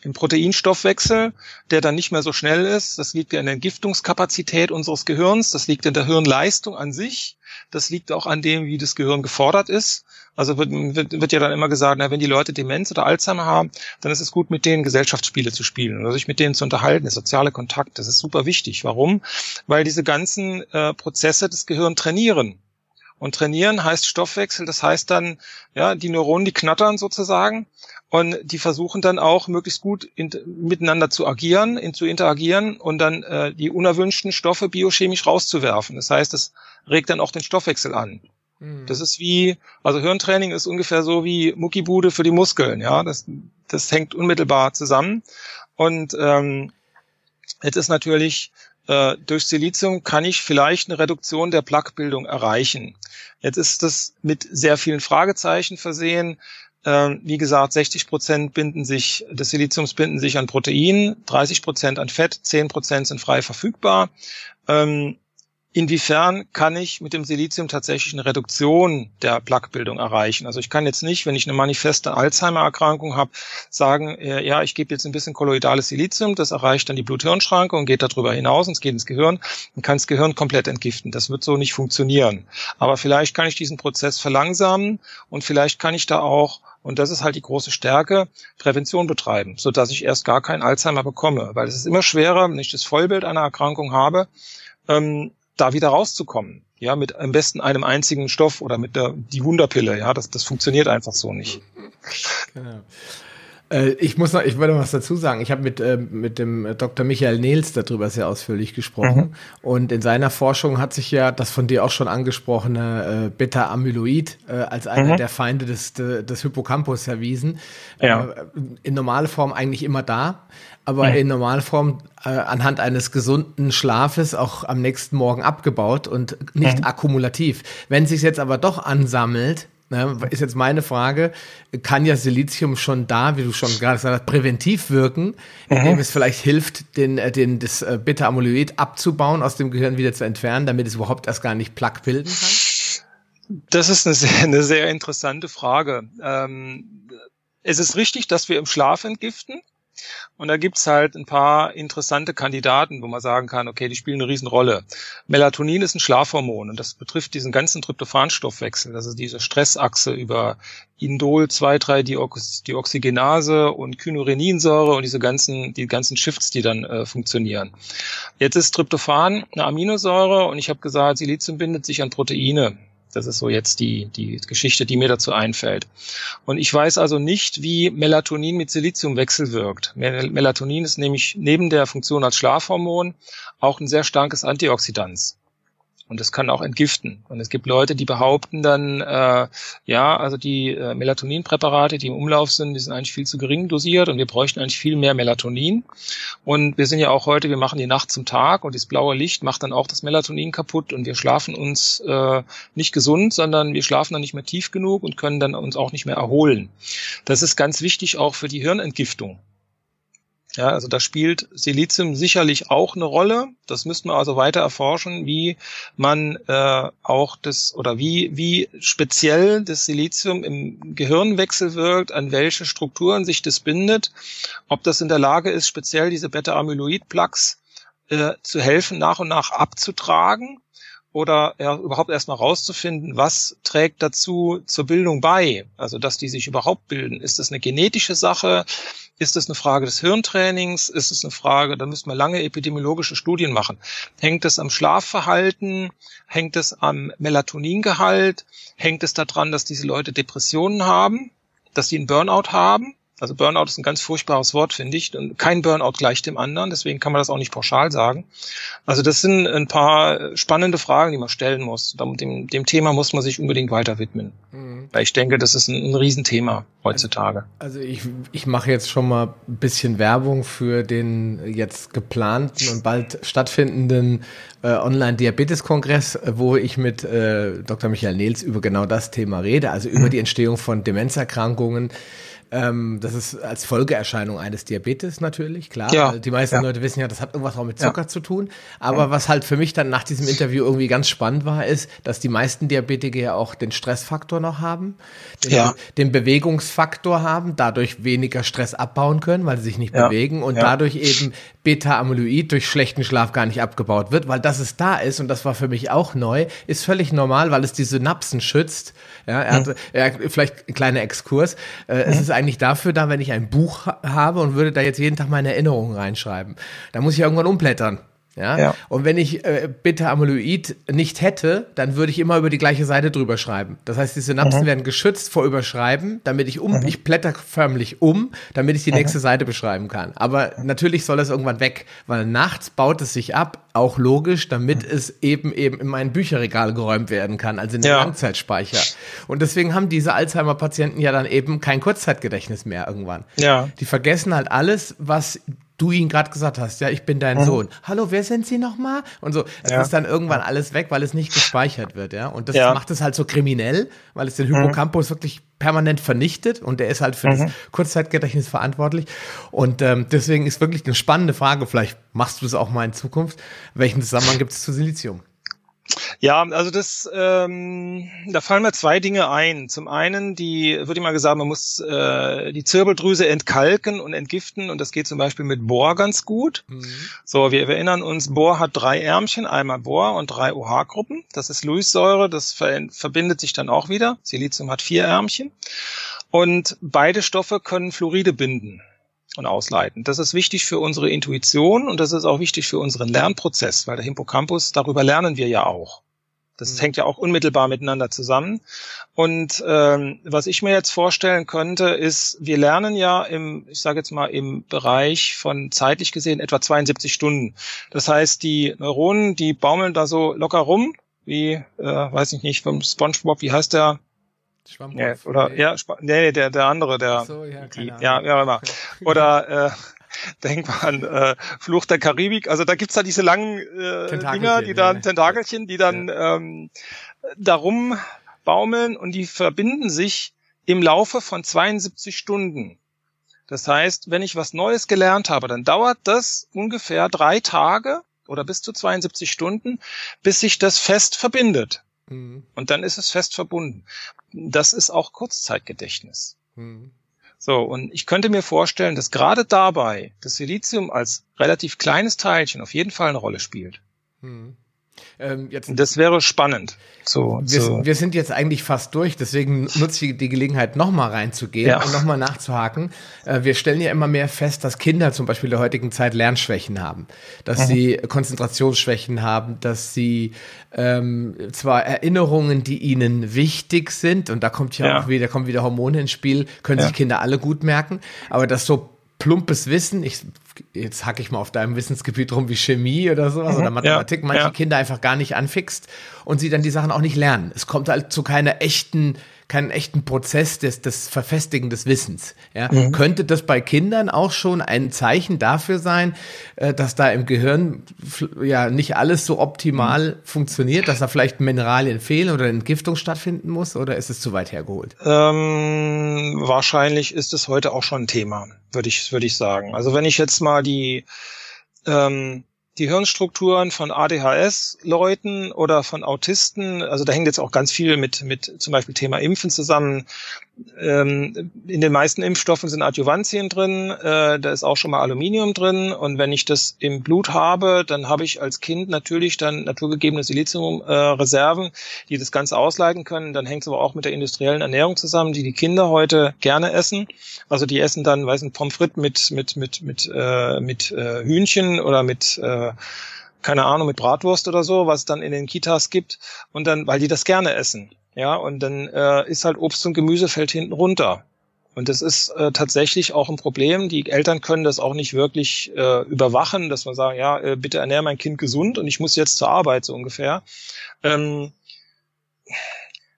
im Proteinstoffwechsel, der dann nicht mehr so schnell ist. Das liegt ja in der Entgiftungskapazität unseres Gehirns, das liegt in der Hirnleistung an sich, das liegt auch an dem, wie das Gehirn gefordert ist. Also wird, wird, wird ja dann immer gesagt, na, wenn die Leute Demenz oder Alzheimer haben, dann ist es gut, mit denen Gesellschaftsspiele zu spielen oder sich mit denen zu unterhalten, der soziale Kontakt, das ist super wichtig. Warum? Weil diese ganzen äh, Prozesse das Gehirn trainieren. Und trainieren heißt Stoffwechsel, das heißt dann, ja, die Neuronen, die knattern sozusagen und die versuchen dann auch möglichst gut in, miteinander zu agieren, in, zu interagieren und dann äh, die unerwünschten Stoffe biochemisch rauszuwerfen. Das heißt, es regt dann auch den Stoffwechsel an. Mhm. Das ist wie, also Hirntraining ist ungefähr so wie Muckibude für die Muskeln, ja. Das, das hängt unmittelbar zusammen. Und ähm, jetzt ist natürlich äh, durch Silizium kann ich vielleicht eine Reduktion der Plaquebildung erreichen. Jetzt ist das mit sehr vielen Fragezeichen versehen. Ähm, wie gesagt, 60 Prozent binden sich, des Siliziums binden sich an Protein, 30 Prozent an Fett, 10 Prozent sind frei verfügbar. Ähm, Inwiefern kann ich mit dem Silizium tatsächlich eine Reduktion der Plaquebildung erreichen? Also ich kann jetzt nicht, wenn ich eine manifeste Alzheimer-Erkrankung habe, sagen, äh, ja, ich gebe jetzt ein bisschen kolloidales Silizium, das erreicht dann die Blut-Hirn-Schranke und geht darüber hinaus und es geht ins Gehirn und kann das Gehirn komplett entgiften. Das wird so nicht funktionieren. Aber vielleicht kann ich diesen Prozess verlangsamen und vielleicht kann ich da auch und das ist halt die große Stärke, Prävention betreiben, so dass ich erst gar keinen Alzheimer bekomme. Weil es ist immer schwerer, wenn ich das Vollbild einer Erkrankung habe, ähm, da wieder rauszukommen. Ja, mit am besten einem einzigen Stoff oder mit der die Wunderpille. Ja, das, das funktioniert einfach so nicht. Genau. Äh, ich muss noch, ich wollte was dazu sagen. Ich habe mit, äh, mit dem Dr. Michael Nils darüber sehr ausführlich gesprochen. Mhm. Und in seiner Forschung hat sich ja das von dir auch schon angesprochene äh, Beta-Amyloid äh, als einer mhm. der Feinde des, des Hippocampus erwiesen. Ja. Äh, in normaler Form eigentlich immer da, aber mhm. in Normalform äh, anhand eines gesunden Schlafes auch am nächsten Morgen abgebaut und nicht mhm. akkumulativ. Wenn sich jetzt aber doch ansammelt, Ne, ist jetzt meine Frage, kann ja Silizium schon da, wie du schon gerade gesagt hast, präventiv wirken, indem mhm. es vielleicht hilft, den, äh, den, das äh, Beta-Amyloid abzubauen, aus dem Gehirn wieder zu entfernen, damit es überhaupt erst gar nicht Plaque bilden kann? Das ist eine sehr, eine sehr interessante Frage. Ähm, es ist richtig, dass wir im Schlaf entgiften. Und da gibt's halt ein paar interessante Kandidaten, wo man sagen kann, okay, die spielen eine Riesenrolle. Melatonin ist ein Schlafhormon und das betrifft diesen ganzen Tryptophanstoffwechsel, ist diese Stressachse über Indol 2,3-Dioxygenase und Kynureninsäure und diese ganzen, die ganzen Shifts, die dann äh, funktionieren. Jetzt ist Tryptophan eine Aminosäure und ich habe gesagt, Silizium bindet sich an Proteine. Das ist so jetzt die, die Geschichte, die mir dazu einfällt. Und ich weiß also nicht, wie Melatonin mit Silizium wechselwirkt. Melatonin ist nämlich neben der Funktion als Schlafhormon auch ein sehr starkes Antioxidant. Und es kann auch entgiften. Und es gibt Leute, die behaupten dann, äh, ja, also die äh, Melatoninpräparate, die im Umlauf sind, die sind eigentlich viel zu gering dosiert und wir bräuchten eigentlich viel mehr Melatonin. Und wir sind ja auch heute, wir machen die Nacht zum Tag und das blaue Licht macht dann auch das Melatonin kaputt und wir schlafen uns äh, nicht gesund, sondern wir schlafen dann nicht mehr tief genug und können dann uns auch nicht mehr erholen. Das ist ganz wichtig auch für die Hirnentgiftung. Ja, also da spielt Silizium sicherlich auch eine Rolle. Das müssten wir also weiter erforschen, wie man äh, auch das oder wie wie speziell das Silizium im Gehirnwechsel wirkt, an welche Strukturen sich das bindet, ob das in der Lage ist, speziell diese Beta-Amyloid-Plaques äh, zu helfen, nach und nach abzutragen oder ja, überhaupt erstmal rauszufinden, was trägt dazu zur Bildung bei? Also, dass die sich überhaupt bilden. Ist das eine genetische Sache? Ist es eine Frage des Hirntrainings? Ist es eine Frage, da müssen wir lange epidemiologische Studien machen. Hängt es am Schlafverhalten? Hängt es am Melatoningehalt? Hängt es daran, dass diese Leute Depressionen haben? Dass sie einen Burnout haben? Also Burnout ist ein ganz furchtbares Wort, finde ich. Und kein Burnout gleicht dem anderen, deswegen kann man das auch nicht pauschal sagen. Also das sind ein paar spannende Fragen, die man stellen muss. Dem, dem Thema muss man sich unbedingt weiter widmen. Mhm. Weil ich denke, das ist ein, ein Riesenthema heutzutage. Also, ich, ich mache jetzt schon mal ein bisschen Werbung für den jetzt geplanten und bald stattfindenden äh, Online-Diabetes-Kongress, wo ich mit äh, Dr. Michael Nils über genau das Thema rede, also über mhm. die Entstehung von Demenzerkrankungen ähm, das ist als Folgeerscheinung eines Diabetes natürlich, klar. Ja. Die meisten ja. Leute wissen ja, das hat irgendwas auch mit Zucker ja. zu tun. Aber was halt für mich dann nach diesem Interview irgendwie ganz spannend war, ist, dass die meisten Diabetiker ja auch den Stressfaktor noch haben, den, den Bewegungsfaktor haben, dadurch weniger Stress abbauen können, weil sie sich nicht bewegen und dadurch eben Beta-Amyloid durch schlechten Schlaf gar nicht abgebaut wird, weil das es da ist und das war für mich auch neu, ist völlig normal, weil es die Synapsen schützt. Ja, er hat, er, vielleicht ein kleiner Exkurs. Äh, es ist eigentlich dafür da, wenn ich ein Buch habe und würde da jetzt jeden Tag meine Erinnerungen reinschreiben. Da muss ich irgendwann umblättern. Ja? ja. Und wenn ich äh, Beta-Amyloid nicht hätte, dann würde ich immer über die gleiche Seite drüber schreiben. Das heißt, die Synapsen mhm. werden geschützt vor Überschreiben, damit ich um, mhm. ich blätter förmlich um, damit ich die mhm. nächste Seite beschreiben kann. Aber natürlich soll das irgendwann weg, weil nachts baut es sich ab, auch logisch, damit mhm. es eben eben in mein Bücherregal geräumt werden kann, also in den ja. Langzeitspeicher. Und deswegen haben diese Alzheimer-Patienten ja dann eben kein Kurzzeitgedächtnis mehr irgendwann. Ja. Die vergessen halt alles, was du ihn gerade gesagt hast, ja, ich bin dein mhm. Sohn. Hallo, wer sind Sie nochmal? Und so, es ja. ist dann irgendwann alles weg, weil es nicht gespeichert wird, ja. Und das ja. macht es halt so kriminell, weil es den Hippocampus mhm. wirklich permanent vernichtet und der ist halt für mhm. das Kurzzeitgedächtnis verantwortlich. Und ähm, deswegen ist wirklich eine spannende Frage, vielleicht machst du das auch mal in Zukunft. Welchen Zusammenhang gibt es zu Silizium? Ja, also das, ähm, da fallen mir zwei Dinge ein. Zum einen, die, wird immer gesagt, man muss äh, die Zirbeldrüse entkalken und entgiften und das geht zum Beispiel mit Bohr ganz gut. Mhm. So, wir erinnern uns, Bohr hat drei Ärmchen, einmal Bohr und drei OH-Gruppen. Das ist Lewis-Säure, das ver verbindet sich dann auch wieder. Silizium hat vier Ärmchen. Und beide Stoffe können Fluoride binden und ausleiten. Das ist wichtig für unsere Intuition und das ist auch wichtig für unseren Lernprozess, weil der Hippocampus, darüber lernen wir ja auch. Das mhm. hängt ja auch unmittelbar miteinander zusammen. Und ähm, was ich mir jetzt vorstellen könnte, ist, wir lernen ja im, ich sage jetzt mal, im Bereich von zeitlich gesehen etwa 72 Stunden. Das heißt, die Neuronen, die baumeln da so locker rum, wie, äh, weiß ich nicht, vom SpongeBob, wie heißt der? Schwammkopf. Ja, oder nee. ja, nee, der der andere, der so, ja, die, ja, ja immer. Oder äh, denk mal an äh, Fluch der Karibik. Also da gibt's da diese langen äh, Dinger, die dann ja. Tentakelchen, die dann ja. ähm, darum baumeln und die verbinden sich im Laufe von 72 Stunden. Das heißt, wenn ich was Neues gelernt habe, dann dauert das ungefähr drei Tage oder bis zu 72 Stunden, bis sich das fest verbindet. Mhm. Und dann ist es fest verbunden. Das ist auch Kurzzeitgedächtnis. Mhm. So, und ich könnte mir vorstellen, dass gerade dabei das Silizium als relativ kleines Teilchen auf jeden Fall eine Rolle spielt. Mhm. Ähm, jetzt, das wäre spannend. So, wir, so. wir sind jetzt eigentlich fast durch, deswegen nutze ich die Gelegenheit, nochmal reinzugehen ja. und nochmal nachzuhaken. Äh, wir stellen ja immer mehr fest, dass Kinder zum Beispiel der heutigen Zeit Lernschwächen haben, dass mhm. sie Konzentrationsschwächen haben, dass sie ähm, zwar Erinnerungen, die ihnen wichtig sind, und da kommt ja, ja. auch wieder, kommen wieder Hormone ins Spiel, können ja. sich Kinder alle gut merken, aber dass so plumpes Wissen, ich jetzt hacke ich mal auf deinem Wissensgebiet rum wie Chemie oder sowas mhm, oder Mathematik, ja, manche ja. Kinder einfach gar nicht anfixt und sie dann die Sachen auch nicht lernen. Es kommt halt zu keiner echten keinen echten Prozess des, des Verfestigen des Wissens. Ja? Mhm. Könnte das bei Kindern auch schon ein Zeichen dafür sein, äh, dass da im Gehirn ja nicht alles so optimal mhm. funktioniert, dass da vielleicht Mineralien fehlen oder Entgiftung stattfinden muss oder ist es zu weit hergeholt? Ähm, wahrscheinlich ist es heute auch schon ein Thema, würde ich, würde ich sagen. Also wenn ich jetzt mal die ähm, die Hirnstrukturen von ADHS-Leuten oder von Autisten, also da hängt jetzt auch ganz viel mit, mit zum Beispiel Thema Impfen zusammen. Ähm, in den meisten Impfstoffen sind Adjuvantien drin, äh, da ist auch schon mal Aluminium drin und wenn ich das im Blut habe, dann habe ich als Kind natürlich dann naturgegebene Siliziumreserven, äh, die das Ganze ausleiten können. Dann hängt es aber auch mit der industriellen Ernährung zusammen, die die Kinder heute gerne essen. Also die essen dann, weiß nicht, Pommes frites mit mit mit mit äh, mit äh, Hühnchen oder mit äh, keine Ahnung, mit Bratwurst oder so, was es dann in den Kitas gibt. Und dann, weil die das gerne essen. Ja, und dann äh, ist halt Obst und Gemüse fällt hinten runter. Und das ist äh, tatsächlich auch ein Problem. Die Eltern können das auch nicht wirklich äh, überwachen, dass man sagt, ja, äh, bitte ernähre mein Kind gesund und ich muss jetzt zur Arbeit so ungefähr. Ähm,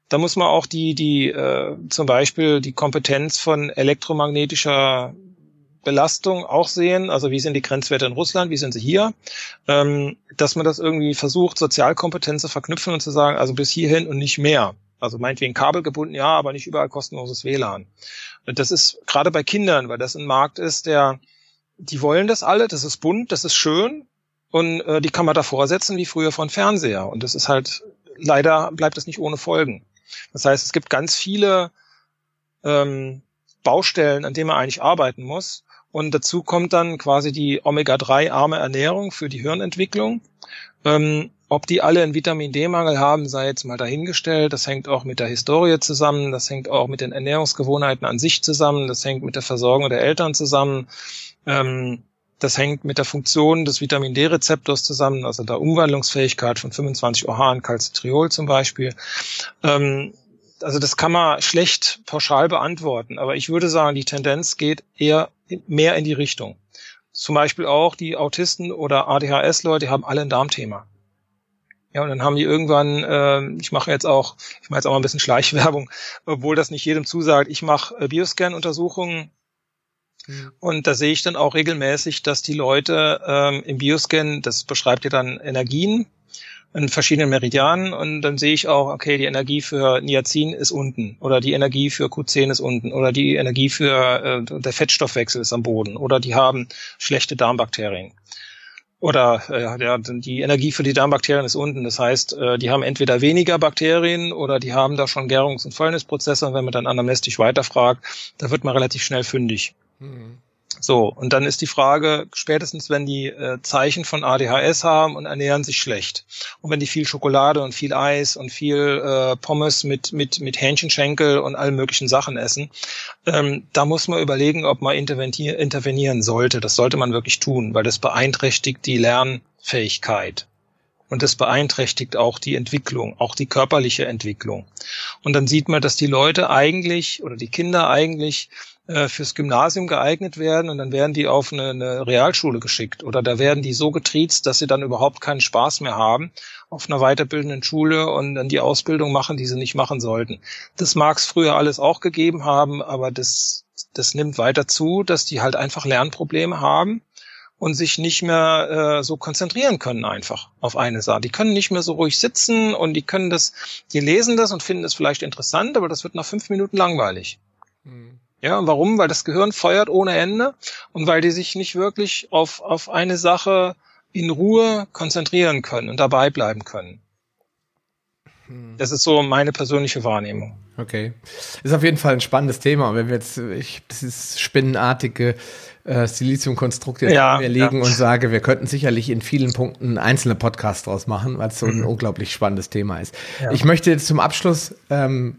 da muss man auch die, die äh, zum Beispiel die Kompetenz von elektromagnetischer Belastung auch sehen, also wie sind die Grenzwerte in Russland, wie sind sie hier, ähm, dass man das irgendwie versucht, Sozialkompetenz zu verknüpfen und zu sagen, also bis hierhin und nicht mehr. Also meinetwegen kabelgebunden, ja, aber nicht überall kostenloses WLAN. Und das ist gerade bei Kindern, weil das ein Markt ist, der, die wollen das alle, das ist bunt, das ist schön und äh, die kann man davor setzen wie früher von Fernseher. Und das ist halt, leider bleibt das nicht ohne Folgen. Das heißt, es gibt ganz viele ähm, Baustellen, an denen man eigentlich arbeiten muss. Und dazu kommt dann quasi die Omega-3-arme Ernährung für die Hirnentwicklung. Ähm, ob die alle einen Vitamin D-Mangel haben, sei jetzt mal dahingestellt. Das hängt auch mit der Historie zusammen. Das hängt auch mit den Ernährungsgewohnheiten an sich zusammen. Das hängt mit der Versorgung der Eltern zusammen. Ähm, das hängt mit der Funktion des Vitamin D-Rezeptors zusammen, also der Umwandlungsfähigkeit von 25 OH in Calcitriol zum Beispiel. Ähm, also das kann man schlecht pauschal beantworten, aber ich würde sagen, die Tendenz geht eher mehr in die Richtung. Zum Beispiel auch die Autisten oder ADHS-Leute haben alle ein Darmthema. Ja, und dann haben die irgendwann, äh, ich mache jetzt auch, ich mache jetzt auch mal ein bisschen Schleichwerbung, obwohl das nicht jedem zusagt, ich mache äh, Bioscan-Untersuchungen mhm. und da sehe ich dann auch regelmäßig, dass die Leute ähm, im Bioscan, das beschreibt ja dann Energien, in verschiedenen Meridianen und dann sehe ich auch, okay, die Energie für Niacin ist unten oder die Energie für Q10 ist unten oder die Energie für äh, der Fettstoffwechsel ist am Boden oder die haben schlechte Darmbakterien. Oder äh, ja, die Energie für die Darmbakterien ist unten. Das heißt, äh, die haben entweder weniger Bakterien oder die haben da schon Gärungs- und Fäulnisprozesse. Und wenn man dann anamnestisch weiterfragt, da wird man relativ schnell fündig. Mhm. So, und dann ist die Frage, spätestens wenn die äh, Zeichen von ADHS haben und ernähren sich schlecht. Und wenn die viel Schokolade und viel Eis und viel äh, Pommes mit, mit, mit Hähnchenschenkel und allen möglichen Sachen essen, ähm, da muss man überlegen, ob man intervenieren sollte. Das sollte man wirklich tun, weil das beeinträchtigt die Lernfähigkeit. Und das beeinträchtigt auch die Entwicklung, auch die körperliche Entwicklung. Und dann sieht man, dass die Leute eigentlich oder die Kinder eigentlich äh, fürs Gymnasium geeignet werden und dann werden die auf eine, eine Realschule geschickt oder da werden die so getriezt, dass sie dann überhaupt keinen Spaß mehr haben auf einer weiterbildenden Schule und dann die Ausbildung machen, die sie nicht machen sollten. Das mag es früher alles auch gegeben haben, aber das, das nimmt weiter zu, dass die halt einfach Lernprobleme haben und sich nicht mehr äh, so konzentrieren können einfach auf eine Sache. Die können nicht mehr so ruhig sitzen und die können das, die lesen das und finden es vielleicht interessant, aber das wird nach fünf Minuten langweilig. Mhm. Ja, warum? Weil das Gehirn feuert ohne Ende und weil die sich nicht wirklich auf, auf eine Sache in Ruhe konzentrieren können und dabei bleiben können. Hm. Das ist so meine persönliche Wahrnehmung. Okay. Ist auf jeden Fall ein spannendes Thema. Und wenn wir jetzt, ich, dieses spinnenartige äh, Siliziumkonstrukt jetzt ja, mir legen ja. und sage, wir könnten sicherlich in vielen Punkten einzelne Podcasts draus machen, weil es so ein mhm. unglaublich spannendes Thema ist. Ja. Ich möchte jetzt zum Abschluss ähm,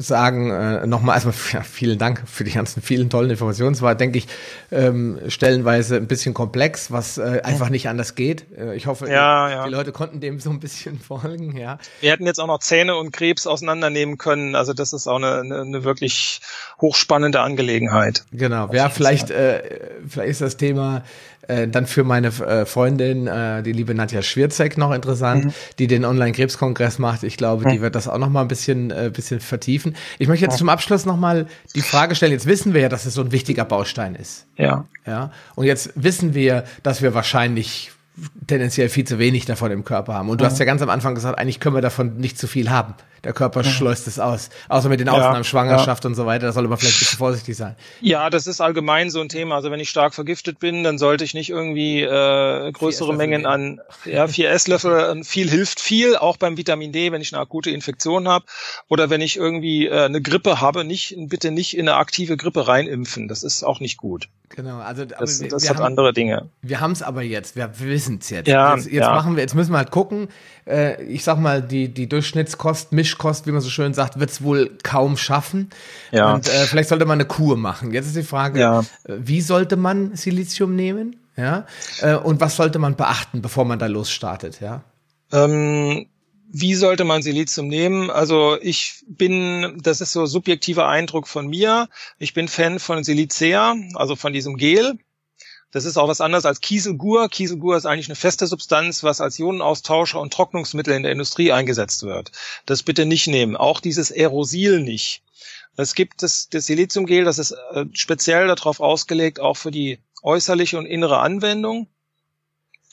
sagen, äh, nochmal erstmal ja, vielen Dank für die ganzen vielen tollen Informationen. Es war, denke ich, ähm, stellenweise ein bisschen komplex, was äh, einfach nicht anders geht. Äh, ich hoffe, ja, ja. die Leute konnten dem so ein bisschen folgen, ja. Wir hätten jetzt auch noch Zähne und Krebs auseinandernehmen können. Also das ist auch eine, eine, eine wirklich hochspannende Angelegenheit. Genau. Ja, vielleicht, äh, vielleicht ist das Thema äh, dann für meine äh, Freundin, äh, die liebe Nadja Schwirzek, noch interessant, mhm. die den Online-Krebskongress macht. Ich glaube, mhm. die wird das auch noch mal ein bisschen, äh, bisschen vertiefen. Ich möchte jetzt ja. zum Abschluss noch mal die Frage stellen. Jetzt wissen wir ja, dass es so ein wichtiger Baustein ist. Ja. Ja. Und jetzt wissen wir, dass wir wahrscheinlich tendenziell viel zu wenig davon im Körper haben. Und du hast ja ganz am Anfang gesagt, eigentlich können wir davon nicht zu viel haben. Der Körper schleust es aus. Außer mit den Ausnahmen ja, Schwangerschaft ja. und so weiter. Da soll aber vielleicht ein bisschen vorsichtig sein. Ja, das ist allgemein so ein Thema. Also wenn ich stark vergiftet bin, dann sollte ich nicht irgendwie äh, größere Mengen an ja, vier Esslöffel. Viel hilft viel, auch beim Vitamin D, wenn ich eine akute Infektion habe. Oder wenn ich irgendwie äh, eine Grippe habe, nicht bitte nicht in eine aktive Grippe reinimpfen. Das ist auch nicht gut. Genau, also das, wir, das wir hat haben, andere Dinge. Wir haben es aber jetzt, wir wissen es jetzt. Ja, jetzt, jetzt ja. machen wir, jetzt müssen wir halt gucken. Äh, ich sag mal, die die Durchschnittskost, Mischkost, wie man so schön sagt, wird es wohl kaum schaffen. Ja. Und äh, vielleicht sollte man eine Kur machen. Jetzt ist die Frage, ja. Äh, wie sollte man Silizium nehmen? Ja. Äh, und was sollte man beachten, bevor man da losstartet? Ja. Ähm wie sollte man Silizium nehmen? Also ich bin, das ist so subjektiver Eindruck von mir. Ich bin Fan von Silicea, also von diesem Gel. Das ist auch was anderes als Kieselgur. Kieselgur ist eigentlich eine feste Substanz, was als Ionenaustauscher und Trocknungsmittel in der Industrie eingesetzt wird. Das bitte nicht nehmen. Auch dieses Aerosil nicht. Es gibt das, das Siliziumgel, das ist äh, speziell darauf ausgelegt, auch für die äußerliche und innere Anwendung.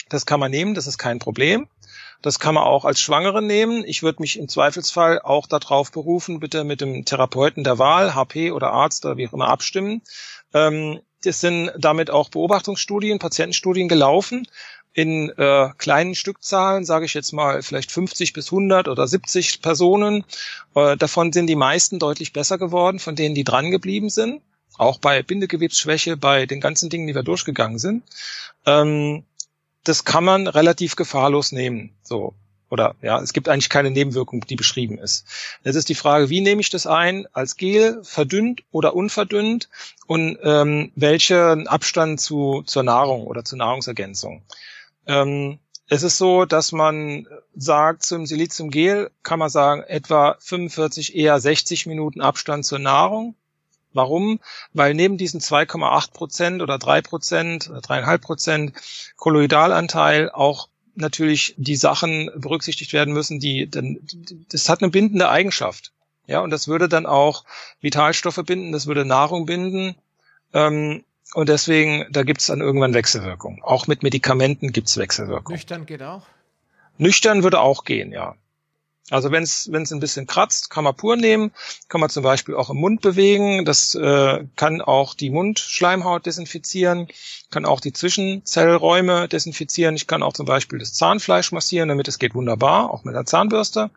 Das kann man nehmen, das ist kein Problem. Das kann man auch als Schwangere nehmen. Ich würde mich im Zweifelsfall auch darauf berufen, bitte mit dem Therapeuten der Wahl, HP oder Arzt oder wie auch immer abstimmen. Ähm, es sind damit auch Beobachtungsstudien, Patientenstudien gelaufen in äh, kleinen Stückzahlen, sage ich jetzt mal vielleicht 50 bis 100 oder 70 Personen. Äh, davon sind die meisten deutlich besser geworden, von denen die dran geblieben sind. Auch bei Bindegewebsschwäche, bei den ganzen Dingen, die wir durchgegangen sind. Ähm, das kann man relativ gefahrlos nehmen. So. Oder ja, es gibt eigentlich keine Nebenwirkung, die beschrieben ist. Jetzt ist die Frage, wie nehme ich das ein? Als Gel, verdünnt oder unverdünnt? Und ähm, welchen Abstand zu, zur Nahrung oder zur Nahrungsergänzung? Ähm, es ist so, dass man sagt, zum Siliziumgel kann man sagen, etwa 45, eher 60 Minuten Abstand zur Nahrung. Warum? Weil neben diesen 2,8 Prozent oder 3 Prozent, 3,5 Prozent Kolloidalanteil auch natürlich die Sachen berücksichtigt werden müssen, die, denn, das hat eine bindende Eigenschaft. Ja, und das würde dann auch Vitalstoffe binden, das würde Nahrung binden. Ähm, und deswegen, da gibt es dann irgendwann Wechselwirkung. Auch mit Medikamenten gibt es Wechselwirkung. Nüchtern geht auch? Nüchtern würde auch gehen, ja. Also wenn es ein bisschen kratzt, kann man pur nehmen, kann man zum Beispiel auch im Mund bewegen. Das äh, kann auch die Mundschleimhaut desinfizieren, kann auch die Zwischenzellräume desinfizieren. Ich kann auch zum Beispiel das Zahnfleisch massieren, damit es geht wunderbar, auch mit der Zahnbürste.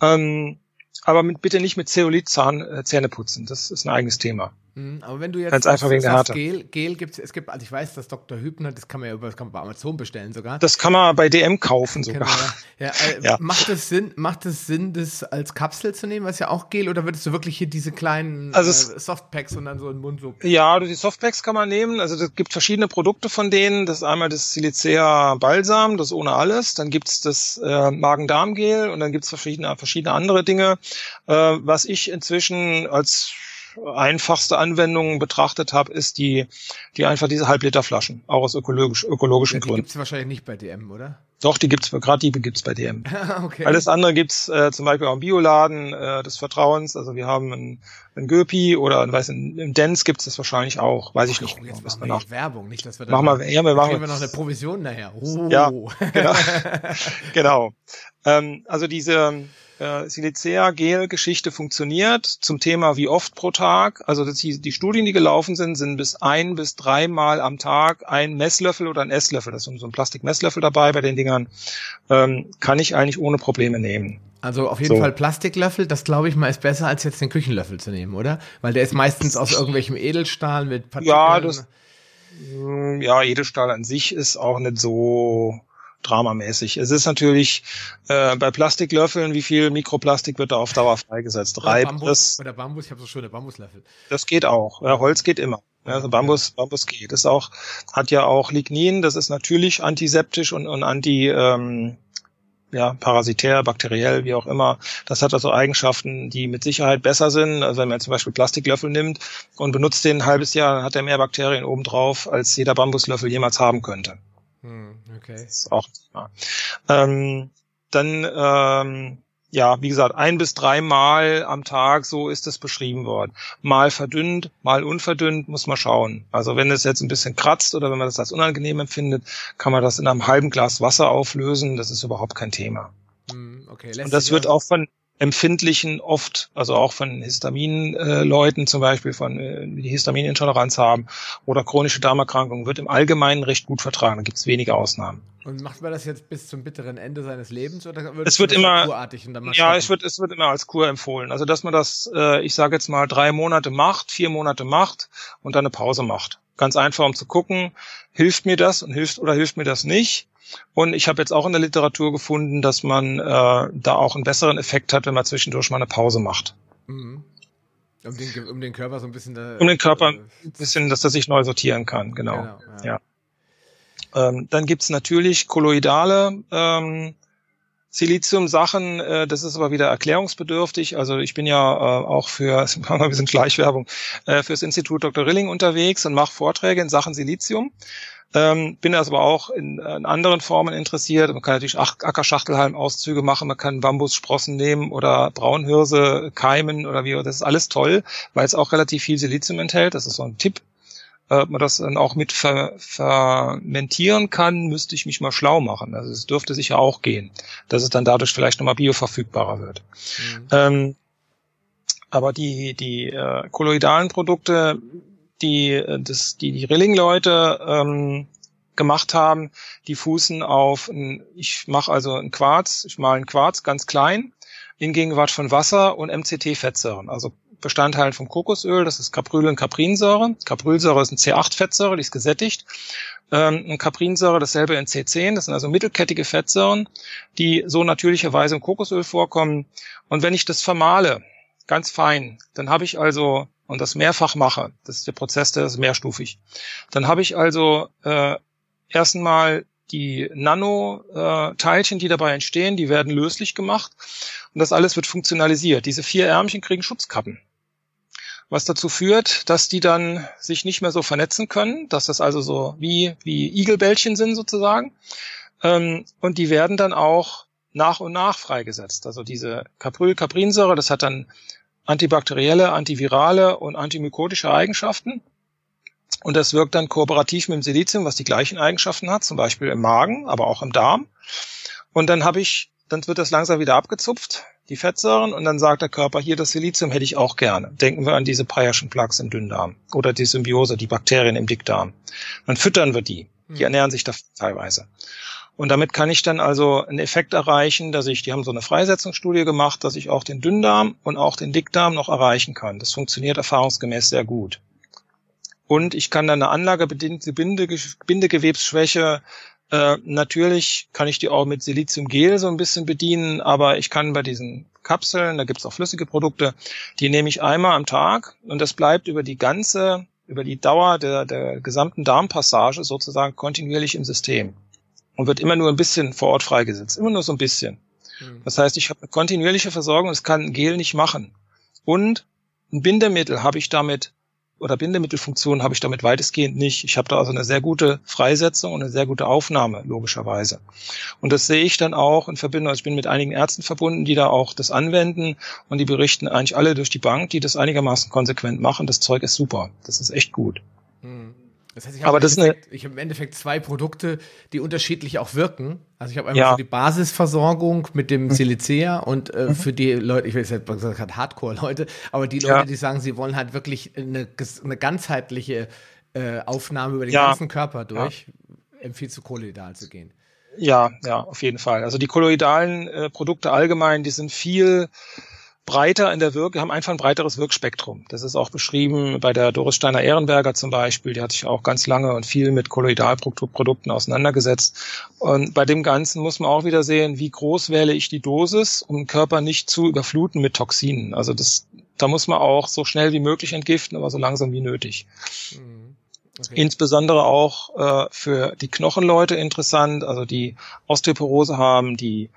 Ähm, aber mit, bitte nicht mit Zeolit Zahn, äh, Zähne putzen. Das ist ein eigenes Thema. Mhm, aber wenn du jetzt Ganz einfach wegen der Härte. Gel, Gel gibt's, es gibt, also ich weiß, dass Dr. Hübner, das kann man ja über, das kann man bei Amazon bestellen sogar. Das kann man bei DM kaufen sogar. Genau, ja. äh, ja. Macht es Sinn, macht es Sinn, das als Kapsel zu nehmen, was ja auch Gel, oder würdest du wirklich hier diese kleinen also äh, Softpacks und dann so in den Mund so? Ja, die Softpacks kann man nehmen. Also es gibt verschiedene Produkte von denen. Das ist einmal das Silicea Balsam, das ohne alles. Dann gibt's das äh, Magen-Darm-Gel und dann gibt's verschiedene, verschiedene andere Dinge. Äh, was ich inzwischen als einfachste Anwendung betrachtet habe, ist die, die einfach diese Halbliterflaschen, auch aus ökologisch, ökologischen ja, die Gründen. Die gibt's wahrscheinlich nicht bei DM, oder? Doch, die gibt's, gerade die gibt's bei DM. okay. Alles andere gibt's äh, zum Beispiel auch im Bioladen äh, des Vertrauens. Also wir haben ein, ein Göpi oder weiß, in, im Dance gibt's das wahrscheinlich auch. Weiß ich nicht. Oh, jetzt machen wir noch Werbung, nicht, dass wir da machen wir, ja, wir machen wir noch eine Provision nachher. Oh. Ja, genau. genau. Ähm, also diese äh, Silicea-Gel-Geschichte funktioniert zum Thema wie oft pro Tag. Also die, die Studien, die gelaufen sind, sind bis ein bis dreimal am Tag ein Messlöffel oder ein Esslöffel. Das ist so ein Plastikmesslöffel dabei bei den Dingern. Ähm, kann ich eigentlich ohne Probleme nehmen. Also auf jeden so. Fall Plastiklöffel, das glaube ich mal ist besser als jetzt den Küchenlöffel zu nehmen, oder? Weil der ist meistens aus irgendwelchem Edelstahl mit Partikeln. Ja, das, ja, Edelstahl an sich ist auch nicht so dramamäßig. Es ist natürlich äh, bei Plastiklöffeln, wie viel Mikroplastik wird da auf Dauer freigesetzt? Reibt Bambus, das? Bei der Bambus, ich habe so schöne Bambuslöffel. Das geht auch. Ja, Holz geht immer. Ja, also Bambus, Bambus geht. Das ist auch, hat ja auch Lignin, das ist natürlich antiseptisch und, und anti, ähm, ja, parasitär, bakteriell, wie auch immer. Das hat also Eigenschaften, die mit Sicherheit besser sind. Also wenn man zum Beispiel Plastiklöffel nimmt und benutzt den ein halbes Jahr, dann hat er mehr Bakterien obendrauf, als jeder Bambuslöffel jemals haben könnte. Hm, okay. Das ist auch Thema. Ähm, dann ähm, ja, wie gesagt, ein bis dreimal am Tag, so ist es beschrieben worden. Mal verdünnt, mal unverdünnt, muss man schauen. Also wenn es jetzt ein bisschen kratzt oder wenn man das als unangenehm empfindet, kann man das in einem halben Glas Wasser auflösen. Das ist überhaupt kein Thema. Hm, okay, Und das wird auch von empfindlichen oft, also auch von Histaminleuten äh, zum Beispiel, von äh, die Histaminintoleranz haben oder chronische Darmerkrankungen, wird im Allgemeinen recht gut vertragen. Da gibt es wenige Ausnahmen. Und macht man das jetzt bis zum bitteren Ende seines Lebens oder wird es wird immer ja, es wird es wird immer als Kur empfohlen. Also dass man das, äh, ich sage jetzt mal drei Monate macht, vier Monate macht und dann eine Pause macht. Ganz einfach, um zu gucken, hilft mir das und hilft oder hilft mir das nicht. Und ich habe jetzt auch in der Literatur gefunden, dass man äh, da auch einen besseren Effekt hat, wenn man zwischendurch mal eine Pause macht. Mhm. Um den, um den Körper so ein bisschen da, Um den Körper äh, ein bisschen, dass er sich neu sortieren kann, genau. genau ja. ja. Ähm, dann gibt's natürlich kolloidale ähm, Silizium-Sachen, äh, das ist aber wieder erklärungsbedürftig. Also ich bin ja äh, auch für, wir ein bisschen Gleichwerbung, äh, fürs Institut Dr. Rilling unterwegs und mache Vorträge in Sachen Silizium. Ähm, bin also aber auch in, in, anderen Formen interessiert. Man kann natürlich Ackerschachtelhalm-Auszüge machen, man kann Bambussprossen nehmen oder Braunhirse keimen oder wie. Das ist alles toll, weil es auch relativ viel Silizium enthält. Das ist so ein Tipp ob man das dann auch mit fer fermentieren kann, müsste ich mich mal schlau machen. Also es dürfte sicher auch gehen, dass es dann dadurch vielleicht nochmal bioverfügbarer wird. Mhm. Ähm, aber die, die äh, kolloidalen Produkte, die äh, das, die, die Rilling-Leute ähm, gemacht haben, die fußen auf, ein, ich mache also ein Quarz, ich male ein Quarz ganz klein, in Gegenwart von Wasser und MCT-Fettsäuren, also Bestandteilen vom Kokosöl, das ist Capryl und Caprinsäure. Caprylsäure ist ein C8-Fettsäure, die ist gesättigt. Ähm, und Caprinsäure dasselbe in C10, das sind also mittelkettige Fettsäuren, die so natürlicherweise im Kokosöl vorkommen. Und wenn ich das vermahle, ganz fein, dann habe ich also, und das mehrfach mache, das ist der Prozess, der ist mehrstufig, dann habe ich also äh, erst einmal die Nanoteilchen, die dabei entstehen, die werden löslich gemacht und das alles wird funktionalisiert. Diese vier Ärmchen kriegen Schutzkappen was dazu führt, dass die dann sich nicht mehr so vernetzen können, dass das also so wie, wie Igelbällchen sind sozusagen. Ähm, und die werden dann auch nach und nach freigesetzt. Also diese Capryl-Caprinsäure, das hat dann antibakterielle, antivirale und antimykotische Eigenschaften. Und das wirkt dann kooperativ mit dem Silizium, was die gleichen Eigenschaften hat, zum Beispiel im Magen, aber auch im Darm. Und dann habe ich, dann wird das langsam wieder abgezupft die Fettsäuren und dann sagt der Körper, hier das Silizium hätte ich auch gerne. Denken wir an diese Preierschen Plaques im Dünndarm oder die Symbiose, die Bakterien im Dickdarm. Dann füttern wir die. Die hm. ernähren sich da teilweise. Und damit kann ich dann also einen Effekt erreichen, dass ich, die haben so eine Freisetzungsstudie gemacht, dass ich auch den Dünndarm und auch den Dickdarm noch erreichen kann. Das funktioniert erfahrungsgemäß sehr gut. Und ich kann dann eine anlagebedingte Bindegewebsschwäche äh, natürlich kann ich die auch mit Siliziumgel so ein bisschen bedienen, aber ich kann bei diesen Kapseln, da gibt's auch flüssige Produkte, die nehme ich einmal am Tag und das bleibt über die ganze, über die Dauer der, der gesamten Darmpassage sozusagen kontinuierlich im System und wird immer nur ein bisschen vor Ort freigesetzt, immer nur so ein bisschen. Mhm. Das heißt, ich habe eine kontinuierliche Versorgung, das kann Gel nicht machen. Und ein Bindemittel habe ich damit oder Bindemittelfunktion habe ich damit weitestgehend nicht. Ich habe da also eine sehr gute Freisetzung und eine sehr gute Aufnahme, logischerweise. Und das sehe ich dann auch in Verbindung, also ich bin mit einigen Ärzten verbunden, die da auch das anwenden und die berichten eigentlich alle durch die Bank, die das einigermaßen konsequent machen. Das Zeug ist super. Das ist echt gut. Hm. Das heißt, ich habe, habe im Endeffekt zwei Produkte, die unterschiedlich auch wirken. Also ich habe einmal ja. so die Basisversorgung mit dem mhm. Silicea und äh, mhm. für die Leute, ich will jetzt gesagt Hardcore-Leute, aber die Leute, ja. die sagen, sie wollen halt wirklich eine, eine ganzheitliche äh, Aufnahme über den ja. ganzen Körper durch, empfiehlt zu kolloidal zu gehen. Ja, ja, auf jeden Fall. Also die kolloidalen äh, Produkte allgemein, die sind viel breiter in der Wirk, haben einfach ein breiteres Wirkspektrum. Das ist auch beschrieben bei der Doris Steiner Ehrenberger zum Beispiel. Die hat sich auch ganz lange und viel mit Kolloidalprodukten auseinandergesetzt. Und bei dem Ganzen muss man auch wieder sehen, wie groß wähle ich die Dosis, um den Körper nicht zu überfluten mit Toxinen. Also das, da muss man auch so schnell wie möglich entgiften, aber so langsam wie nötig. Mhm. Okay. Insbesondere auch äh, für die Knochenleute interessant, also die Osteoporose haben, die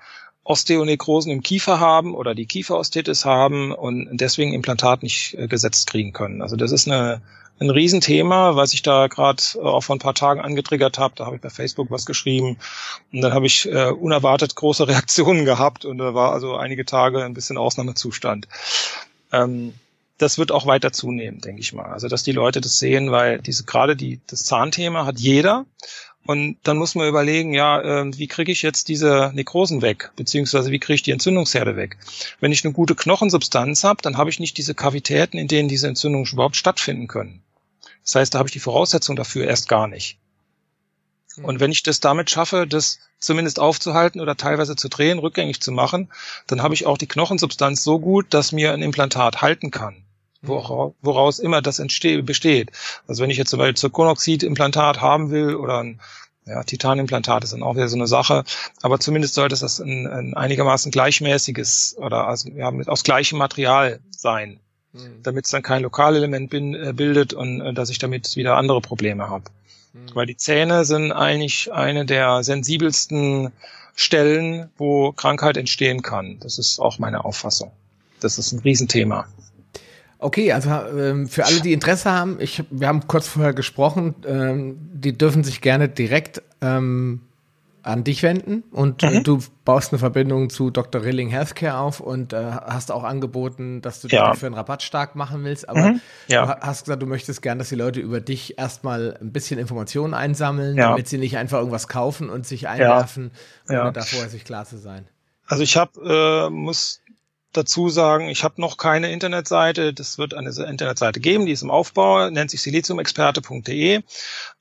Osteonekrosen im Kiefer haben oder die Kieferostetis haben und deswegen Implantat nicht äh, gesetzt kriegen können. Also das ist eine, ein Riesenthema, was ich da gerade äh, auch vor ein paar Tagen angetriggert habe. Da habe ich bei Facebook was geschrieben und dann habe ich äh, unerwartet große Reaktionen gehabt und da war also einige Tage ein bisschen Ausnahmezustand. Ähm, das wird auch weiter zunehmen, denke ich mal. Also dass die Leute das sehen, weil diese gerade die das Zahnthema hat jeder und dann muss man überlegen, ja, äh, wie kriege ich jetzt diese Nekrosen weg, beziehungsweise wie kriege ich die Entzündungsherde weg. Wenn ich eine gute Knochensubstanz habe, dann habe ich nicht diese Kavitäten, in denen diese Entzündungen überhaupt stattfinden können. Das heißt, da habe ich die Voraussetzung dafür erst gar nicht. Hm. Und wenn ich das damit schaffe, das zumindest aufzuhalten oder teilweise zu drehen, rückgängig zu machen, dann habe ich auch die Knochensubstanz so gut, dass mir ein Implantat halten kann. Hm. Woraus immer das besteht. Also wenn ich jetzt zum Beispiel Zirkonoxid-Implantat haben will oder ein ja, Titanimplantat ist dann auch wieder so eine Sache. Aber zumindest sollte das ein, ein einigermaßen gleichmäßiges oder also, ja, mit, aus gleichem Material sein. Mhm. damit es dann kein Lokalelement bin, äh, bildet und äh, dass ich damit wieder andere Probleme habe. Mhm. Weil die Zähne sind eigentlich eine der sensibelsten Stellen, wo Krankheit entstehen kann. Das ist auch meine Auffassung. Das ist ein Riesenthema. Okay, also ähm, für alle, die Interesse haben, ich, wir haben kurz vorher gesprochen, ähm, die dürfen sich gerne direkt ähm, an dich wenden und mhm. du baust eine Verbindung zu Dr. Rilling Healthcare auf und äh, hast auch angeboten, dass du ja. dich für einen Rabatt stark machen willst. Aber mhm. ja. du hast gesagt, du möchtest gern, dass die Leute über dich erstmal ein bisschen Informationen einsammeln, ja. damit sie nicht einfach irgendwas kaufen und sich einwerfen, ohne da vorher sich klar zu sein. Also ich habe, äh, muss dazu sagen, ich habe noch keine Internetseite. Das wird eine Internetseite geben, die ist im Aufbau, nennt sich siliziumexperte.de.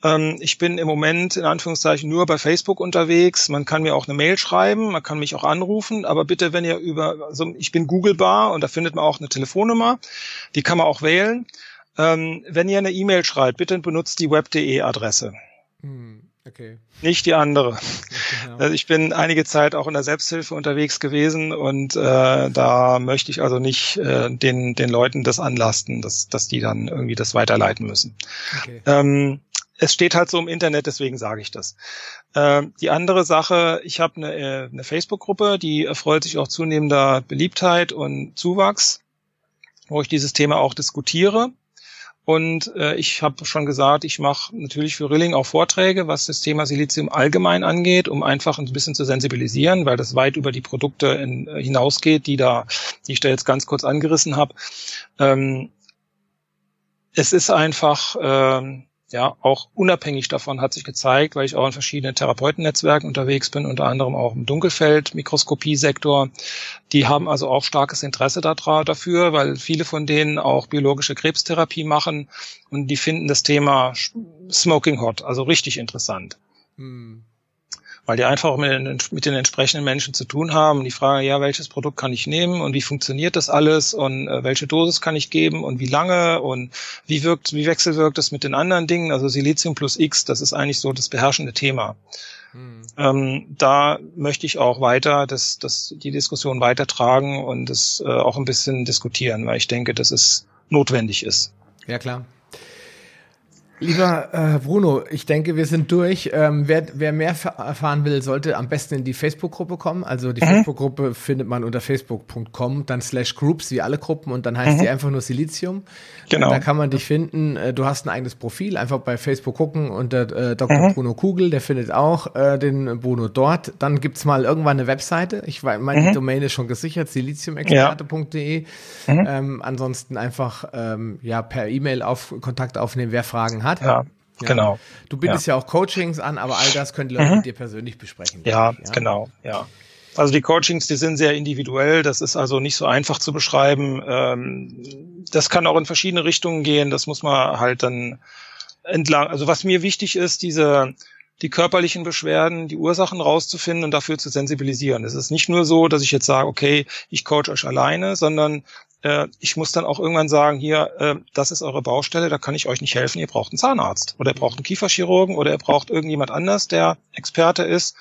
Ähm, ich bin im Moment in Anführungszeichen nur bei Facebook unterwegs. Man kann mir auch eine Mail schreiben, man kann mich auch anrufen, aber bitte, wenn ihr über, also ich bin Googlebar und da findet man auch eine Telefonnummer, die kann man auch wählen. Ähm, wenn ihr eine E-Mail schreibt, bitte benutzt die web.de Adresse. Hm. Okay. Nicht die andere. Genau. Also ich bin einige Zeit auch in der Selbsthilfe unterwegs gewesen und äh, da möchte ich also nicht äh, den, den Leuten das anlasten, dass, dass die dann irgendwie das weiterleiten müssen. Okay. Ähm, es steht halt so im Internet, deswegen sage ich das. Ähm, die andere Sache, ich habe eine, äh, eine Facebook-Gruppe, die erfreut sich auch zunehmender Beliebtheit und Zuwachs, wo ich dieses Thema auch diskutiere. Und äh, ich habe schon gesagt, ich mache natürlich für Rilling auch Vorträge, was das Thema Silizium allgemein angeht, um einfach ein bisschen zu sensibilisieren, weil das weit über die Produkte in, äh, hinausgeht, die da, die ich da jetzt ganz kurz angerissen habe. Ähm, es ist einfach ähm, ja, auch unabhängig davon hat sich gezeigt, weil ich auch in verschiedenen Therapeutennetzwerken unterwegs bin, unter anderem auch im Dunkelfeld-Mikroskopie-Sektor. Die haben also auch starkes Interesse dafür, weil viele von denen auch biologische Krebstherapie machen und die finden das Thema Smoking Hot also richtig interessant. Hm weil die einfach auch mit den, mit den entsprechenden Menschen zu tun haben. Die fragen, ja, welches Produkt kann ich nehmen und wie funktioniert das alles und äh, welche Dosis kann ich geben und wie lange und wie wirkt, wie wechselwirkt das mit den anderen Dingen? Also Silizium plus X, das ist eigentlich so das beherrschende Thema. Hm. Ähm, da möchte ich auch weiter das, das, die Diskussion weitertragen und es äh, auch ein bisschen diskutieren, weil ich denke, dass es notwendig ist. Ja, klar. Lieber äh, Bruno, ich denke, wir sind durch. Ähm, wer, wer mehr erfahren will, sollte am besten in die Facebook-Gruppe kommen. Also die mhm. Facebook-Gruppe findet man unter facebook.com, dann slash groups, wie alle Gruppen, und dann heißt mhm. die einfach nur Silizium. Genau. da kann man dich finden. Äh, du hast ein eigenes Profil, einfach bei Facebook gucken unter äh, Dr. Mhm. Bruno Kugel, der findet auch äh, den Bruno dort. Dann gibt's mal irgendwann eine Webseite. Ich meine, die mhm. Domain ist schon gesichert, siliziumexperte.de. Ja. Mhm. Ähm, ansonsten einfach ähm, ja per E-Mail auf Kontakt aufnehmen, wer Fragen hat. Ja. Ja. Genau. Du bietest ja. ja. auch Coachings an, aber all das können die Leute mhm. mit dir persönlich besprechen. Ja, ja, genau, ja. Also die Coachings, die sind sehr individuell. Das ist also nicht so einfach zu beschreiben. Ähm, das kann auch in verschiedene Richtungen gehen. Das muss man halt dann entlang. Also was mir wichtig ist, diese die körperlichen Beschwerden, die Ursachen rauszufinden und dafür zu sensibilisieren. Es ist nicht nur so, dass ich jetzt sage, okay, ich coach euch alleine, sondern äh, ich muss dann auch irgendwann sagen, hier, äh, das ist eure Baustelle, da kann ich euch nicht helfen, ihr braucht einen Zahnarzt oder ihr braucht einen Kieferchirurgen oder ihr braucht irgendjemand anders, der Experte ist.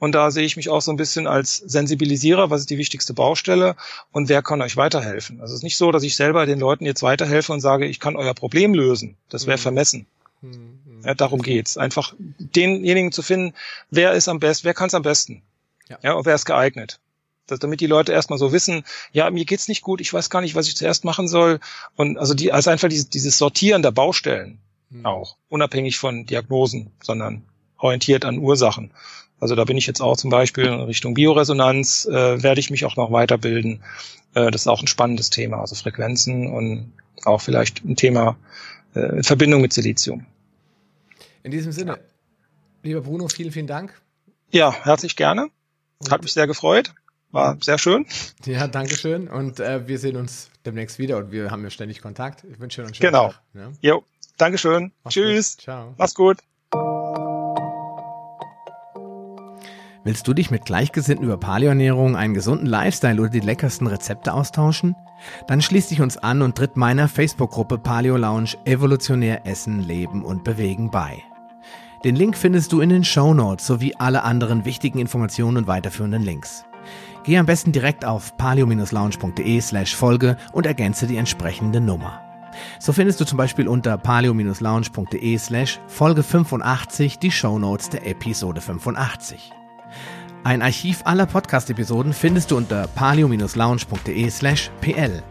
Und da sehe ich mich auch so ein bisschen als Sensibilisierer, was ist die wichtigste Baustelle und wer kann euch weiterhelfen. Also es ist nicht so, dass ich selber den Leuten jetzt weiterhelfe und sage, ich kann euer Problem lösen. Das wäre mhm. vermessen. Mhm. Ja, darum geht's. Einfach denjenigen zu finden, wer ist am besten, wer kann es am besten. Ja. ja, und wer ist geeignet. Dass, damit die Leute erstmal so wissen, ja, mir geht's nicht gut, ich weiß gar nicht, was ich zuerst machen soll. Und also die, also einfach dieses, dieses Sortieren der Baustellen mhm. auch, unabhängig von Diagnosen, sondern orientiert an Ursachen. Also da bin ich jetzt auch zum Beispiel in Richtung Bioresonanz, äh, werde ich mich auch noch weiterbilden. Äh, das ist auch ein spannendes Thema, also Frequenzen und auch vielleicht ein Thema äh, in Verbindung mit Silizium. In diesem Sinne, ja. lieber Bruno, vielen, vielen Dank. Ja, herzlich gerne. Hat mich sehr gefreut. War sehr schön. Ja, danke schön. Und äh, wir sehen uns demnächst wieder und wir haben ja ständig Kontakt. Ich wünsche dir einen schönen genau. Tag. Genau. Ja? Jo, Dankeschön. Mach's Tschüss. Gut. Ciao. Mach's gut. Willst du dich mit Gleichgesinnten über Paleoernährung, einen gesunden Lifestyle oder die leckersten Rezepte austauschen? Dann schließ dich uns an und tritt meiner Facebook-Gruppe Paleo Lounge Evolutionär Essen, Leben und Bewegen bei. Den Link findest du in den Show Notes sowie alle anderen wichtigen Informationen und weiterführenden Links. Geh am besten direkt auf paleo-lounge.de slash Folge und ergänze die entsprechende Nummer. So findest du zum Beispiel unter paleo-lounge.de slash Folge 85 die Show Notes der Episode 85. Ein Archiv aller Podcast-Episoden findest du unter palio-lounge.de slash pl.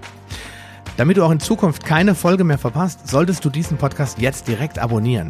Damit du auch in Zukunft keine Folge mehr verpasst, solltest du diesen Podcast jetzt direkt abonnieren.